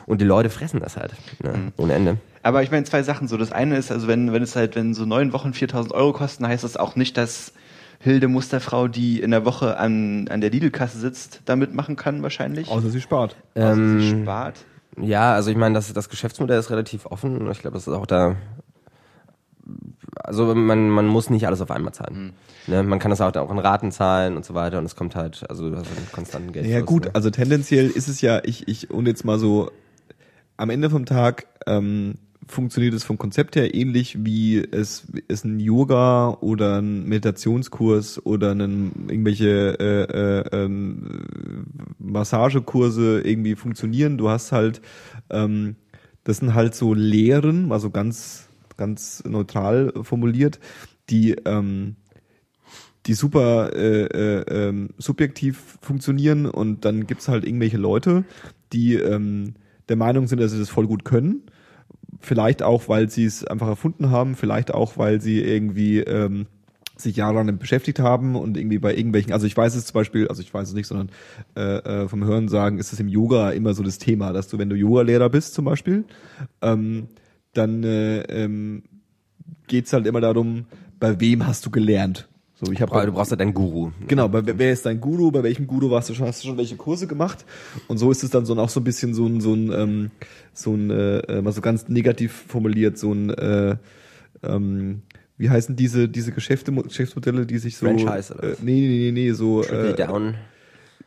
Und die Leute fressen das halt, ne? ohne Ende. Aber ich meine zwei Sachen. So das eine ist, also wenn wenn es halt wenn so neun Wochen 4.000 Euro kosten, heißt das auch nicht, dass Hilde Musterfrau, die in der Woche an an der Lidl-Kasse sitzt, damit machen kann wahrscheinlich. Außer sie spart. Außer Ähm, sie spart. Ja, also ich meine, das, das Geschäftsmodell ist relativ offen. Ich glaube, das ist auch da. Also man, man muss nicht alles auf einmal zahlen. Ne? Man kann das auch, auch in Raten zahlen und so weiter und es kommt halt, also du hast einen konstanten Geld. Ja gut, also tendenziell ist es ja, ich, ich, und jetzt mal so, am Ende vom Tag ähm, funktioniert es vom Konzept her ähnlich wie es, es ein Yoga oder ein Meditationskurs oder einen, irgendwelche äh, äh, ähm, Massagekurse irgendwie funktionieren. Du hast halt, ähm, das sind halt so Lehren, also ganz, ganz neutral formuliert, die ähm, die super äh, äh, ähm, subjektiv funktionieren und dann gibt's halt irgendwelche Leute, die ähm, der Meinung sind, dass sie das voll gut können. Vielleicht auch, weil sie es einfach erfunden haben, vielleicht auch, weil sie irgendwie ähm, sich jahrelang damit beschäftigt haben und irgendwie bei irgendwelchen, also ich weiß es zum Beispiel, also ich weiß es nicht, sondern äh, äh, vom Hören sagen ist es im Yoga immer so das Thema, dass du, wenn du Yoga-Lehrer bist zum Beispiel, ähm, dann äh, ähm, geht's halt immer darum, bei wem hast du gelernt? So, ich Aber du brauchst ja deinen Guru. Genau, bei, wer ist dein Guru, bei welchem Guru warst du schon, hast du schon welche Kurse gemacht? Und so ist es dann so auch so ein bisschen so ein, so ein, ähm, so ein, äh, mal so ganz negativ formuliert, so ein, äh, ähm, wie heißen diese, diese Geschäfte, Geschäftsmodelle, die sich so. Franchise oder äh, nee, nee, nee, nee, so. Triple Äh, down.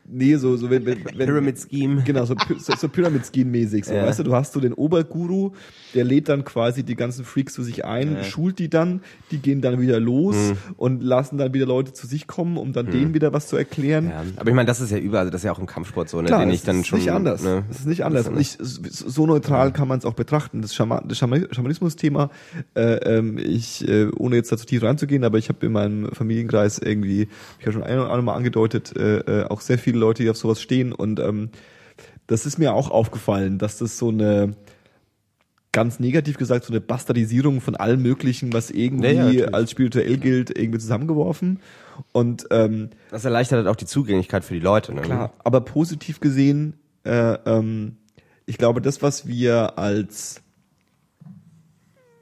Nee, so, so wenn, wenn, wenn Pyramid Scheme. Genau, so, so, so Pyramid Scheme mäßig. So, Ja. Weißt du, du hast so den Oberguru, der lädt dann quasi die ganzen Freaks zu sich ein, schult die dann, die gehen dann wieder los Hm. und lassen dann wieder Leute zu sich kommen, um dann denen wieder was zu erklären. Ja, aber ich meine, das ist ja überall, also das ist ja auch im Kampfsport so, ne, Klar, den ich dann ist schon. nicht anders. Ne, Es ist nicht anders. Und ich, so neutral kann man es auch betrachten. Das, Schama das Schama- Schamanismus-Thema, äh, ähm, ich, äh, ohne jetzt dazu tief reinzugehen, aber ich habe in meinem Familienkreis irgendwie, ich ja schon ein oder andere Mal angedeutet, äh, äh, auch sehr viele Leute, die auf sowas stehen. Und ähm, das ist mir auch aufgefallen, dass das so eine ganz negativ gesagt, so eine Bastardisierung von allem Möglichen, was irgendwie Ja, als spirituell gilt, irgendwie zusammengeworfen. Und ähm, Das erleichtert halt auch die Zugänglichkeit für die Leute. Ne? Klar, aber positiv gesehen, äh, ähm, ich glaube, das, was wir als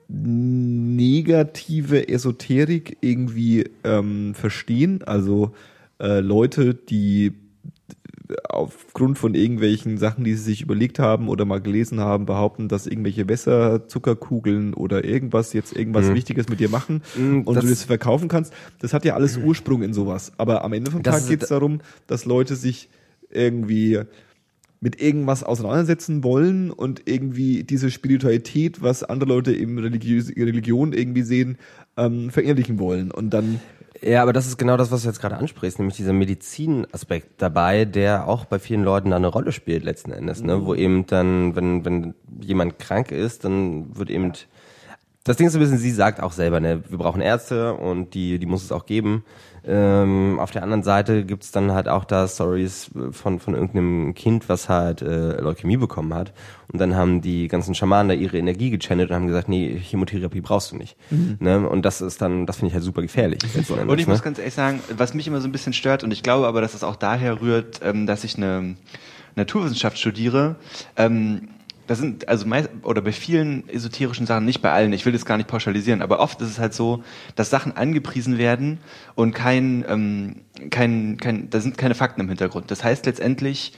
negative Esoterik irgendwie ähm, verstehen, also äh, Leute, die aufgrund von irgendwelchen Sachen, die sie sich überlegt haben oder mal gelesen haben, behaupten, dass irgendwelche Wässer, Zuckerkugeln oder irgendwas jetzt irgendwas Wichtiges mit dir machen Mhm, und das- du das verkaufen kannst. Das hat ja alles Ursprung in sowas. Aber am Ende vom Tag geht es darum, dass Leute sich irgendwie mit irgendwas auseinandersetzen wollen und irgendwie diese Spiritualität, was andere Leute im Religiös Religion irgendwie sehen, ähm, verinnerlichen wollen. Und dann Ja, aber das ist genau das, was du jetzt gerade ansprichst, nämlich dieser Medizinaspekt dabei, der auch bei vielen Leuten da eine Rolle spielt letzten Endes, ne? Wo eben dann, wenn, wenn jemand krank ist, dann wird eben das Ding ist so ein bisschen, sie sagt auch selber, ne, wir brauchen Ärzte und die, die muss es auch geben. Ähm, auf der anderen Seite gibt's dann halt auch da Stories von, von irgendeinem Kind, was halt äh, Leukämie bekommen hat. Und dann haben die ganzen Schamanen da ihre Energie gechannelt und haben gesagt, nee, Chemotherapie brauchst du nicht. Ne? Und das ist dann, das finde ich halt super gefährlich. Endes, Und ich ne? muss ganz ehrlich sagen, was mich immer so ein bisschen stört, und ich glaube aber, dass es auch daher rührt, ähm, dass ich eine Naturwissenschaft studiere, ähm, das sind also meist, oder bei vielen esoterischen Sachen, nicht bei allen, ich will das gar nicht pauschalisieren, aber oft ist es halt so, dass Sachen angepriesen werden und kein, ähm, kein, kein, da sind keine Fakten im Hintergrund. Das heißt letztendlich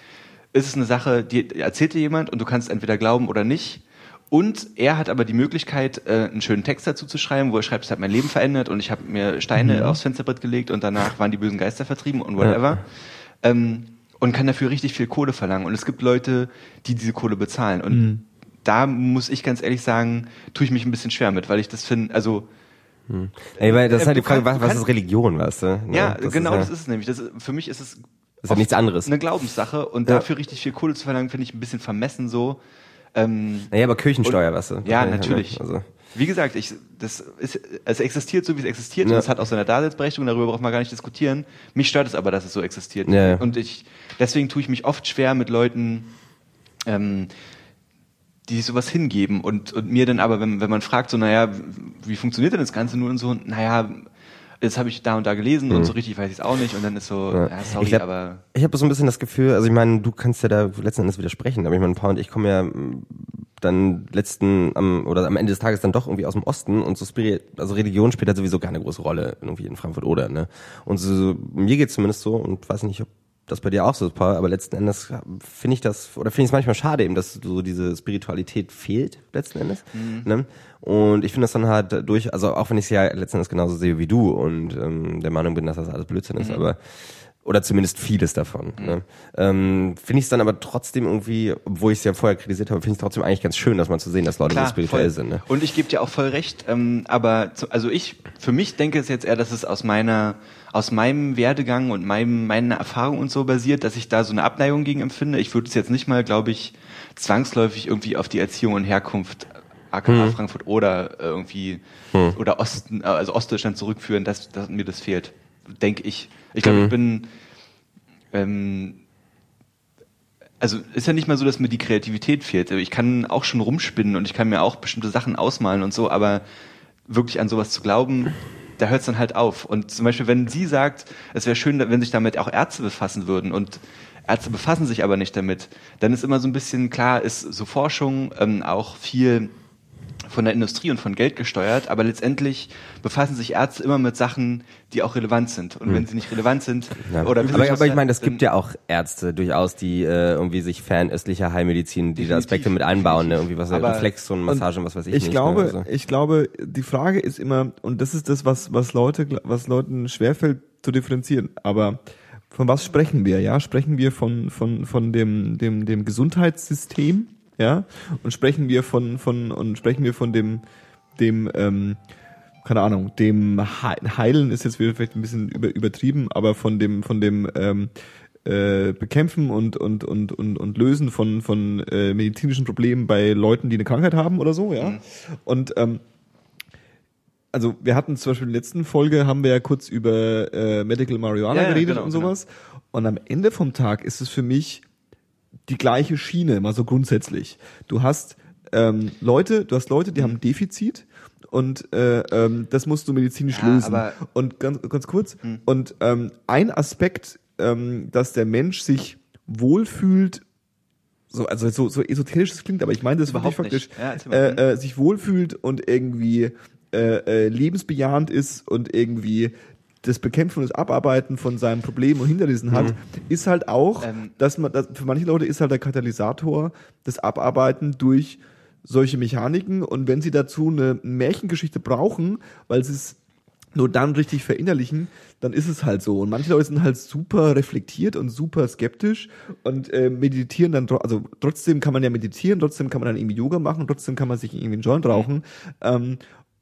ist es eine Sache, die erzählt dir jemand und du kannst entweder glauben oder nicht. Und er hat aber die Möglichkeit, äh, einen schönen Text dazu zu schreiben, wo er schreibt, es hat mein Leben verändert und ich habe mir Steine aufs Fensterbrett gelegt und danach waren die bösen Geister vertrieben und whatever. Ähm, und kann dafür richtig viel Kohle verlangen. Und es gibt Leute, die diese Kohle bezahlen. Und da muss ich ganz ehrlich sagen, tue ich mich ein bisschen schwer mit, weil ich das finde, also Ey, weil das ist Äh, halt die Frage, was, was ist Religion, weißt du? Ne? ja, das genau, ist, das ist es nämlich. Das, ist- für mich ist es ist ja nichts anderes. eine Glaubenssache und Ja. dafür richtig viel Kohle zu verlangen, finde ich ein bisschen vermessen so. Ähm, Naja, aber Kirchensteuer, weißt du? Ja, Das- natürlich. Also, Wie gesagt, ich, das ist, es existiert so, wie es existiert. Ja. Und es hat auch seine Daseinsberechtigung. Darüber braucht man gar nicht diskutieren. Mich stört es aber, dass es so existiert. Ja. Und ich, deswegen tue ich mich oft schwer mit Leuten, ähm, die sich sowas hingeben und, und mir dann aber, wenn, wenn man fragt, so, naja, wie funktioniert denn das Ganze nur und so, naja, das habe ich da und da gelesen und so richtig weiß ich es auch nicht und dann ist so, ja, sorry, Mhm. ich glaub, aber Ich habe so ein bisschen das Gefühl, also ich meine, du kannst ja da letzten Endes widersprechen, aber ich meine, Paul und ich kommen ja mm, dann letzten am, oder am Ende des Tages dann doch irgendwie aus dem Osten und so Spirit, also Religion spielt halt sowieso keine große Rolle irgendwie in Frankfurt oder ne. Und so, mir geht's zumindest so und weiß nicht, ob das bei dir auch so Paul, aber letzten Endes finde ich das, oder finde ich es manchmal schade eben, dass so diese Spiritualität fehlt, letzten Endes. Ne? Und ich finde das dann halt durch, also auch wenn ich es ja letzten Endes genauso sehe wie du und ähm, der Meinung bin, dass das alles Blödsinn ist, aber oder zumindest vieles davon. Ne? Ähm, finde ich es dann aber trotzdem irgendwie, obwohl ich es ja vorher kritisiert habe, finde ich es trotzdem eigentlich ganz schön, dass man zu sehen, dass Leute so spirituell voll. sind. Ne? Und ich gebe dir auch voll recht, ähm, aber zu, also ich, für mich denke es jetzt eher, dass es aus meiner, aus meinem Werdegang und meinem, meiner Erfahrung und so basiert, dass ich da so eine Abneigung gegen empfinde. Ich würde es jetzt nicht mal, glaube ich, zwangsläufig irgendwie auf die Erziehung und Herkunft aka Frankfurt oder äh, irgendwie oder Osten, äh, also Ostdeutschland zurückführen, dass, dass mir das fehlt, denke ich. Ich glaube, ich bin ähm, also ist ja nicht mal so, dass mir die Kreativität fehlt. Ich kann auch schon rumspinnen und ich kann mir auch bestimmte Sachen ausmalen und so, aber wirklich an sowas zu glauben, da hört es dann halt auf. Und zum Beispiel, wenn sie sagt, es wäre schön, wenn sich damit auch Ärzte befassen würden und Ärzte befassen sich aber nicht damit, dann ist immer so ein bisschen klar, ist so Forschung ähm, auch viel von der Industrie und von Geld gesteuert, aber letztendlich befassen sich Ärzte immer mit Sachen, die auch relevant sind. Und wenn sie nicht relevant sind, Hm. Ja. oder aber, aber ich meine, es gibt ja auch Ärzte durchaus, die äh, irgendwie sich fernöstlicher Heilmedizin diese Aspekte mit einbauen, ne? irgendwie was Aber- Reflex und Massage und was weiß ich, ich nicht. glaube, ne? also. ich glaube, die Frage ist immer, und das ist das, was, was Leute, was Leuten schwerfällt zu differenzieren. Aber von was sprechen wir? Ja, sprechen wir von, von, von dem, dem, dem Gesundheitssystem? Ja, und sprechen wir von, von, und sprechen wir von dem, dem, ähm, keine Ahnung, dem He- Heilen ist jetzt wieder vielleicht ein bisschen über, übertrieben, aber von dem, von dem, ähm, äh, Bekämpfen und, und, und, und, und Lösen von, von äh, medizinischen Problemen bei Leuten, die eine Krankheit haben oder so, ja. Und ähm, also wir hatten zum Beispiel in der letzten Folge haben wir ja kurz über äh, Medical Marijuana Ja, ja, geredet genau, und sowas. Und am Ende vom Tag ist es für mich die gleiche Schiene, mal so grundsätzlich. Du hast ähm, Leute, du hast Leute, die haben ein Defizit und äh, ähm, das musst du medizinisch Ja, lösen. Und ganz, ganz kurz, und ähm, ein Aspekt, ähm, dass der Mensch sich wohlfühlt, so, also so, so esoterisch es klingt, aber ich meine das Überhaupt faktisch, Ja, äh, äh, sich wohlfühlt und irgendwie äh, äh, lebensbejahend ist und irgendwie das Bekämpfen und das Abarbeiten von seinen Problemen und Hindernissen hat, ist halt auch, Ähm. dass man, dass, für manche Leute ist halt der Katalysator das Abarbeiten durch solche Mechaniken und wenn sie dazu eine Märchengeschichte brauchen, weil sie es nur dann richtig verinnerlichen, dann ist es halt so. Und manche Leute sind halt super reflektiert und super skeptisch und äh, meditieren dann, also trotzdem kann man ja meditieren, trotzdem kann man dann irgendwie Yoga machen, trotzdem kann man sich irgendwie einen Joint rauchen. Ähm,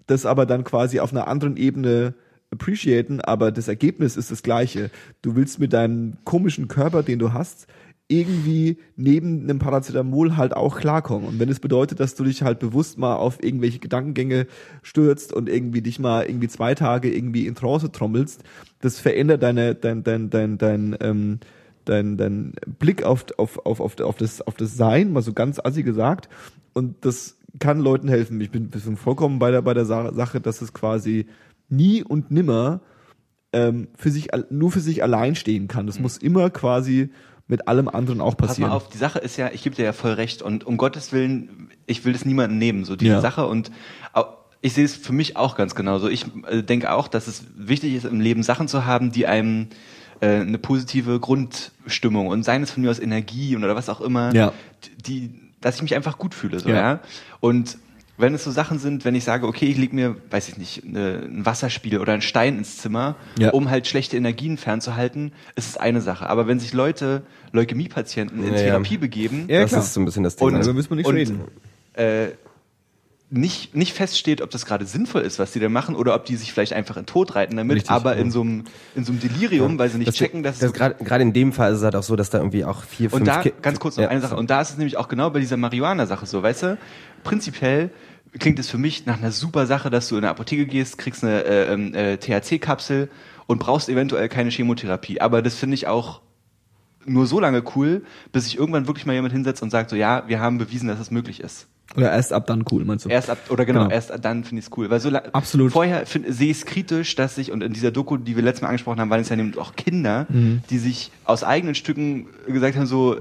das aber dann quasi auf einer anderen Ebene appreciaten, aber das Ergebnis ist das gleiche. Du willst mit deinem komischen Körper, den du hast, irgendwie neben einem Paracetamol halt auch klarkommen. Und wenn es bedeutet, dass du dich halt bewusst mal auf irgendwelche Gedankengänge stürzt und irgendwie dich mal irgendwie zwei Tage irgendwie in Trance trommelst, das verändert deine, dein, dein, dein, dein, ähm, dein, dein Blick auf, auf, auf, auf, auf, das, auf das Sein, mal so ganz assi gesagt. Und das kann Leuten helfen. Ich bin, bin vollkommen bei der, bei der Sa- Sache, dass es quasi nie und nimmer ähm, für sich, nur für sich allein stehen kann. Das muss immer quasi mit allem anderen auch Mhm. Pass passieren. mal auf, die Sache ist ja, ich gebe dir ja voll recht und um Gottes Willen, ich will das niemandem nehmen, so diese Ja. Sache und ich sehe es für mich auch ganz genauso. Ich äh, denke auch, dass es wichtig ist, im Leben Sachen zu haben, die einem äh, eine positive Grundstimmung und seien es von mir aus Energie oder was auch immer, Ja. die, dass ich mich einfach gut fühle, so, Ja. ja. Und wenn es so Sachen sind, wenn ich sage, okay, ich leg mir, weiß ich nicht, eine, ein Wasserspiel oder einen Stein ins Zimmer, Ja. um halt schlechte Energien fernzuhalten, ist es eine Sache. Aber wenn sich Leute, Leukämiepatienten in Ja, ja. Therapie begeben, Ja, das klar. ist so ein bisschen das Ding. Und- also müssen wir nicht und- reden. äh, nicht, nicht feststeht, ob das gerade sinnvoll ist, was die da machen, oder ob die sich vielleicht einfach in Tod reiten damit, Richtig, aber ja. in so einem in so einem Delirium, weil sie nicht das, checken, dass das gerade in dem Fall ist es halt auch so, dass da irgendwie auch vier, fünf und da, Ki- ganz kurz noch Ja, eine Sache. Und da ist es nämlich auch genau bei dieser Marihuana-Sache so, weißt du? Prinzipiell klingt es für mich nach einer super Sache, dass du in eine Apotheke gehst, kriegst eine äh, ähm, äh, THC-Kapsel und brauchst eventuell keine Chemotherapie. Aber das finde ich auch nur so lange cool, bis sich irgendwann wirklich mal jemand hinsetzt und sagt so, ja, wir haben bewiesen, dass es möglich ist. Oder erst ab dann cool, meinst du? Erst ab, oder genau, Genau. erst dann finde ich es cool. Weil so Absolut. vorher sehe ich es kritisch, dass sich, und in dieser Doku, die wir letztes Mal angesprochen haben, waren es ja nämlich auch Kinder, Mhm. die sich aus eigenen Stücken gesagt haben, so,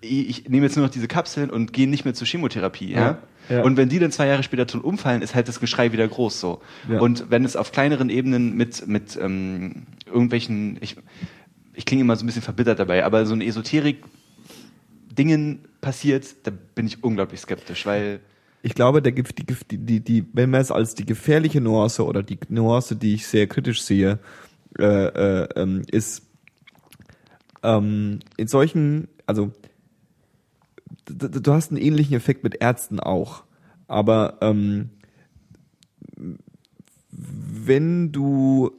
ich nehme jetzt nur noch diese Kapseln und gehe nicht mehr zur Chemotherapie, ja? Ja. Und wenn die dann zwei Jahre später tot umfallen, ist halt das Geschrei wieder groß so. Ja. Und wenn es auf kleineren Ebenen mit, mit ähm, irgendwelchen, ich, ich klinge immer so ein bisschen verbittert dabei, aber so eine Esoterik Dingen passiert, da bin ich unglaublich skeptisch, weil Ich glaube, der, die, die, die, wenn man es als die gefährliche Nuance oder die Nuance, die ich sehr kritisch sehe, äh, äh, ähm, ist ähm, in solchen, also du hast einen ähnlichen Effekt mit Ärzten auch, aber ähm, wenn du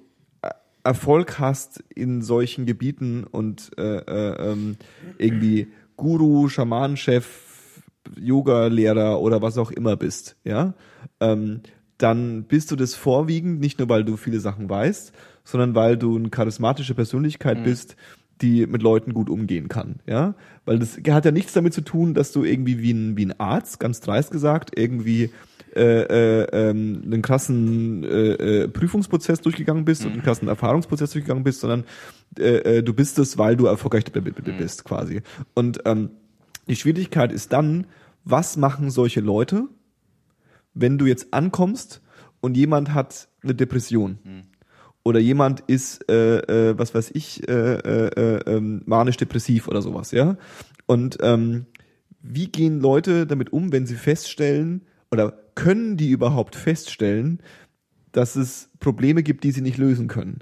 Erfolg hast in solchen Gebieten und äh, äh, ähm, irgendwie Guru, Schamanenchef, Yoga-Lehrer oder was auch immer bist, ja, ähm, dann bist du das vorwiegend, nicht nur weil du viele Sachen weißt, sondern weil du eine charismatische Persönlichkeit bist, die mit Leuten gut umgehen kann, ja, weil das hat ja nichts damit zu tun, dass du irgendwie wie ein, wie ein Arzt, ganz dreist gesagt, irgendwie äh, äh, ähm, einen krassen äh, äh, Prüfungsprozess durchgegangen bist und einen krassen Erfahrungsprozess durchgegangen bist, sondern äh, äh, du bist es, weil du erfolgreich b- bist quasi. Und ähm, die Schwierigkeit ist dann, was machen solche Leute, wenn du jetzt ankommst und jemand hat eine Depression oder jemand ist, äh, äh, was weiß ich, äh, äh, äh, ähm, manisch-depressiv oder sowas, ja. Und ähm, wie gehen Leute damit um, wenn sie feststellen oder können die überhaupt feststellen, dass es Probleme gibt, die sie nicht lösen können?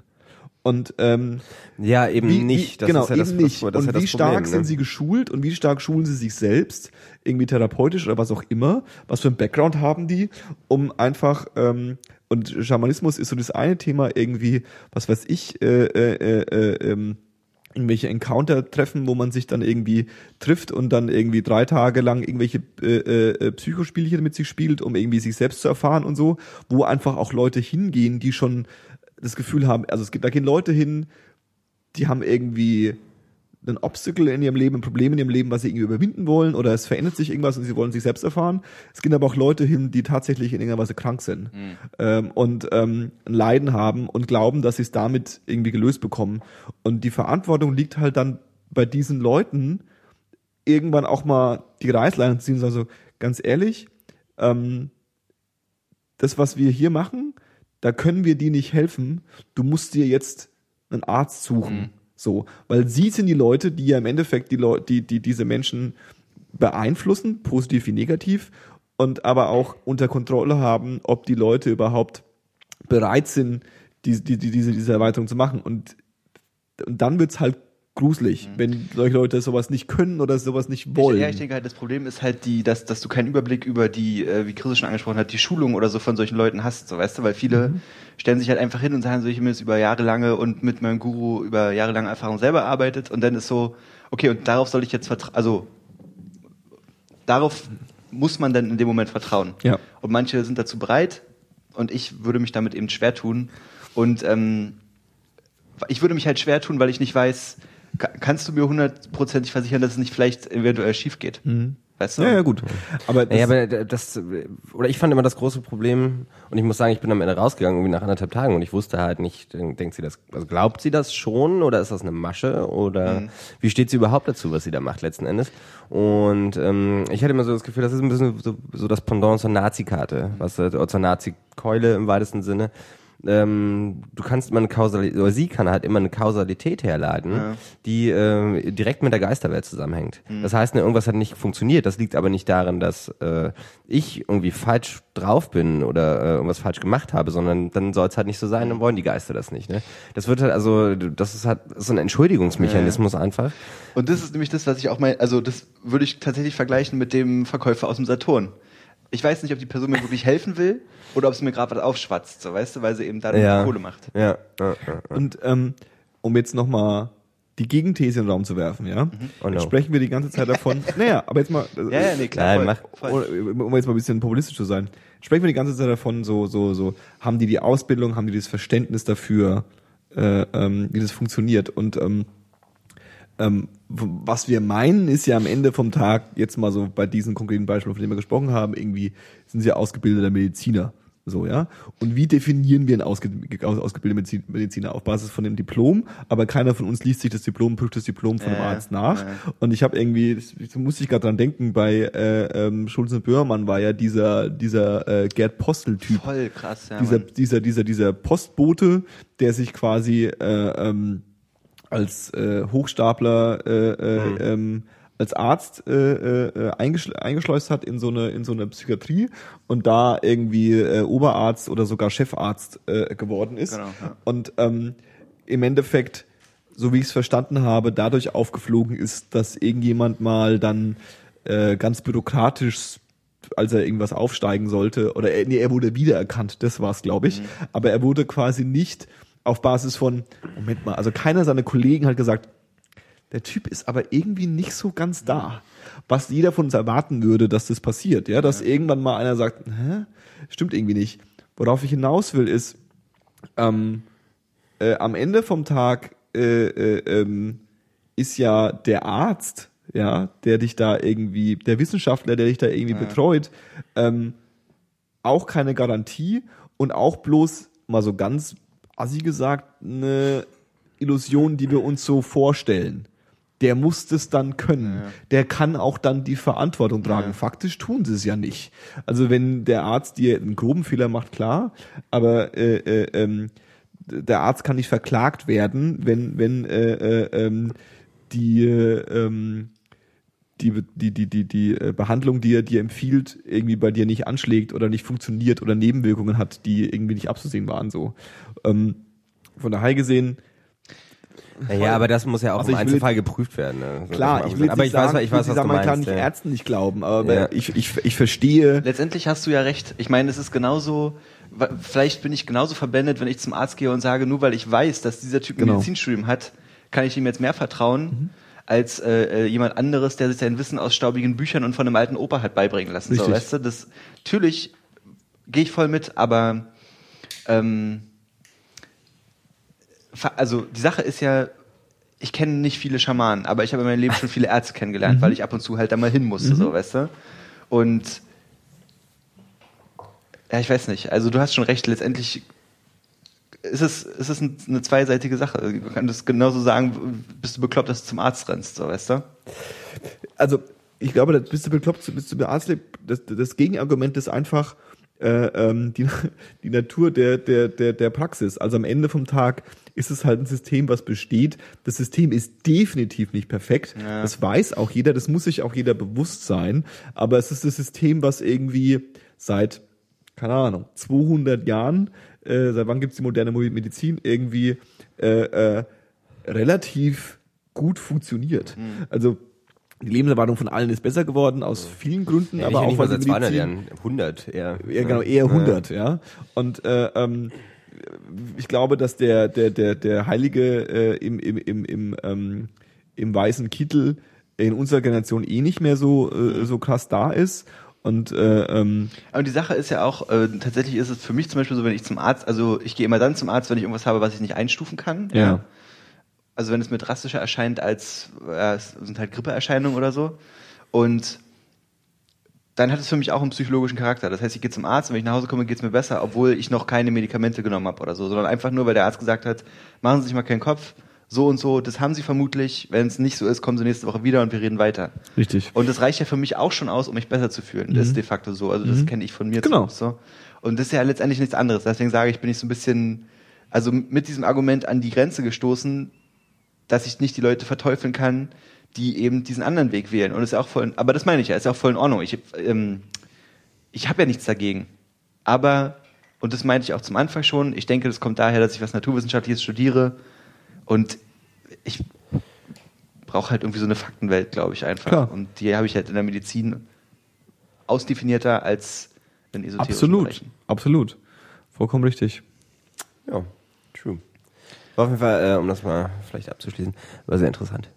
Und ähm, Ja, eben wie, nicht. Wie, genau, ist ja das, eben nicht. Das, das und das wie stark Problem, ne? sind sie geschult und wie stark schulen sie sich selbst, irgendwie therapeutisch oder was auch immer, was für ein Background haben die, um einfach, ähm, und Schamanismus ist so das eine Thema irgendwie, was weiß ich, äh, äh, äh, äh, ähm, irgendwelche Encounter-Treffen, wo man sich dann irgendwie trifft und dann irgendwie drei Tage lang irgendwelche äh, äh, Psychospielchen mit sich spielt, um irgendwie sich selbst zu erfahren und so, wo einfach auch Leute hingehen, die schon das Gefühl haben, also es gibt, da gehen Leute hin, die haben irgendwie ein Obstacle in ihrem Leben, ein Problem in ihrem Leben, was sie irgendwie überwinden wollen oder es verändert sich irgendwas und sie wollen sich selbst erfahren. Es gehen aber auch Leute hin, die tatsächlich in irgendeiner Weise krank sind ähm, und ähm, ein Leiden haben und glauben, dass sie es damit irgendwie gelöst bekommen. Und die Verantwortung liegt halt dann bei diesen Leuten, irgendwann auch mal die Reißleine zu ziehen und sagen so, ganz ehrlich, ähm, das, was wir hier machen, da können wir dir nicht helfen. Du musst dir jetzt einen Arzt suchen. So, weil sie sind die Leute, die ja im Endeffekt die Leute, die, die diese Menschen beeinflussen, positiv wie negativ, und aber auch unter Kontrolle haben, ob die Leute überhaupt bereit sind, die, die, die, diese, diese Erweiterung zu machen. Und, und dann wird's halt gruselig, wenn solche Leute sowas nicht können oder sowas nicht wollen. Ja, ich denke halt, das Problem ist halt die, dass, dass du keinen Überblick über die, äh, wie Chris schon angesprochen hat, die Schulung oder so von solchen Leuten hast, so weißt du, weil viele stellen sich halt einfach hin und sagen so, ich habe mir das über jahrelange und mit meinem Guru über jahrelange Erfahrung selber arbeitet und dann ist so, okay, und darauf soll ich jetzt vertrauen, also darauf muss man dann in dem Moment vertrauen. Ja. Und manche sind dazu bereit und ich würde mich damit eben schwer tun. Und ähm, ich würde mich halt schwer tun, weil ich nicht weiß, kannst du mir hundertprozentig versichern, dass es nicht vielleicht eventuell schief geht? Weißt du? ja, ja, gut. Aber das, Ja, aber das, oder ich fand immer das große Problem, und ich muss sagen, ich bin am Ende rausgegangen, irgendwie nach anderthalb Tagen, und ich wusste halt nicht, denkt sie das, also glaubt sie das schon, oder ist das eine Masche, oder wie steht sie überhaupt dazu, was sie da macht, letzten Endes? Und ähm, ich hatte immer so das Gefühl, das ist ein bisschen so, so das Pendant zur Nazi-Karte, was, äh, oder zur Nazi-Keule im weitesten Sinne. Ähm, du kannst immer eine Kausalität, oder sie kann halt immer eine Kausalität herleiten, die äh, direkt mit der Geisterwelt zusammenhängt. Das heißt, ne, irgendwas hat nicht funktioniert. Das liegt aber nicht daran, dass äh, ich irgendwie falsch drauf bin oder äh, irgendwas falsch gemacht habe, sondern dann soll es halt nicht so sein, dann wollen die Geister das nicht. Ne? Das wird halt, also, das ist halt so ein Entschuldigungsmechanismus einfach. Und das ist nämlich das, was ich auch mein, also das würde ich tatsächlich vergleichen mit dem Verkäufer aus dem Saturn. Ich weiß nicht, ob die Person mir wirklich helfen will oder ob sie mir gerade was aufschwatzt, so weißt du, weil sie eben dann Ja. Kohle macht. Ja, ja, ja. Und ähm, um jetzt nochmal die Gegenthese in den Raum zu werfen, ja, Oh no. sprechen wir die ganze Zeit davon. naja, aber jetzt mal, äh, Ja, ja, nee, klar. Nein, voll, mach- voll. um um jetzt mal ein bisschen populistisch zu sein, sprechen wir die ganze Zeit davon, so, so, so, haben die die Ausbildung, haben die das Verständnis dafür, äh, ähm, wie das funktioniert und ähm, ähm, was wir meinen, ist ja am Ende vom Tag, jetzt mal so bei diesen konkreten Beispielen, von denen wir gesprochen haben, irgendwie sind sie ja ausgebildeter Mediziner. So, ja. Und wie definieren wir einen ausge aus, ausgebildeten Medizin- Mediziner? Auf Basis von dem Diplom, aber keiner von uns liest sich das Diplom, prüft das Diplom von dem Ja, Arzt nach. ja. Und ich habe irgendwie, das musste ich gerade dran denken, bei äh, ähm, Schulz und Böhrmann war ja dieser, dieser äh, Gerd Postel-Typ Voll krass, ja. dieser, Mann. dieser, dieser, dieser Postbote, der sich quasi äh, ähm, als äh, Hochstapler äh, äh, ähm, als Arzt äh, äh, eingeschl eingeschleust hat in so eine in so eine Psychiatrie und da irgendwie äh, Oberarzt oder sogar Chefarzt äh, geworden ist Genau, ja. und ähm, im Endeffekt so wie ich es verstanden habe dadurch aufgeflogen ist dass irgendjemand mal dann äh, ganz bürokratisch als er irgendwas aufsteigen sollte, oder er, nee, er wurde wiedererkannt, das war's, glaube ich. Aber er wurde quasi nicht auf Basis von, Moment mal, also keiner seiner Kollegen hat gesagt, der Typ ist aber irgendwie nicht so ganz da. Was jeder von uns erwarten würde, dass das passiert, ja, dass irgendwann mal einer sagt, hä, stimmt irgendwie nicht. Worauf ich hinaus will, ist, ähm, äh, am Ende vom Tag äh, äh, ähm, ist ja der Arzt, ja, der dich da irgendwie, der Wissenschaftler, der dich da irgendwie betreut, ähm, auch keine Garantie und auch bloß mal so ganz assi gesagt eine Illusion, die wir uns so vorstellen. der muss das dann können. Der kann auch dann die Verantwortung tragen. Faktisch tun sie es ja nicht. Also wenn der Arzt dir einen groben Fehler macht, klar, aber äh, äh, ähm, der Arzt kann nicht verklagt werden, wenn wenn äh, äh, ähm, die äh, ähm, die, die, die, die, die äh, Behandlung, die er dir empfiehlt, irgendwie bei dir nicht anschlägt oder nicht funktioniert oder Nebenwirkungen hat, die irgendwie nicht abzusehen waren. So. Ähm, von daher gesehen, Ja, aber das muss ja auch Also im ich will Einzelfall geprüft werden. Ne? So, klar, ich will man- aber nicht ich weiß, sagen, ich weiß, was sagen, du man kann meinst. nicht ja. Ärzten nicht glauben, aber Ja. ich, ich, ich verstehe, Letztendlich hast du ja recht. Ich meine, es ist genauso, vielleicht bin ich genauso verbändet, wenn ich zum Arzt gehe und sage, nur weil ich weiß, dass dieser Typ ein Genau. Medizinstudium hat, kann ich ihm jetzt mehr vertrauen. Als äh, äh, jemand anderes, der sich sein Wissen aus staubigen Büchern und von einem alten Opa hat beibringen lassen. So, Richtig. weißt du, das natürlich gehe ich voll mit, aber ähm, also die Sache ist ja, ich kenne nicht viele Schamanen, aber ich habe in meinem Leben schon viele Ärzte kennengelernt, weil ich ab und zu halt da mal hin musste, so, weißt du? Und ja, ich weiß nicht. Also du hast schon recht, letztendlich ist es, ist es ein- eine zweiseitige Sache. Du kannst genauso sagen, bist du bekloppt, dass du zum Arzt rennst, so, weißt du? also ich glaube, das bist du bekloppt, bist du bearztet. Das, das Gegenargument ist einfach äh, ähm, die, die Natur der, der, der, der Praxis. Also am Ende vom Tag ist es halt ein System, was besteht. Das System ist definitiv nicht perfekt. Das weiß auch jeder, das muss sich auch jeder bewusst sein. Aber es ist das System, was irgendwie seit, keine Ahnung, 200 Jahren, äh, seit wann gibt es die moderne Medizin, irgendwie äh, äh, relativ gut funktioniert. Also die Lebenserwartung von allen ist besser geworden, aus vielen Gründen, Ja, aber auch weil seit die 200 Medizin, Jahren, 100 eher. ja, genau, eher 100, ja. Und äh, ähm, ich glaube, dass der der der der Heilige äh, im im im im ähm, im weißen Kittel in unserer Generation eh nicht mehr so äh, so krass da ist und äh, ähm, Aber die Sache ist ja auch, äh, tatsächlich ist es für mich zum Beispiel so, wenn ich zum Arzt, also ich gehe immer dann zum Arzt, wenn ich irgendwas habe, was ich nicht einstufen kann. Ja. Also wenn es mir drastischer erscheint als, äh, es sind halt Grippeerscheinungen oder so. Und dann hat es für mich auch einen psychologischen Charakter. Das heißt, ich gehe zum Arzt und wenn ich nach Hause komme, geht es mir besser, obwohl ich noch keine Medikamente genommen habe oder so, sondern einfach nur, weil der Arzt gesagt hat, machen Sie sich mal keinen Kopf, so und so, das haben Sie vermutlich. Wenn es nicht so ist, kommen Sie nächste Woche wieder und wir reden weiter. richtig. Und das reicht ja für mich auch schon aus, um mich besser zu fühlen. Das ist de facto so. Also das kenne ich von mir Mhm. Genau. so. Und das ist ja letztendlich nichts anderes. Deswegen sage ich, bin ich so ein bisschen, also mit diesem Argument an die Grenze gestoßen, dass ich nicht die Leute verteufeln kann, die eben diesen anderen Weg wählen. Und ist auch voll, aber das meine ich ja, ist ja auch voll in Ordnung. Ich, ähm, ich habe ja nichts dagegen. Aber, und das meinte ich auch zum Anfang schon, ich denke, das kommt daher, dass ich was Naturwissenschaftliches studiere und ich brauche halt irgendwie so eine Faktenwelt, glaube ich, einfach. Klar. Und die habe ich halt in der Medizin ausdefinierter als in esoterischen Absolut, Bereichen. absolut, vollkommen richtig. Ja, true. War auf jeden Fall, äh, um das mal vielleicht abzuschließen, war sehr interessant.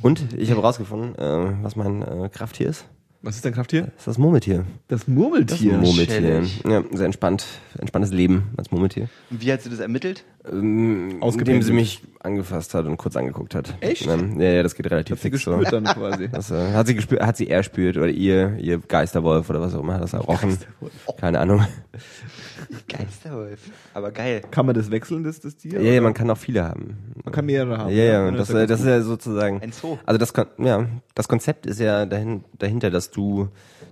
Und ich habe rausgefunden, äh, was mein äh, Krafttier ist. Was ist dein Krafttier? Das ist das Murmeltier. Das Murmeltier. Das Murmeltier. Ja, sehr entspannt, entspanntes Leben als Murmeltier. Und wie hat sie das ermittelt? Ähm, indem sie mich angefasst hat und kurz angeguckt hat. Echt? Ähm, ja, ja, das geht relativ Hat sie fix so. gespürt dann quasi. Das, äh, hat sie gespürt, hat sie er spürt oder ihr, ihr Geisterwolf oder was auch immer hat das errochen. Keine Ahnung. Geisterwolf. Aber geil. Kann man das wechseln, das, das Tier? Ja, ja, man kann auch viele haben. man kann mehrere haben. Ja, ja, Ja, und das, das ist ja das ist ja sozusagen. Ein Zoo. Also das, ja, das Konzept ist ja dahin, dahinter, dass du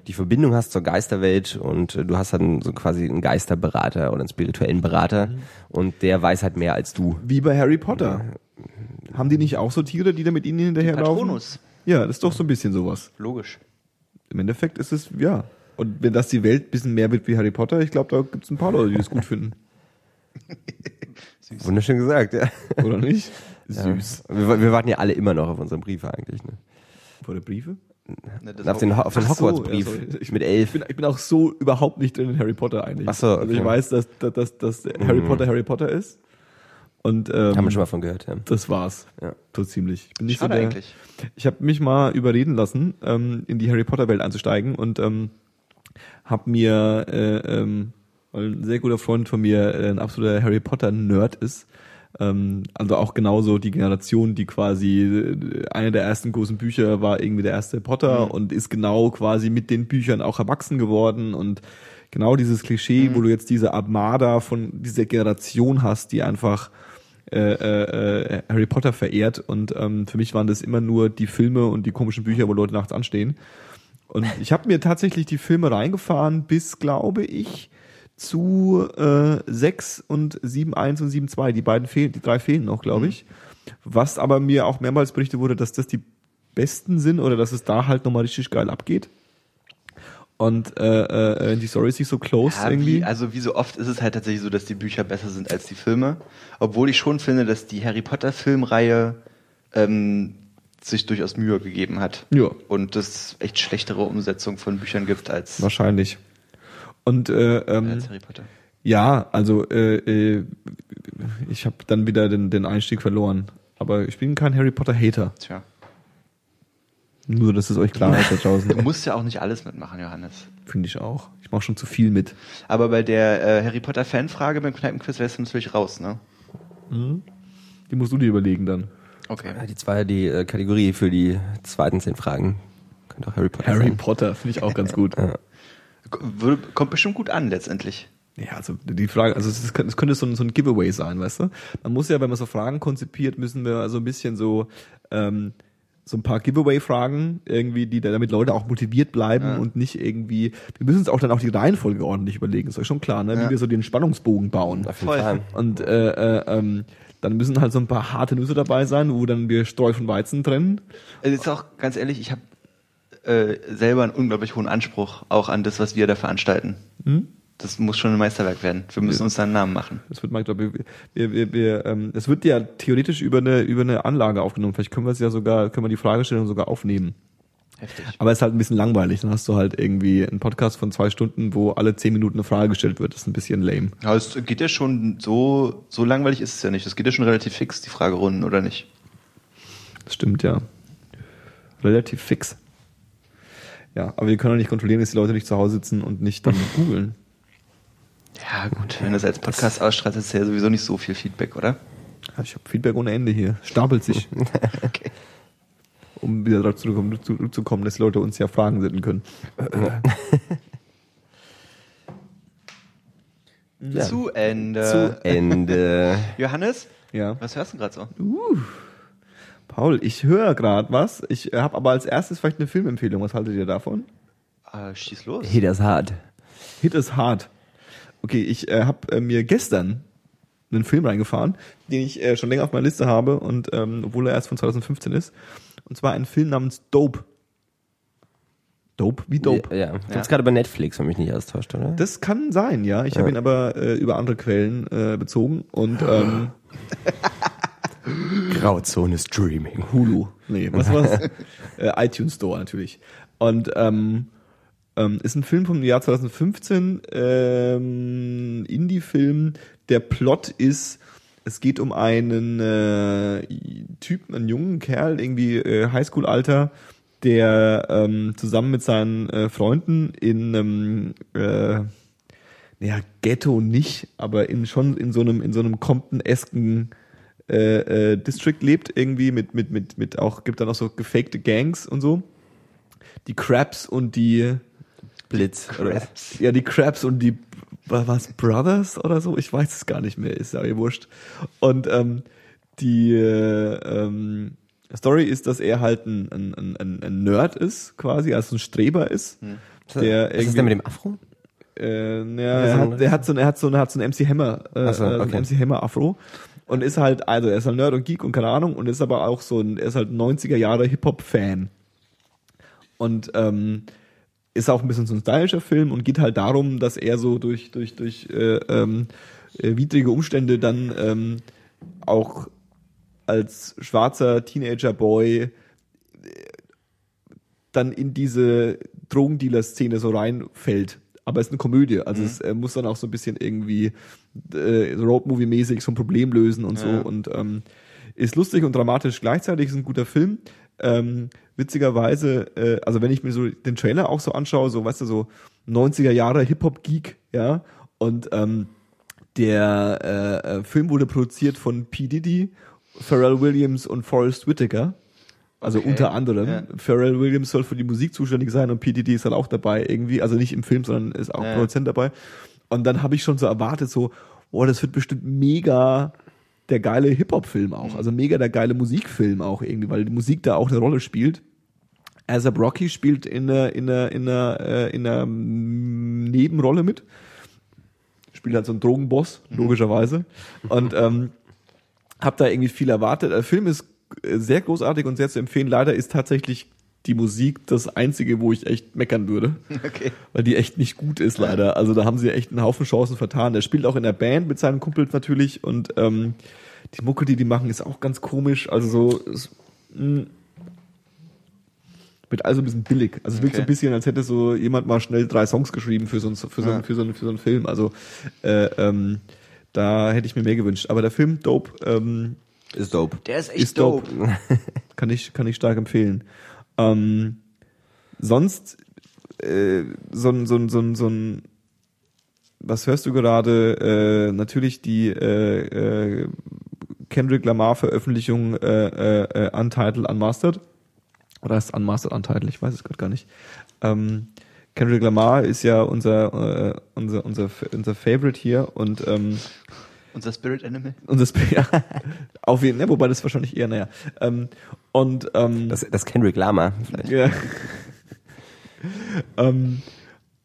die Verbindung hast zur Geisterwelt und äh, du hast dann so quasi einen Geisterberater oder einen spirituellen Berater Mhm. und der weiß halt mehr als du. Wie bei Harry Potter. Haben die nicht auch so Tiere, die da mit ihnen hinterherlaufen? Patronus. Ja, das ist doch so ein bisschen sowas. Logisch. Im Endeffekt ist es, ja. Und wenn das die Welt ein bisschen mehr wird wie Harry Potter, ich glaube, da gibt es ein paar Leute, die das gut finden. Wunderschön gesagt, ja. Oder nicht? Ja. Süß. Wir, wir warten ja alle immer noch auf unsere Briefe eigentlich. Ne? Vor der Briefe? Ne, Auf den, auf den Ach so, Hogwarts-Brief ja. Ich- mit elf. Ich bin, ich bin auch so überhaupt nicht drin in Harry Potter eigentlich. Ach so, Also ich okay. weiß, dass, dass, dass, dass Harry Potter Harry Potter ist. Und ähm, Haben wir schon mal von gehört, ja. das war's. Ja. So ziemlich. Ich bin nicht Schade so der, eigentlich. Ich habe mich mal überreden lassen, ähm, in die Harry Potter Welt einzusteigen und ähm, habe mir, äh, ähm, weil ein sehr guter Freund von mir äh, ein absoluter Harry Potter Nerd ist, ähm, also auch genauso die Generation, die quasi äh, eine der ersten großen Bücher war irgendwie der erste Potter und ist genau quasi mit den Büchern auch erwachsen geworden und genau dieses Klischee, wo du jetzt diese Armada von dieser Generation hast, die einfach äh, äh, Harry Potter verehrt und ähm, für mich waren das immer nur die Filme und die komischen Bücher, wo Leute nachts anstehen. Und ich habe mir tatsächlich die Filme reingefahren bis, glaube ich, zu äh, 6 und 7.1 und 7.2. Die beiden fehlen, die drei fehlen noch, glaube ich. Was aber mir auch mehrmals berichtet wurde, dass das die besten sind oder dass es da halt nochmal richtig geil abgeht. Und äh, äh, die Story ist nicht so close Ja, irgendwie. wie, also wie so oft ist es halt tatsächlich so, dass die Bücher besser sind als die Filme. Obwohl ich schon finde, dass die Harry Potter Filmreihe ähm, sich durchaus Mühe gegeben hat. Ja. Und es echt schlechtere Umsetzung von Büchern gibt als, Wahrscheinlich. Und äh, ähm, als Harry Potter. ja, also äh, äh, ich habe dann wieder den, den Einstieg verloren. Aber ich bin kein Harry Potter Hater. Tja. Nur, dass es euch klar ist da Du draußen. musst ja auch nicht alles mitmachen, Johannes. Finde ich auch. Ich mache schon zu viel mit. Aber bei der äh, Harry Potter Fanfrage beim Kneipenquiz wärst du natürlich raus, ne? Die musst du dir überlegen dann. Okay. Ja, die zwei, die äh, Kategorie für die zweiten zehn Fragen. Könnte auch Harry Potter Harry sein. Potter finde ich auch ganz gut. Würde, kommt bestimmt gut an letztendlich. Ja, also die Frage, also es, ist, es könnte so ein, so ein Giveaway sein, weißt du? Man muss ja, wenn man so Fragen konzipiert, müssen wir also ein bisschen so ähm, so ein paar Giveaway-Fragen irgendwie, die damit Leute auch motiviert bleiben und nicht irgendwie. Wir müssen uns auch dann auch die Reihenfolge ordentlich überlegen, ist euch schon klar, ne? Wie Ja. wir so den Spannungsbogen bauen. Auf jeden Voll. Fall. Und äh, äh, ähm, dann müssen halt so ein paar harte Nüsse dabei sein, wo dann wir Streu von Weizen trennen. Es ist auch ganz ehrlich, ich habe äh, selber einen unglaublich hohen Anspruch auch an das, was wir da veranstalten. Das muss schon ein Meisterwerk werden. Wir müssen uns da einen Namen machen. Das wird mal, glaube ich, wir, wir, wir, ähm, es wird ja theoretisch über eine über eine Anlage aufgenommen. Vielleicht können wir es ja sogar, können wir die Fragestellung sogar aufnehmen. Heftig. Aber es ist halt ein bisschen langweilig. Dann hast du halt irgendwie einen Podcast von zwei Stunden, wo alle zehn Minuten eine Frage gestellt wird. Das ist ein bisschen lame. Ja, es geht ja schon so, so langweilig ist es ja nicht. Es geht ja schon relativ fix, die Fragerunden, oder nicht? Das stimmt, ja. Relativ fix. Ja, aber wir können auch nicht kontrollieren, dass die Leute nicht zu Hause sitzen und nicht dann googeln. Ja, gut. Wenn du es als Podcast ausstrahlst, ist ja sowieso nicht so viel Feedback, oder? Ja, Ich habe Feedback ohne Ende hier. Stapelt sich. Okay. Um wieder darauf zurückzukommen, zurückzukommen, dass Leute uns ja Fragen senden können. Ja. Zu Ende. Zu Ende. Johannes, Ja. was hörst du gerade so? Paul, ich höre gerade was. Ich habe aber als erstes vielleicht eine Filmempfehlung. Was haltet ihr davon? Äh, schieß los. Das ist hart. Hit is hard. Okay, ich äh, habe äh, mir gestern einen Film reingefahren, den ich äh, schon länger auf meiner Liste habe und ähm, obwohl er erst von 2015 ist. Und zwar ein Film namens Dope. Dope? Wie Dope? Ja, ja. Gibt's gerade bei Netflix, wenn mich nicht alles täuscht, oder? Das kann sein, ja. Ich habe ihn aber äh, über andere Quellen äh, bezogen und ähm, Grauzone Streaming. Hulu. Nee, was war's? äh, iTunes Store natürlich. Und ähm, ähm, ist ein Film vom Jahr 2015, ähm, Indie-Film. Der Plot ist, es geht um einen äh, Typen, einen jungen Kerl, irgendwie äh, Highschool-Alter, der ähm, zusammen mit seinen äh, Freunden in einem äh, ja, Ghetto nicht, aber in schon in so einem in so einem Compton-esken äh, äh, District lebt irgendwie mit mit mit mit auch gibt dann auch so gefakte Gangs und so. Die Crabs und die Blitz. Crabs. ja die Crabs und die wa- was Brothers oder so, ich weiß es gar nicht mehr, ist ja eh wurscht. Und ähm, die äh, ähm, Story ist, dass er halt ein, ein, ein- ein, ein Nerd ist, quasi, also ein Streber ist. Der Was ist der mit dem Afro? äh, ja, Oder er so hat, ein- der hat so, er hat so, er hat so ein MC Hammer, äh, so, äh, so okay. ein MC Hammer Afro und ist halt, also er ist halt Nerd und Geek und keine Ahnung und ist aber auch so ein, er ist halt 90er Jahre Hip Hop Fan und ähm, ist auch ein bisschen so ein stylischer Film und geht halt darum, dass er so durch durch durch äh, ähm, äh, widrige Umstände dann ähm, auch als schwarzer Teenager Boy dann in diese Drogendealer-Szene so reinfällt. Aber es ist eine Komödie, also es äh, muss dann auch so ein bisschen irgendwie äh, Roadmovie-mäßig so ein Problem lösen und so Ja. und ähm, ist lustig und dramatisch gleichzeitig, ist ein guter Film. Ähm, witzigerweise, äh, also wenn ich mir so den Trailer auch so anschaue, so weißt du, so 90er Jahre Hip-Hop-Geek, ja, und ähm, der äh, äh, Film wurde produziert von P. Diddy, Pharrell Williams und Forrest Whitaker. Also Okay, unter anderem. ja. Pharrell Williams soll für die Musik zuständig sein und P. Diddy ist halt auch dabei irgendwie. Also nicht im Film, sondern ist auch Ja. Produzent dabei. Und dann habe ich schon so erwartet, so, boah, das wird bestimmt mega der geile Hip-Hop-Film auch, also mega der geile Musikfilm auch irgendwie, weil die Musik da auch eine Rolle spielt. ASAP Rocky spielt in einer, in einer, in einer, äh, in einer Nebenrolle mit. Spielt halt so einen Drogenboss, logischerweise. Und ähm, hab da irgendwie viel erwartet. Der Film ist äh, sehr großartig und sehr zu empfehlen. Leider ist tatsächlich die Musik das einzige, wo ich echt meckern würde. Okay. Weil die echt nicht gut ist, leider. Also da haben sie echt einen Haufen Chancen vertan. Der spielt auch in der Band mit seinen Kumpels natürlich und ähm, die Mucke, die die machen, ist auch ganz komisch. Also so, es, mh, wird also ein bisschen billig. Also es wirkt so ein bisschen, als hätte so jemand mal schnell drei Songs geschrieben für so, ein, für so, Ja. für so, ein, für so einen Film. Also äh, ähm, da hätte ich mir mehr gewünscht. Aber der Film Dope ähm, Ist dope. Der ist echt Ist dope. dope. kann ich kann ich stark empfehlen. Ähm, sonst äh, so ein so ein so ein so was hörst du gerade? Äh, natürlich die äh, äh, Kendrick Lamar Veröffentlichung äh, äh, äh, Untitled Unmastered oder ist Unmastered Untitled? Ich weiß es gerade gar nicht. Ähm, Kendrick Lamar ist ja unser äh, unser unser unser Favorite hier und ähm, Unser Spirit Animal. unser Sp- ja, auf jeden Fall, wobei das wahrscheinlich eher naja. Ähm, und ähm, Das, das Kendrick Lama vielleicht. ja. ähm,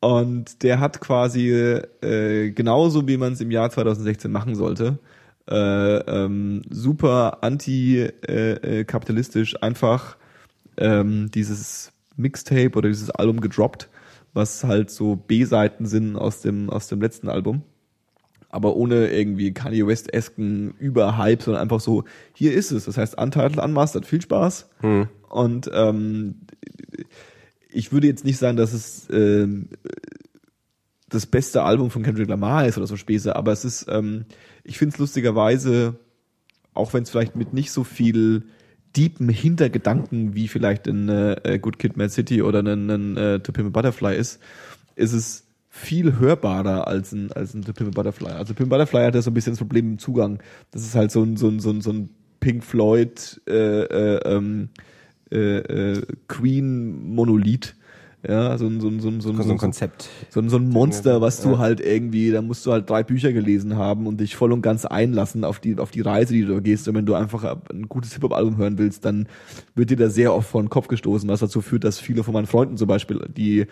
und der hat quasi äh, genauso, wie man es im Jahr 2016 machen sollte, äh, ähm, super anti-kapitalistisch einfach ähm, dieses Mixtape oder dieses Album gedroppt, was halt so B-Seiten sind aus dem, aus dem letzten Album. Aber ohne irgendwie Kanye West-esken Überhype, sondern einfach so, hier ist es. Das heißt, Untitled Unmastered, viel Spaß. Und ähm, ich würde jetzt nicht sagen, dass es ähm, das beste Album von Kendrick Lamar ist oder so Späße, aber es ist, ähm, ich finde es lustigerweise, auch wenn es vielleicht mit nicht so viel deepen Hintergedanken wie vielleicht in äh, Good Kid, Mad City oder ein, ein äh, To Pimp a Butterfly ist, ist es viel hörbarer als ein, als ein To Pimp Butterfly. Also Pimp Butterfly hat ja so ein bisschen das Problem im Zugang. Das ist halt so ein, so ein, so ein, so ein Pink Floyd äh, äh, ähm, äh, äh, Queen-Monolith. Ja, so ein, so ein, so ein, so ein, So ein Konzept. so ein, so ein Monster, was du Ja. halt irgendwie, da musst du halt drei Bücher gelesen haben und dich voll und ganz einlassen auf die, auf die Reise, die du da gehst. Und wenn du einfach ein gutes Hip-Hop-Album hören willst, dann wird dir da sehr oft vor den Kopf gestoßen, was dazu führt, dass viele von meinen Freunden zum Beispiel, die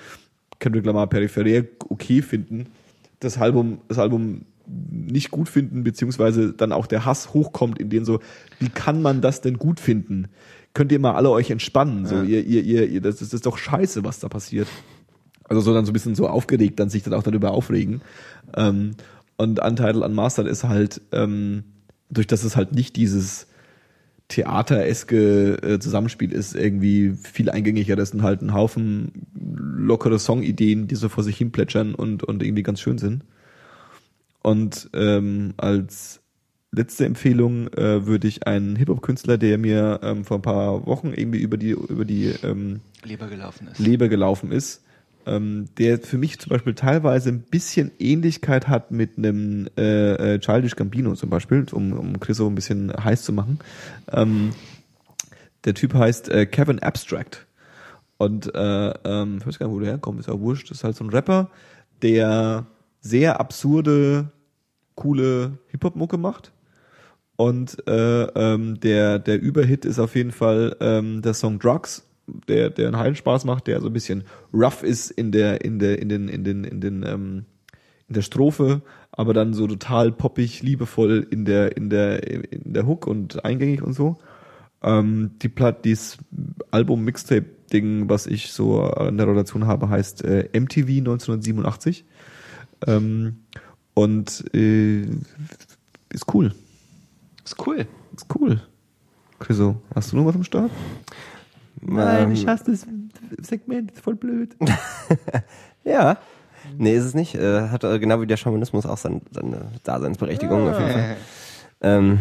Kendrick Lamar peripherär okay finden, das Album, das Album nicht gut finden, beziehungsweise dann auch der Hass hochkommt, in denen so, wie kann man das denn gut finden? Könnt ihr mal alle euch entspannen? So, ihr, ihr, ihr, ihr, das ist, das ist doch scheiße, was da passiert. Also so dann so ein bisschen so aufgeregt, dann sich dann auch darüber aufregen. Ähm, und Untitled Unmastered ist halt, ähm, durch dass es halt nicht dieses theatereske äh, Zusammenspiel ist, irgendwie viel eingängiger. Das sind halt ein Haufen lockere Songideen, die so vor sich hin plätschern und, und irgendwie ganz schön sind. Und ähm, als letzte Empfehlung äh, würde ich einen Hip-Hop-Künstler, der mir ähm, vor ein paar Wochen irgendwie über die, über die ähm, Leber gelaufen ist. Leber gelaufen ist, ähm, der für mich zum Beispiel teilweise ein bisschen Ähnlichkeit hat mit einem äh, äh, Childish Gambino zum Beispiel, um, um Chris so ein bisschen heiß zu machen. Ähm, der Typ heißt äh, Kevin Abstract. Und äh, ähm, ich weiß gar nicht, wo der herkommt, ist ja wurscht. Das ist halt so ein Rapper, der sehr absurde, coole Hip-Hop-Mucke macht. Und äh, ähm, der, der Überhit ist auf jeden Fall ähm, der Song Drugs, der, der einen heilen Spaß macht, der so ein bisschen rough ist in der, in der, in den, in den, in den, ähm, in der Strophe, aber dann so total poppig, liebevoll in der, in der, in der Hook und eingängig und so. Ähm, die Platt, dieses Album-Mixtape-Ding, was ich so in der Relation habe, heißt äh, MTV 1987. Ähm, und äh, ist cool. Ist cool. Ist cool. Chriso, hast du noch was am Start? Ähm, hasse das Segment, ist voll blöd. Ja. Nee, ist es nicht. Äh, hat äh, genau wie der Schamanismus auch sein, seine Daseinsberechtigung auf jeden Fall. Ähm,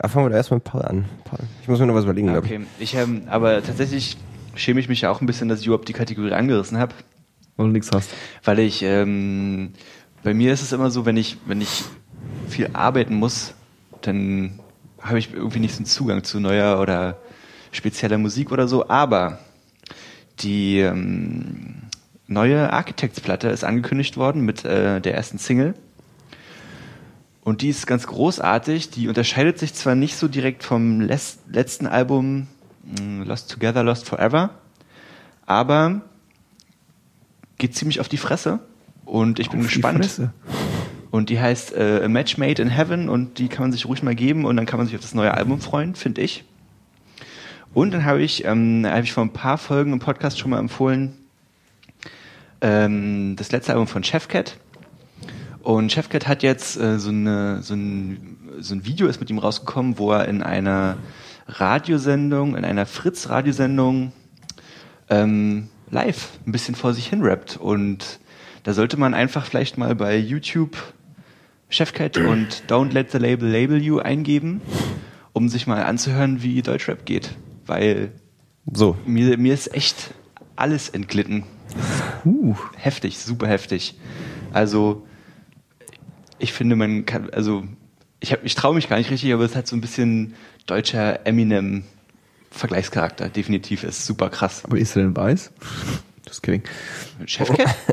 ja, fangen wir da erstmal mit Paul an. Paul. Ich muss mir noch was überlegen, glaub ich. Okay, ich ähm, aber tatsächlich schäme ich mich ja auch ein bisschen, dass ich überhaupt die Kategorie angerissen habe, Weil du nichts hast. weil ich ähm, bei mir ist es immer so, wenn ich wenn ich viel arbeiten muss, dann habe ich irgendwie nicht so einen Zugang zu neuer oder spezieller Musik oder so. Aber die ähm, neue Architects-Platte ist angekündigt worden mit äh, der ersten Single. Und die ist ganz großartig. Die unterscheidet sich zwar nicht so direkt vom les- letzten Album mh, Lost Together, Lost Forever, aber geht ziemlich auf die Fresse. Und ich bin Auf gespannt. Und die heißt äh, A Match Made in Heaven und die kann man sich ruhig mal geben und dann kann man sich auf das neue Album freuen, finde ich. Und dann habe ich, ähm, habe ich vor ein paar Folgen im Podcast schon mal empfohlen, ähm, das letzte Album von Chefcat. Und Chefcat hat jetzt äh, so, eine, so, ein, so ein Video ist mit ihm rausgekommen, wo er in einer Radiosendung, in einer Fritz-Radiosendung ähm, live ein bisschen vor sich hin rappt. Und da sollte man einfach vielleicht mal bei YouTube Chefcat und Don't Let the Label Label You eingeben, um sich mal anzuhören, wie Deutschrap geht. Weil So. mir, mir ist echt alles entglitten. Uh, Heftig, super heftig. Also, ich finde, man kann, also, ich, hab- ich traue mich gar nicht richtig, aber es hat so ein bisschen deutscher Eminem-Vergleichscharakter. Definitiv ist super krass. aber ist er denn weiß? Das kidding. Chefcat?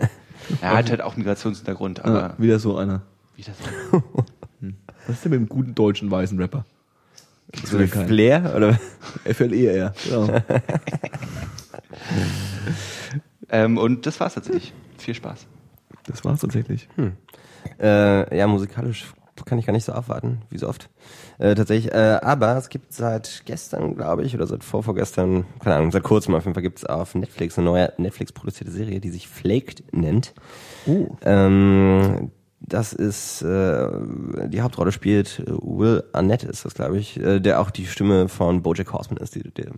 Er hat halt auch Migrationshintergrund, aber Ah, wieder so einer. wie das Was ist denn mit dem guten deutschen weißen Rapper? So wie Flair oder? FLER. Genau. ähm, Und das war's tatsächlich. Viel Spaß. Das war's tatsächlich. Äh, ja, musikalisch kann ich gar nicht so abwarten, wie so oft. Äh, tatsächlich, äh, aber es gibt seit gestern, glaube ich, oder seit vorvorgestern, keine Ahnung, seit kurzem auf jeden Fall gibt es auf Netflix eine neue Netflix-produzierte Serie, die sich Flaked nennt. Oh. Ähm, das ist, äh, die Hauptrolle spielt äh, Will Arnett ist das, glaube ich, äh, der auch die Stimme von BoJack Horseman ist. Die, der,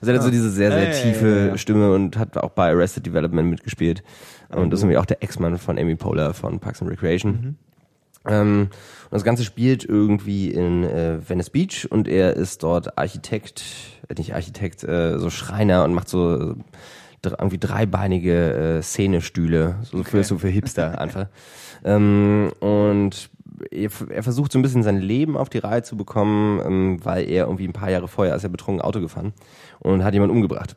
also er hat so diese sehr, sehr Ja, ja, tiefe ja, ja. Stimme und hat auch bei Arrested Development mitgespielt. Und ist irgendwie auch der Ex-Mann von Amy Poehler von Parks and Recreation. Ähm, und das Ganze spielt irgendwie in äh, Venice Beach und er ist dort Architekt, äh, nicht Architekt, äh, so Schreiner und macht so äh, irgendwie dreibeinige äh, Szenestühle, so für so für Hipster einfach. Ähm, und er, er versucht so ein bisschen sein Leben auf die Reihe zu bekommen, ähm, weil er irgendwie ein paar Jahre vorher ist er betrunken Auto gefahren und hat jemanden umgebracht.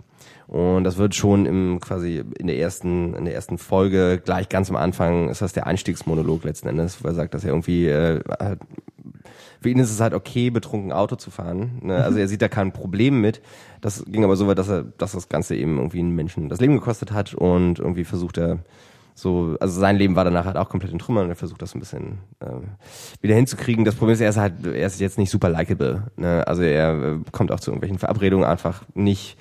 Und das wird schon im quasi in der ersten in der ersten Folge gleich ganz am Anfang ist das der Einstiegsmonolog letzten Endes, wo er sagt, dass er irgendwie äh, für ihn ist es halt okay, betrunken Auto zu fahren. Ne? Also er sieht da kein Problem mit. Das ging aber so weit, dass er, dass das Ganze eben irgendwie einen Menschen das Leben gekostet hat und irgendwie versucht er so, also sein Leben war danach halt auch komplett in Trümmern und er versucht das ein bisschen äh, wieder hinzukriegen. Das Problem ist, er ist halt, er ist jetzt nicht super likable. Ne? Also er äh, kommt auch zu irgendwelchen Verabredungen einfach nicht,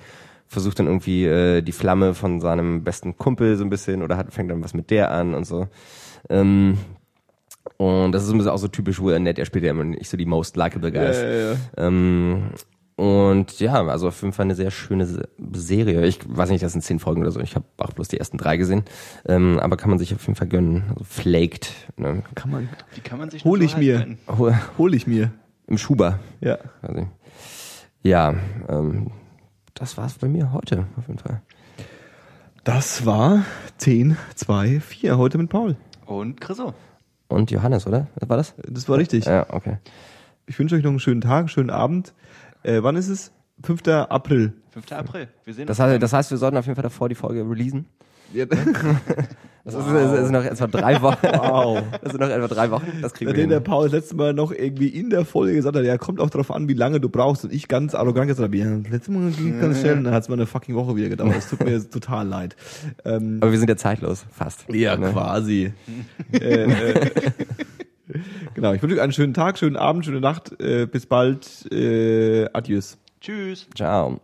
versucht dann irgendwie äh, die Flamme von seinem besten Kumpel so ein bisschen oder hat, fängt dann was mit der an und so. Ähm, und das ist ein bisschen auch so typisch Will Arnett, er spielt ja immer nicht so die most likable guys. Ja, ja, ja. Ähm, und ja, also auf jeden Fall eine sehr schöne Se- Serie. Ich weiß nicht, das sind zehn Folgen oder so. Ich habe auch bloß die ersten drei gesehen. Ähm, aber kann man sich auf jeden Fall gönnen. Also Flaked. Ne? Kann man. Wie kann man sich Hol ich mir. Hol- Hol ich mir. Im Schuber. Ja. Quasi. Ja, ähm, das war's bei mir heute auf jeden Fall. Das war 10, 2, 4 heute mit Paul. Und Chriso. Und Johannes, oder? War das? Das war richtig. Ja, okay. Ich wünsche euch noch einen schönen Tag, einen schönen Abend. Äh, wann ist es? 5. April. 5. April. Wir sehen Das uns. heißt, das heißt, wir sollten auf jeden Fall davor die Folge releasen. Ja. Das ist, ist, ist noch etwa drei Wochen. Wow. Das sind noch etwa drei Wochen. Das kriegen wir Nachdem der hin. Paul das letzte Mal noch irgendwie in der Folge gesagt hat, ja, kommt auch drauf an, wie lange du brauchst. Und ich ganz arrogant gesagt habe, ja, das letzte Mal ging ganz schnell. Und dann hat es mal eine fucking Woche wieder gedauert. Es tut mir total leid. Ähm, Aber wir sind ja zeitlos, fast. ja, Ne? quasi. äh, äh, genau, ich wünsche euch einen schönen Tag, schönen Abend, schöne Nacht. Äh, bis bald. Äh, adios. Tschüss. Ciao.